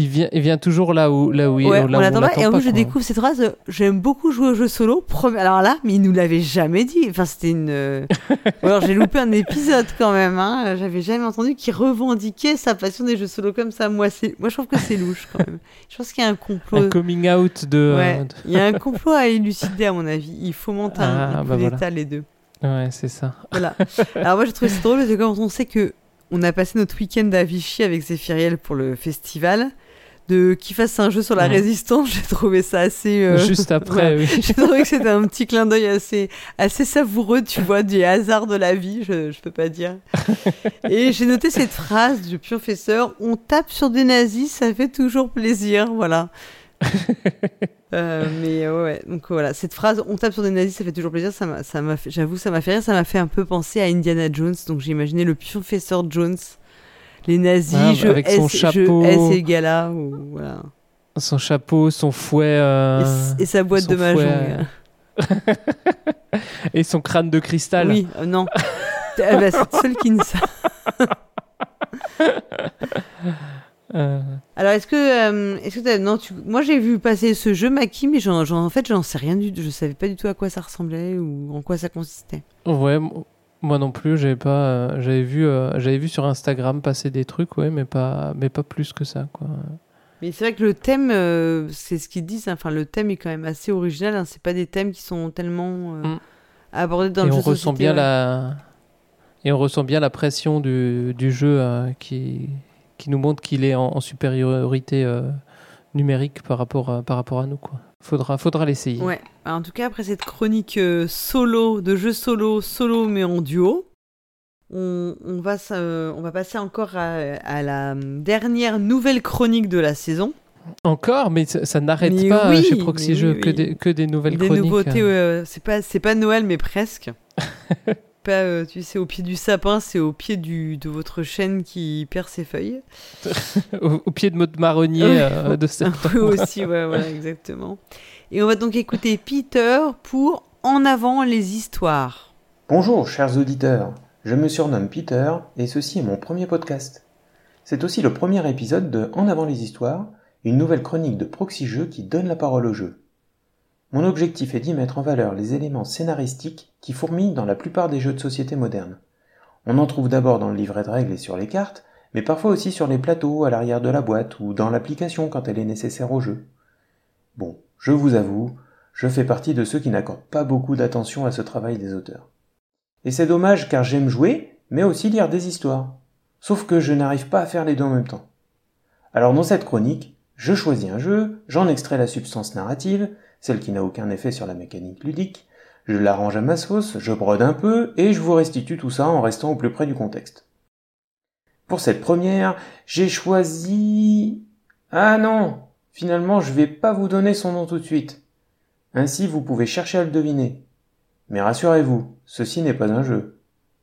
Il vient, il vient toujours là où, là où il Ouais, là on où l'attend pas. Et en plus, je découvre cette phrase. J'aime beaucoup jouer aux jeux solo. Alors là, mais il nous l'avait jamais dit. Enfin, c'était une. euh, alors, j'ai loupé un épisode quand même. Hein. J'avais jamais entendu qu'il revendiquait sa passion des jeux solo comme ça. Moi. Moi, je trouve que c'est louche quand même. Je pense qu'il y a un complot. Un coming out de. Ouais, euh, de- il y a un complot à élucider à mon avis. Il faut monter un, Ah, un bah voilà. les deux. Ouais, c'est ça. Voilà. Alors moi j'ai trouvé ça drôle parce que quand on sait que on a passé notre week-end à Vichy avec Zéphiriel pour le festival, de qu'il fasse un jeu sur la Mhm. résistance, j'ai trouvé ça assez. euh, Juste après, oui. J'ai trouvé que c'était un petit clin d'œil assez assez savoureux, tu vois, du hasard de la vie, je, je peux pas dire. Et j'ai noté cette phrase du professeur on tape sur des nazis, ça fait toujours plaisir, voilà. Euh, mais euh, ouais, donc voilà, cette phrase on tape sur des nazis, ça fait toujours plaisir, ça m'a, ça m'a j'avoue, ça m'a fait rire, ça m'a fait un peu penser à Indiana Jones, donc j'ai imaginé le professeur Jones, les nazis, Ah, je avec son S, je chapeau. S égale ou voilà. Son chapeau, son fouet. euh, Et sa boîte de mahjong. euh, Et son crâne de cristal. Oui, euh, non. Ah bah, c'est qui ne ça. Euh, Alors, est-ce que, euh, est-ce que non, tu, moi j'ai vu passer ce jeu Maki, mais j'en, j'en- en fait, j'en sais rien du, je savais pas du tout à quoi ça ressemblait ou en quoi ça consistait. Ouais, Moi non plus, j'avais pas, euh, j'avais vu, euh, j'avais vu sur Instagram passer des trucs, ouais, mais pas, mais pas plus que ça, quoi. Mais c'est vrai que le thème, euh, c'est ce qu'ils disent. hein, Enfin, le thème est quand même assez original. Hein, c'est pas des thèmes qui sont tellement Mm. abordés dans Et le on jeu ressent société, bien ouais. la, et on ressent bien la pression du, du jeu qui, qui nous montre qu'il est en, en supériorité numérique par rapport à, par rapport à nous, quoi. Faudra, faudra l'essayer. Ouais. Alors, en tout cas, après cette chronique euh, solo, de jeu solo, solo mais en duo, on, on va, euh, on va passer encore à, à la dernière nouvelle chronique de la saison. Encore, mais ça, ça n'arrête pas oui, chez Proxy Jeux, oui. que des, que des nouvelles Des chroniques. nouveautés, euh. ouais, euh, c'est pas, c'est pas Noël, mais presque. pas, euh, tu sais, au pied du sapin, c'est au pied du, de votre chêne qui perd ses feuilles. au, au pied de mode marronnier euh, de Un septembre. peu aussi, ouais, voilà, exactement. Et on va donc écouter Peter pour En avant les histoires. Bonjour chers auditeurs, je me surnomme Peter et ceci est mon premier podcast. C'est aussi le premier épisode de En avant les histoires, une nouvelle chronique de Proxy Jeux qui donne la parole au jeu. Mon objectif est d'y mettre en valeur les éléments scénaristiques qui fourmillent dans la plupart des jeux de société modernes. On en trouve d'abord dans le livret de règles et sur les cartes, mais parfois aussi sur les plateaux, à l'arrière de la boîte ou dans l'application quand elle est nécessaire au jeu. Bon, je vous avoue, je fais partie de ceux qui n'accordent pas beaucoup d'attention à ce travail des auteurs. Et c'est dommage car j'aime jouer, mais aussi lire des histoires. Sauf que je n'arrive pas à faire les deux en même temps. Alors dans cette chronique, je choisis un jeu, j'en extrais la substance narrative, celle qui n'a aucun effet sur la mécanique ludique, je l'arrange à ma sauce, je brode un peu, et je vous restitue tout ça en restant au plus près du contexte. Pour cette première, j'ai choisi... Ah non Finalement, je vais pas vous donner son nom tout de suite. Ainsi, vous pouvez chercher à le deviner. Mais rassurez-vous, ceci n'est pas un jeu.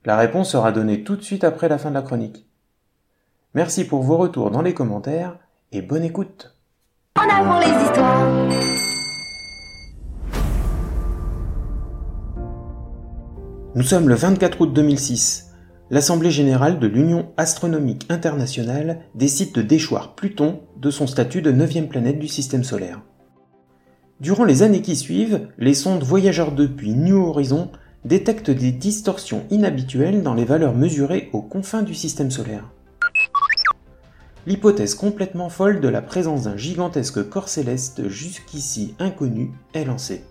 La réponse sera donnée tout de suite après la fin de la chronique. Merci pour vos retours dans les commentaires et bonne écoute. Nous sommes le 24 août 2006. L'Assemblée générale de l'Union astronomique internationale décide de déchoir Pluton de son statut de neuvième planète du système solaire. Durant les années qui suivent, les sondes Voyager 2 puis New Horizon détectent des distorsions inhabituelles dans les valeurs mesurées aux confins du système solaire. L'hypothèse complètement folle de la présence d'un gigantesque corps céleste jusqu'ici inconnu est lancée.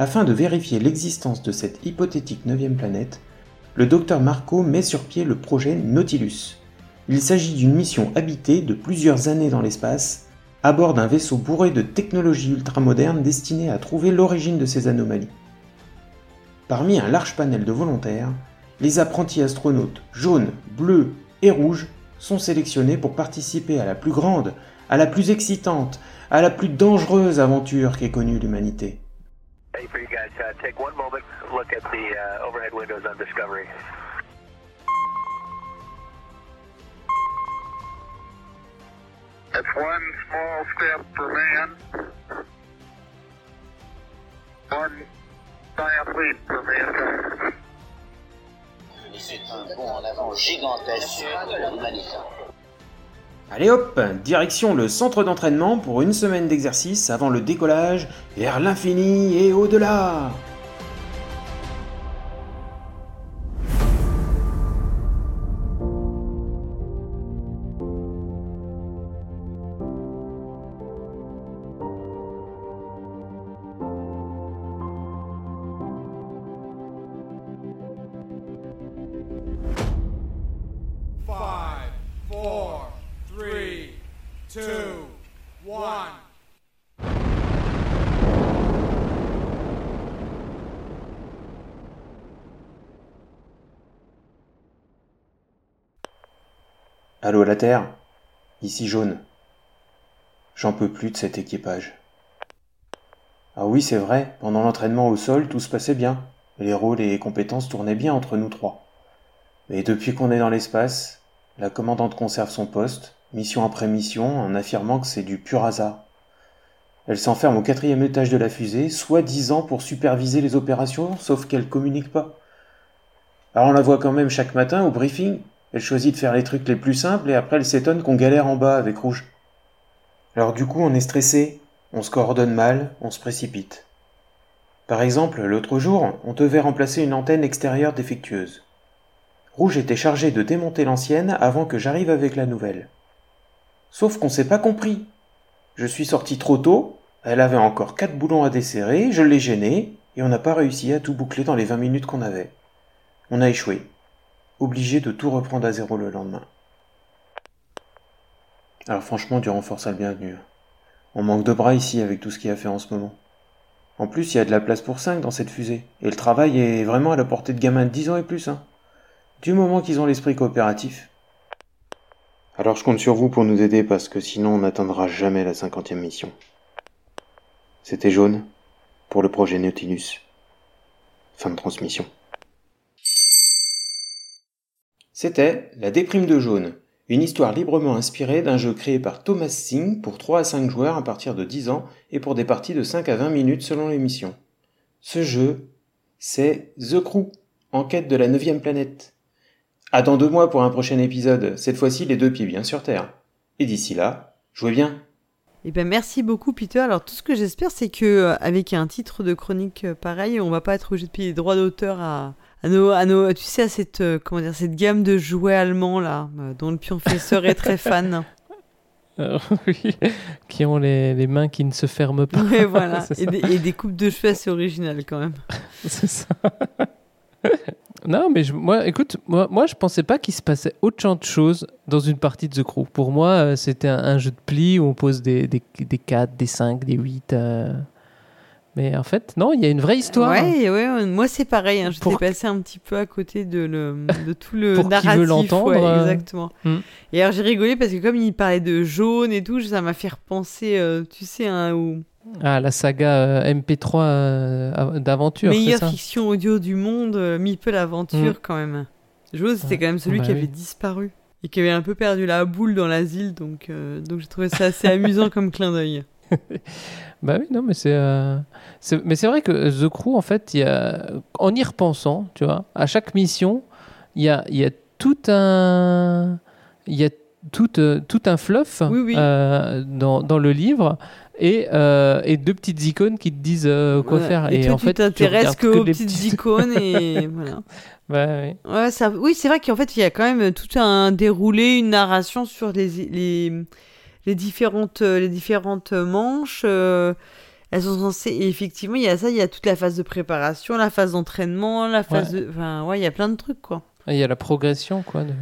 Afin de vérifier l'existence de cette hypothétique neuvième planète, le docteur Marco met sur pied le projet Nautilus. Il s'agit d'une mission habitée de plusieurs années dans l'espace, à bord d'un vaisseau bourré de technologies ultramodernes destinées à trouver l'origine de ces anomalies. Parmi un large panel de volontaires, les apprentis astronautes jaunes, bleus et rouges sont sélectionnés pour participer à la plus grande, à la plus excitante, à la plus dangereuse aventure qu'ait connue l'humanité. Hey, for you guys, uh, take one moment, look at the uh, overhead windows on Discovery. That's one small step for man, one giant leap for mankind. Et c'est un bond en avant gigantesque de l'humanité. Allez hop, direction le centre d'entraînement pour une semaine d'exercice avant le décollage vers l'infini et au-delà. Allô la Terre? Ici jaune. J'en peux plus de cet équipage. Ah oui, c'est vrai, pendant l'entraînement au sol, tout se passait bien. Les rôles et les compétences tournaient bien entre nous trois. Mais depuis qu'on est dans l'espace, la commandante conserve son poste, mission après mission, en affirmant que c'est du pur hasard. Elle s'enferme au quatrième étage de la fusée, soi-disant pour superviser les opérations, sauf qu'elle communique pas. Alors on la voit quand même chaque matin au briefing. Elle choisit de faire les trucs les plus simples et après elle s'étonne qu'on galère en bas avec Rouge. Alors du coup, on est stressé, on se coordonne mal, on se précipite. Par exemple, l'autre jour, on devait remplacer une antenne extérieure défectueuse. Rouge était chargé de démonter l'ancienne avant que j'arrive avec la nouvelle. Sauf qu'on s'est pas compris. Je suis sorti trop tôt, elle avait encore quatre boulons à desserrer, je l'ai gênée, et on n'a pas réussi à tout boucler dans les 20 minutes qu'on avait. On a échoué. Obligé de tout reprendre à zéro le lendemain. Alors franchement, du renfort ça le bienvenu. On manque de bras ici avec tout ce qu'il a fait en ce moment. En plus, il y a de la place pour 5 dans cette fusée. Et le travail est vraiment à la portée de gamins de 10 ans et plus. Hein. Du moment qu'ils ont l'esprit coopératif. Alors je compte sur vous pour nous aider parce que sinon on n'atteindra jamais la cinquantième mission. C'était jaune pour le projet Nautilus. Fin de transmission. C'était La déprime de jaune, une histoire librement inspirée d'un jeu créé par Thomas Singh pour 3 à 5 joueurs à partir de 10 ans et pour des parties de 5 à 20 minutes selon l'émission. Ce jeu, c'est The Crew, enquête de la neuvième planète. À dans deux mois pour un prochain épisode, cette fois-ci les deux pieds bien sur Terre. Et d'ici là, jouez bien. Eh ben merci beaucoup Peter. Alors tout ce que j'espère c'est que euh, avec un titre de chronique euh, pareil, on va pas être obligé de payer les droits d'auteur à, à nos, à nos, tu sais à cette euh, comment dire cette gamme de jouets allemands là euh, dont le pionfesseur est très fan. Euh, oui, qui ont les, les mains qui ne se ferment pas. Ouais, voilà. C'est Et des, et des coupes de cheveux assez originales quand même. C'est ça. non, mais je- moi, écoute, moi, moi, je pensais pas qu'il se passait autant de choses dans une partie de The Crew. Pour moi, c'était un, un jeu de pli où on pose des, des, des 4, des 5, des 8. euh. Mais en fait, non, il y a une vraie histoire. Ouais, ouais, moi c'est pareil. Hein, J'étais Pour- passé un petit peu à côté de, le, de tout le Pour narratif. l'entendre, ouais, euh, exactement. hmm. Et alors j'ai rigolé parce que comme il parlait de jaune et tout, ça m'a fait repenser, euh, tu sais, hein, au Ah, la saga euh, MP3 euh, d'aventure. meilleure ça? fiction audio du monde, Meeple Aventure Hmm. quand même. Jaune, c'était Ouais. quand même celui Bah qui avait oui. disparu et qui avait un peu perdu la boule dans l'asile, donc, donc j'ai trouvé ça assez amusant comme clin d'œil. Bah oui, non, mais c'est. euh, c'est- Mais c'est vrai que The Crew, en fait, y a... en y repensant, tu vois, à chaque mission, il y a, y a tout un. Il y a tout, euh, tout un fluff euh, dans, dans le livre et, et deux petites icônes qui te disent quoi faire. Et, toi, en tu fait, t'intéresses que que aux petites icônes et voilà. Oui. Ouais, ça, oui, c'est vrai qu'en fait, il y a quand même tout un déroulé, une narration sur les, les, les, différentes, euh, les différentes manches. euh, elles sont censées. Et effectivement, il y a ça, il y a toute la phase de préparation, la phase d'entraînement, la phase Ouais. de. Enfin, ouais, il y a plein de trucs, quoi. Il y a la progression, quoi. de-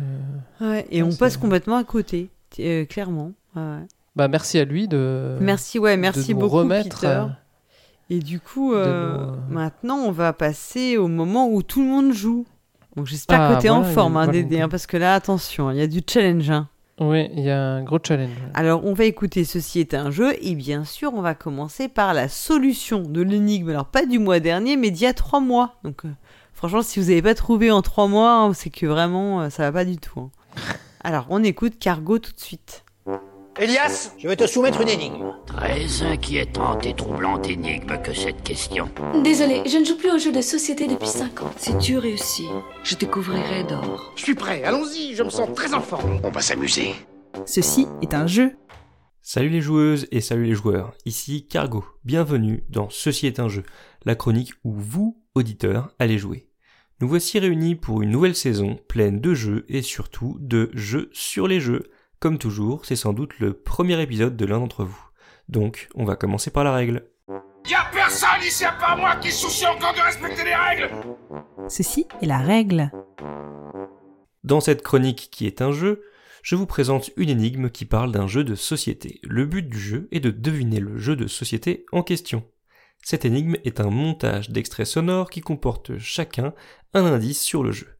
Ouais, et Ouais, on passe complètement à côté, euh, clairement. Ouais. Bah, merci à lui de. Merci, ouais, de merci nous beaucoup, remettre, Peter. euh, Et du coup, euh, nous, maintenant, on va passer au moment où tout le monde joue. Donc j'espère Ah, que tu es en forme, hein, Dédé, hein, parce que là, attention, il y a du challenge. hein. Oui, il y a un gros challenge. Alors, on va écouter Ceci est un jeu, et bien sûr, on va commencer par la solution de l'énigme. Alors, pas du mois dernier, mais d'il y a trois mois. Donc, euh, franchement, si vous n'avez pas trouvé en trois mois, hein, c'est que vraiment, euh, ça va pas du tout. hein. Alors, on écoute Cargo tout de suite. Elias, je vais te soumettre une énigme. Très inquiétante et troublante énigme que cette question. Désolé, je ne joue plus aux jeux de société depuis 5 ans. Si tu réussis, je te couvrirai d'or. Je suis prêt, allons-y, je me sens très en forme. On va s'amuser. Ceci est un jeu. Salut les joueuses et salut les joueurs, ici Cargo, bienvenue dans Ceci est un jeu, la chronique où vous, auditeurs, allez jouer. Nous voici réunis pour une nouvelle saison pleine de jeux et surtout de jeux sur les jeux. Comme toujours, c'est sans doute le premier épisode de l'un d'entre vous. Donc, on va commencer par la règle. Y'a personne ici à part moi qui soucie encore de respecter les règles Ceci est la règle. Dans cette chronique qui est un jeu, je vous présente une énigme qui parle d'un jeu de société. Le but du jeu est de deviner le jeu de société en question. Cette énigme est un montage d'extraits sonores qui comporte chacun un indice sur le jeu.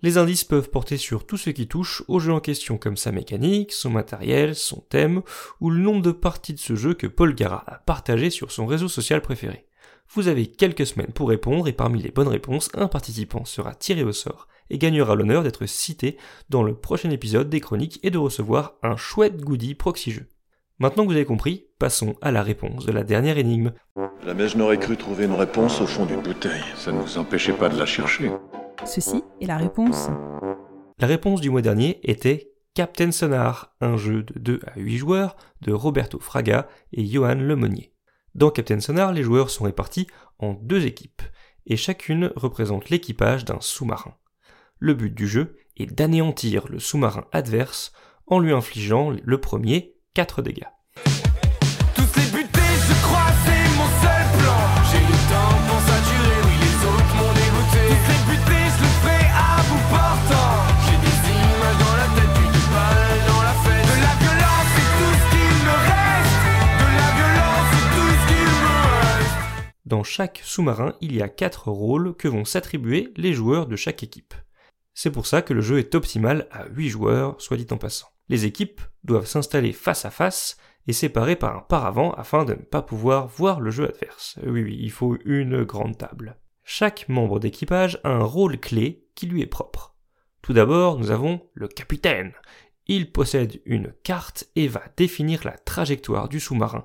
Les indices peuvent porter sur tout ce qui touche au jeu en question, comme sa mécanique, son matériel, son thème, ou le nombre de parties de ce jeu que Paul Gara a partagé sur son réseau social préféré. Vous avez quelques semaines pour répondre et parmi les bonnes réponses, un participant sera tiré au sort et gagnera l'honneur d'être cité dans le prochain épisode des chroniques et de recevoir un chouette goodie proxy jeu. Maintenant que vous avez compris, passons à la réponse de la dernière énigme. Jamais je n'aurais cru trouver une réponse au fond d'une bouteille. Ça ne vous empêchait pas de la chercher. Ceci est la réponse. La réponse du mois dernier était Captain Sonar, un jeu de 2 à 8 joueurs de Roberto Fraga et Johan Lemonnier. Dans Captain Sonar, les joueurs sont répartis en deux équipes, et chacune représente l'équipage d'un sous-marin. Le but du jeu est d'anéantir le sous-marin adverse en lui infligeant le premier 4 dégâts. Tous les butés, je crois, Dans chaque sous-marin, il y a 4 rôles que vont s'attribuer les joueurs de chaque équipe. C'est pour ça que le jeu est optimal à 8 joueurs, soit dit en passant. Les équipes doivent s'installer face à face et séparées par un paravent afin de ne pas pouvoir voir le jeu adverse. Oui, oui, il faut une grande table. Chaque membre d'équipage a un rôle clé qui lui est propre. Tout d'abord, nous avons le capitaine. Il possède une carte et va définir la trajectoire du sous-marin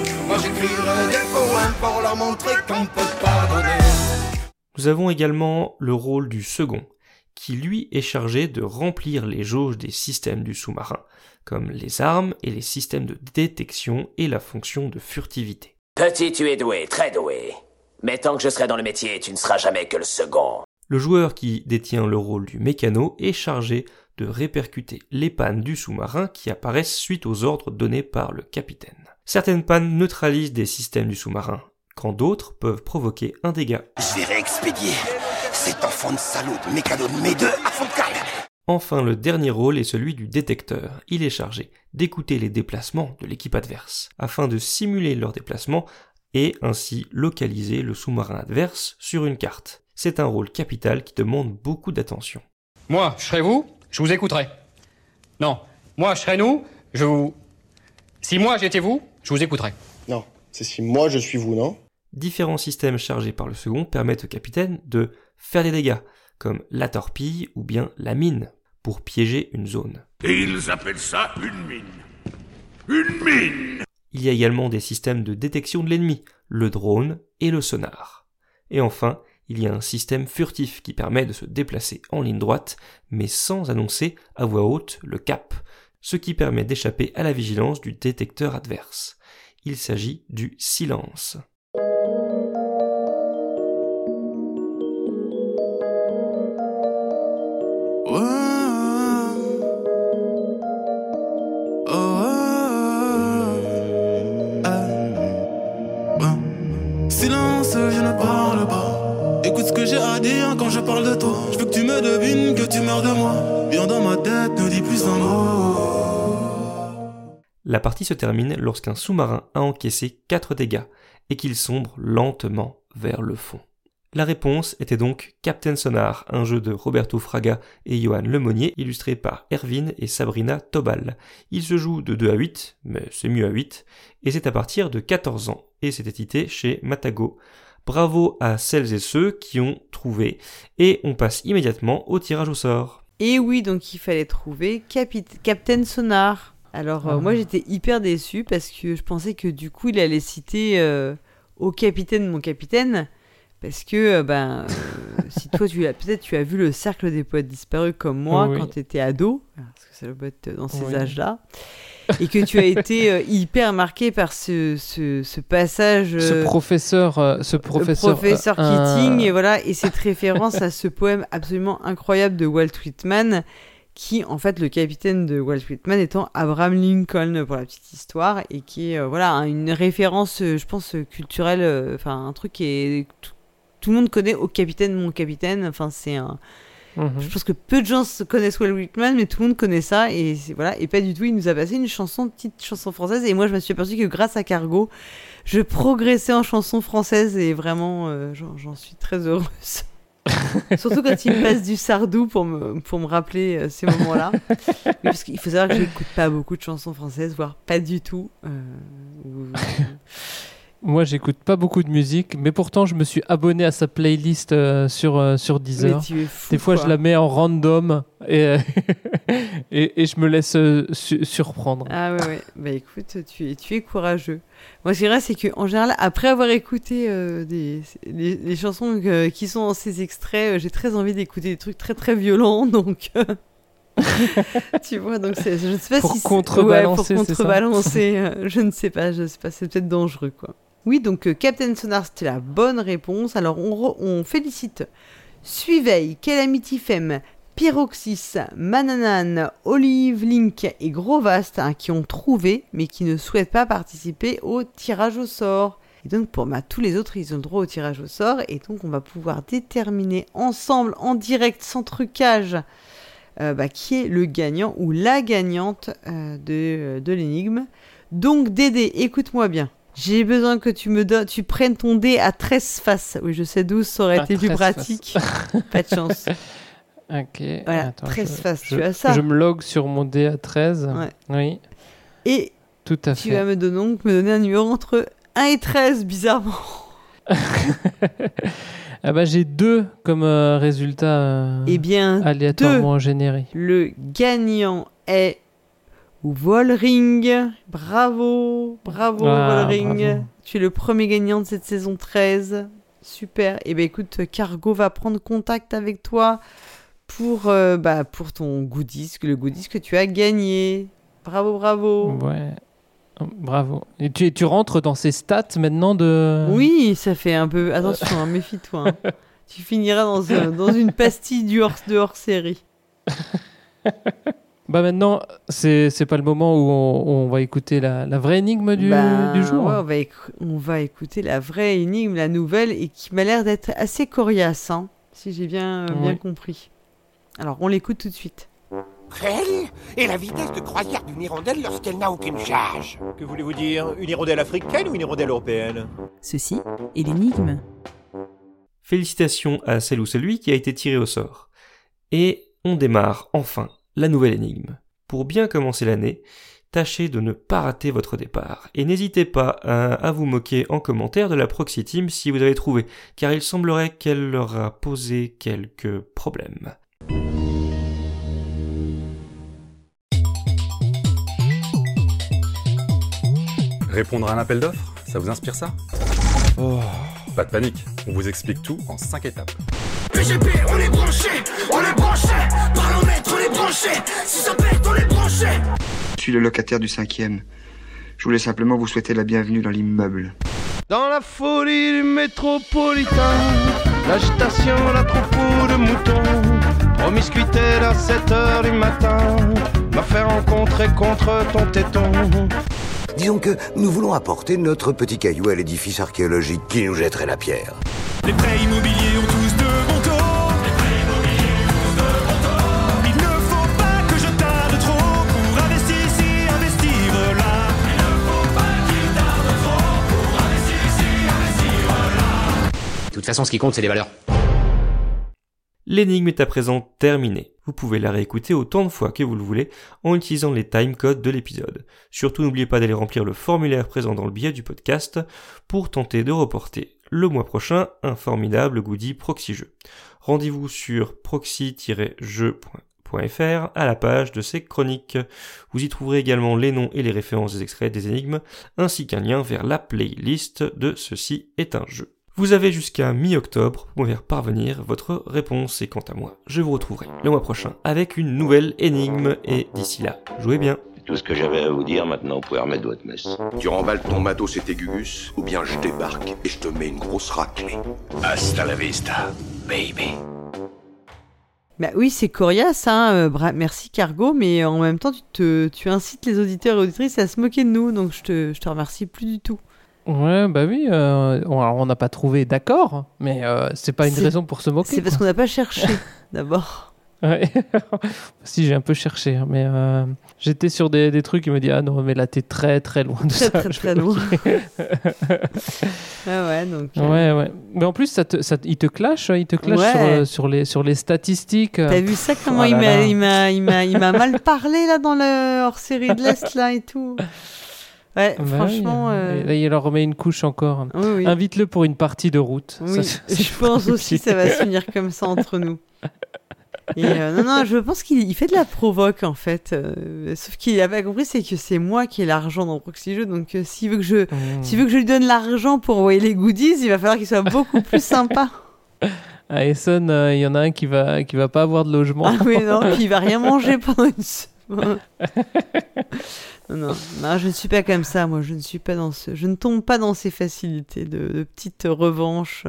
Moi j'écrirai des poèmes pour leur montrer qu'on peut pardonner. Nous avons également le rôle du second, qui lui est chargé de remplir les jauges des systèmes du sous-marin, comme les armes et les systèmes de détection et la fonction de furtivité. Petit, tu es doué, très doué. Mais tant que je serai dans le métier, tu ne seras jamais que le second. Le joueur qui détient le rôle du mécano est chargé de répercuter les pannes du sous-marin qui apparaissent suite aux ordres donnés par le capitaine. Certaines pannes neutralisent des systèmes du sous-marin, quand d'autres peuvent provoquer un dégât. Je vais réexpédier cet enfant de salaud de mécano de mes deux à fond de cale. Enfin, le dernier rôle est celui du détecteur. Il est chargé d'écouter les déplacements de l'équipe adverse, afin de simuler leurs déplacements et ainsi localiser le sous-marin adverse sur une carte. C'est un rôle capital qui demande beaucoup d'attention. Moi, je serais vous, je vous écouterais. Non, moi, je serais nous, je vous... Si moi j'étais vous, je vous écouterais. Non, c'est si moi je suis vous, non Différents systèmes chargés par le second permettent au capitaine de faire des dégâts, comme la torpille ou bien la mine, pour piéger une zone. Et ils appellent ça une mine. Une mine Il y a également des systèmes de détection de l'ennemi, le drone et le sonar. Et enfin, il y a un système furtif qui permet de se déplacer en ligne droite, mais sans annoncer à voix haute le cap, ce qui permet d'échapper à la vigilance du détecteur adverse. Il s'agit du silence. Silence, je ne parle pas. Écoute ce que j'ai à dire quand je parle de toi. Je veux que tu me devines que tu meurs de moi. Viens dans ma tête, ne dis plus un mot. La partie se termine lorsqu'un sous-marin a encaissé 4 dégâts et qu'il sombre lentement vers le fond. La réponse était donc Captain Sonar, un jeu de Roberto Fraga et Johan Lemonnier, illustré par Erwin et Sabrina Tobal. Il se joue de 2 à 8, mais c'est mieux à 8, et c'est à partir de 14 ans, et c'est édité chez Matago. Bravo à celles et ceux qui ont trouvé, et on passe immédiatement au tirage au sort. Et oui, donc il fallait trouver Captain Sonar. Alors euh, Ah. moi j'étais hyper déçue parce que je pensais que du coup il allait citer euh, au capitaine mon capitaine parce que euh, ben euh, si toi tu as peut-être tu as vu le cercle des poètes disparus comme moi Oui. quand tu étais ado parce que ça doit être dans ces Oui. âges-là et que tu as été hyper marqué par ce, ce, ce passage Ce professeur, ce professeur, professeur Keating, et voilà, et cette référence à ce poème absolument incroyable de Walt Whitman, qui, en fait, le capitaine de Walt Whitman étant Abraham Lincoln, pour la petite histoire, et qui est, euh, voilà, un- une référence, euh, je pense, culturelle, euh, enfin, un truc qui est. Tout, tout le monde connaît au capitaine, mon capitaine, enfin, c'est un. Mhm. Je pense que peu de gens se connaissent Walt Whitman, mais tout le monde connaît ça, et voilà, et pas du tout. Il nous a passé une chanson, petite chanson française, et moi je me suis aperçu que grâce à Cargo, je progressais en chanson française, et vraiment, j'en suis très heureuse. Surtout quand il me passe du Sardou pour me, pour me rappeler euh, ces moments-là. Oui, parce qu'il faut savoir que j'écoute pas beaucoup de chansons françaises, voire pas du tout. euh, ou- Moi, j'écoute pas beaucoup de musique, mais pourtant, je me suis abonné à sa playlist euh, sur, euh, sur Deezer. Mais tu es fou, Des fois, quoi. je la mets en random et, euh, et, et je me laisse euh, su- surprendre. Ah ouais, ouais. Bah écoute, tu es, tu es courageux. Moi, ce qui est vrai, c'est qu'en général, après avoir écouté euh, des, les chansons qui sont dans ces extraits, j'ai très envie d'écouter des trucs très très violents, donc. tu vois, donc je ne sais pas Pour si c'est- contrebalancer, ouais, pour contrebalancer, je ne sais pas, je sais pas, c'est peut-être dangereux quoi. Oui, donc euh, Captain Sonar, c'était la bonne réponse. Alors on, on félicite Suiveil, Calamity Femme, Pyroxys, Mananan, Olive Link et Grovast hein, qui ont trouvé mais qui ne souhaitent pas participer au tirage au sort. Et donc pour bah, tous les autres, ils ont droit au tirage au sort et donc on va pouvoir déterminer ensemble en direct sans trucage euh, bah, qui est le gagnant ou la gagnante euh, de, de l'énigme. Donc Dédé, écoute-moi bien. J'ai besoin que tu me donnes, tu prennes ton dé à 13 faces. Oui, je sais 12, ça aurait À été plus 13 pratique. pas de chance. Ok. Voilà, attends, 13 je- faces, je- tu as ça Je me log sur mon dé à 13. Ouais. Oui. Et Tout à tu fait. vas me donner, donc me donner un numéro entre 1 et 13, bizarrement. Ah bah j'ai deux comme euh, résultat euh, Eh bien, aléatoirement généré. Le gagnant est Volring. Bravo, bravo Ah, Volring. bravo. Tu es le premier gagnant de cette saison 13. Super. Et ben écoute, Cargo va prendre contact avec toi pour, euh, bah, pour ton goodies, le goodies que tu as gagné. Bravo, bravo. Ouais. Bravo. Et tu, tu rentres dans ces stats maintenant de. Oui, ça fait un peu. Attention, hein, méfie-toi. hein. tu finiras dans, un- dans une pastille du hors, de hors série. Bah maintenant, c'est c'est pas le moment où on, on va écouter la, la vraie énigme du, Ben, du jour. ouais, on, va on va écouter la vraie énigme, la nouvelle, et qui m'a l'air d'être assez coriace, hein, si j'ai bien, euh, bien Oui. compris. Alors, on l'écoute tout de suite. Elle est la vitesse de croisière d'une hirondelle lorsqu'elle n'a aucune charge. Que voulez-vous dire? Une hirondelle africaine ou une hirondelle européenne? Ceci est l'énigme. Félicitations à celle ou celui qui a été tiré au sort. Et on démarre enfin la nouvelle énigme. Pour bien commencer l'année, tâchez de ne pas rater votre départ. Et n'hésitez pas à, à vous moquer en commentaire de la Proxy Team si vous avez trouvé, car il semblerait qu'elle leur a posé quelques problèmes. Répondre à un appel d'offres, ça vous inspire ça? Oh, pas de panique, on vous explique tout en 5 étapes. PGP, on est branché, on est branché, parlomètre, on est branché, si ça pète, on est branché. Je suis le locataire du cinquième. Je voulais simplement vous souhaiter la bienvenue dans l'immeuble. Dans la folie du métropolitain, l'agitation, la troupeau de moutons, promiscuité à 7 heures du matin, m'a fait rencontrer contre ton téton. Disons que nous voulons apporter notre petit caillou à l'édifice archéologique qui nous jetterait la pierre. Les prêts immobiliers toute façon, ce qui compte, c'est les valeurs. L'énigme est à présent terminée. Vous pouvez la réécouter autant de fois que vous le voulez en utilisant les timecodes de l'épisode. Surtout n'oubliez pas d'aller remplir le formulaire présent dans le billet du podcast pour tenter de reporter le mois prochain un formidable goodie proxy jeu. Rendez-vous sur proxy-jeu.fr à la page de ces chroniques. Vous y trouverez également les noms et les références des extraits des énigmes ainsi qu'un lien vers la playlist de Ceci est un jeu. Vous avez jusqu'à mi-octobre pour me faire parvenir votre réponse et quant à moi, je vous retrouverai le mois prochain avec une nouvelle énigme et d'ici là, jouez bien. Tout ce que j'avais à vous dire, maintenant vous pouvez remettre votre messe. Tu remballes ton matos et tes gugus, ou bien je débarque et je te mets une grosse raclée. Hasta la vista, baby. Bah oui, c'est coriace, hein. euh, bra- merci Cargo, mais en même temps, tu, te, tu incites les auditeurs et auditrices à se moquer de nous, donc je te, je te remercie plus du tout. Ouais, bah oui. euh, on alors, on n'a pas trouvé d'accord, mais euh, c'est pas une C'est- raison pour se moquer. C'est parce qu'on n'a pas cherché, d'abord. Ouais. si j'ai un peu cherché, hein, mais euh, j'étais sur des, des trucs. Il me dit ah non mais là t'es très très loin de Très, ça. très, Je très fais, loin. ok. Ah ouais, donc. euh, ouais ouais. Mais en plus ça te, ça, te- il te clash, il te clash Ouais. sur, euh, sur les sur les statistiques. T'as vu ça comment Oh il là m'a là. il m'a il m'a il m'a mal parlé là dans le hors série de l'Est là et tout. Ouais, Bah franchement. oui, euh, Là, il leur remet une couche encore. Oui, oui. Invite-le pour une partie de route. Oui, Ça, je pense aussi que ça va se finir comme ça entre nous. Et euh, non, non, je pense qu'il il fait de la provoque en fait. euh, sauf qu'il n'a pas compris, c'est que c'est moi qui ai l'argent dans Proxy Jeux. Donc euh, s'il veut, que je, Mmh. s'il veut que je lui donne l'argent pour envoyer les goodies, il va falloir qu'il soit beaucoup plus sympa. À Essen, il y en a un qui va qui va pas avoir de logement. Ah oui, non, puis il va rien manger pendant une semaine. non, non, je ne suis pas comme ça, moi. Je ne suis pas dans ce, je ne tombe pas dans ces facilités de, de petites revanches.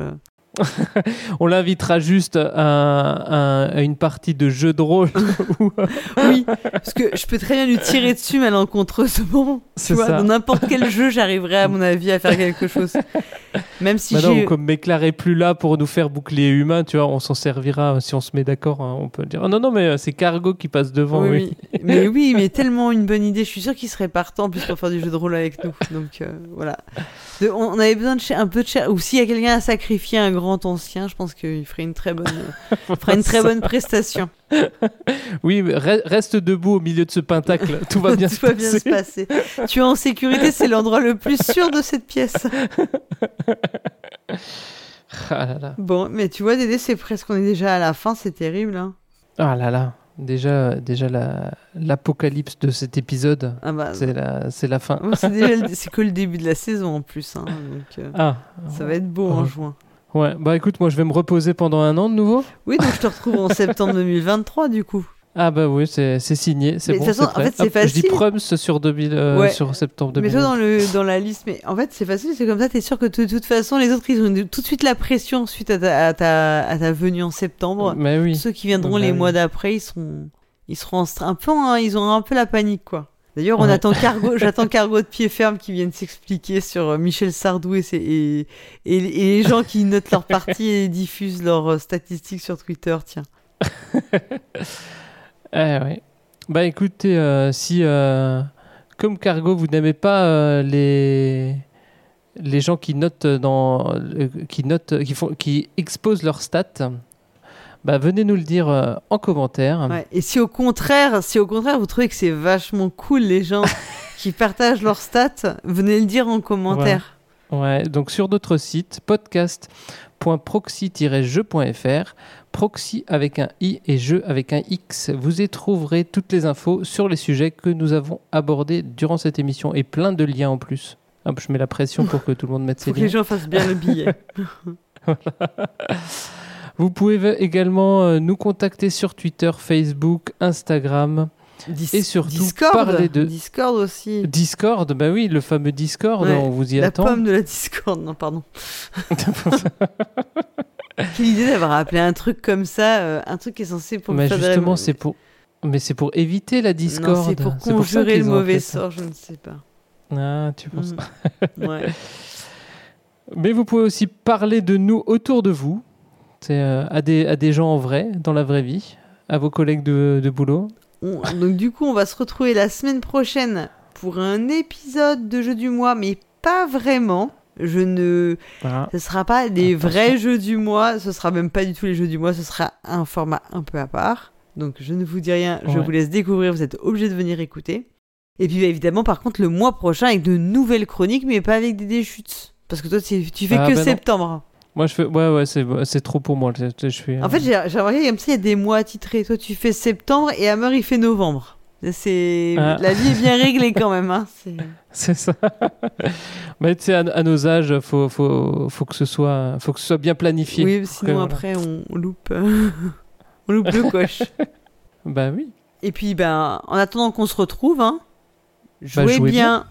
Euh. On l'invitera juste à, à- à une partie de jeu de rôle. où- Oui, parce que je peux très bien lui tirer dessus malencontreusement. Tu vois, ça. dans n'importe quel jeu, j'arriverai à mon avis à faire quelque chose. Même si j'ai. comme Méclar est plus là pour nous faire bouclier humain, tu vois, on s'en servira si on se met d'accord. hein, on peut dire. Ah non, non, mais euh, c'est Cargo qui passe devant. Oui, oui. oui. mais oui, mais tellement une bonne idée. Je suis sûr qu'il serait partant plus pour faire du jeu de rôle avec nous. Donc euh, voilà. De- on, avait besoin de cher- un peu de cher. Ou s'il y a quelqu'un à sacrifier un grand ancien, je pense qu'il ferait une très bonne, ferait une très bonne prestation. Oui, mais re- reste debout au milieu de ce pentacle. Tout va bien, Tout se, va bien passer. se passer. Tu es en sécurité, c'est l'endroit le plus sûr de cette pièce. Ah là là. Bon, mais tu vois, Dédé, c'est presque, on est déjà à la fin, c'est terrible. Hein. Ah là là. Déjà, déjà la- l'apocalypse de cet épisode, Ah bah, c'est la, fin. C'est que le début de la saison en plus. hein, donc, euh, Ah. Ça va être beau en Ouais. juin. Ouais, bah écoute, moi je vais me reposer pendant un an de nouveau. Oui, donc je te retrouve en septembre 2023 du coup. Ah bah oui, c'est c'est signé, c'est Mais bon, façon, c'est en fait, c'est Hop, Je dis facile. Prums sur, 2000, euh, Ouais. sur septembre Mais 2000. toi dans, le, dans la liste, mais en fait c'est facile, c'est comme ça, t'es sûr que de toute façon les autres ils ont tout de suite la pression suite à ta, à ta, à ta venue en septembre. Mais oui. Ceux qui viendront Bah les oui. mois d'après, ils seront, ils seront un peu, en- ils auront un peu la panique quoi. D'ailleurs, on Ouais. attend Cargo, j'attends Cargo de pied ferme qui vienne s'expliquer sur euh, Michel Sardou et, ses- et, et, et les gens qui notent leur partie et diffusent leurs euh, statistiques sur Twitter, tiens. Eh ouais. Bah écoutez, euh, si euh, comme Cargo, vous n'aimez pas euh, les les gens qui notent dans qui notent qui font qui exposent leurs stats, bah venez nous le dire en commentaire. Ouais. Et si au contraire, si au contraire vous trouvez que c'est vachement cool les gens qui partagent leurs stats, venez le dire en commentaire. Ouais, donc sur notre site podcast.proxy-jeu.fr, proxy avec un i et jeu avec un x, vous y trouverez toutes les infos sur les sujets que nous avons abordés durant cette émission et plein de liens en plus. Hop, je mets la pression pour que tout le monde mette ses Faut que liens. les gens fassent bien le billet. Vous pouvez également euh, nous contacter sur Twitter, Facebook, Instagram Dis- et surtout Discord, parler de Discord aussi. Discord. Bah oui, le fameux Discord, Ouais, on vous y la attend. pomme de la Discord, non pardon. Quelle idée d'avoir appelé un truc comme ça, euh, un truc qui est censé pour Mais justement, c'est pour mais c'est pour éviter la Discord. C'est pour conjurer le mauvais sort, je ne sais pas. Ah, tu penses Mm. Ouais. Mais vous pouvez aussi parler de nous autour de vous, c'est euh, à, des, à des gens en vrai, dans la vraie vie, à vos collègues de, de boulot. On- donc du coup, on va se retrouver la semaine prochaine pour un épisode de jeu du mois, mais pas vraiment. Je ne, ce sera pas des vrais jeux du mois, ce sera même pas du tout les jeux du mois, ce sera un format un peu à part. Donc je ne vous dis rien, je vous laisse découvrir, vous êtes obligés de venir écouter. Et puis bah, évidemment, par contre, le mois prochain avec de nouvelles chroniques, mais pas avec des déchutes. Parce que toi, tu fais Ah, que bah non. Moi, je fais. Ouais, ouais, c'est, c'est trop pour moi. Je, suis, En fait, j'ai j'ai remarqué comme ça, il y a des mois titrés. Toi, tu fais septembre et Hammer, il fait novembre. C'est Ah. La vie est bien réglée quand même. Hein. C'est- C'est ça. Mais tu sais, à, à nos âges, faut, faut, faut, que ce soit, faut que ce soit bien planifié. Oui, sinon après, on, on loupe, euh, on loupe le coche. Bah oui. Et puis, ben, en attendant qu'on se retrouve, hein, Bah, jouez, jouez bien.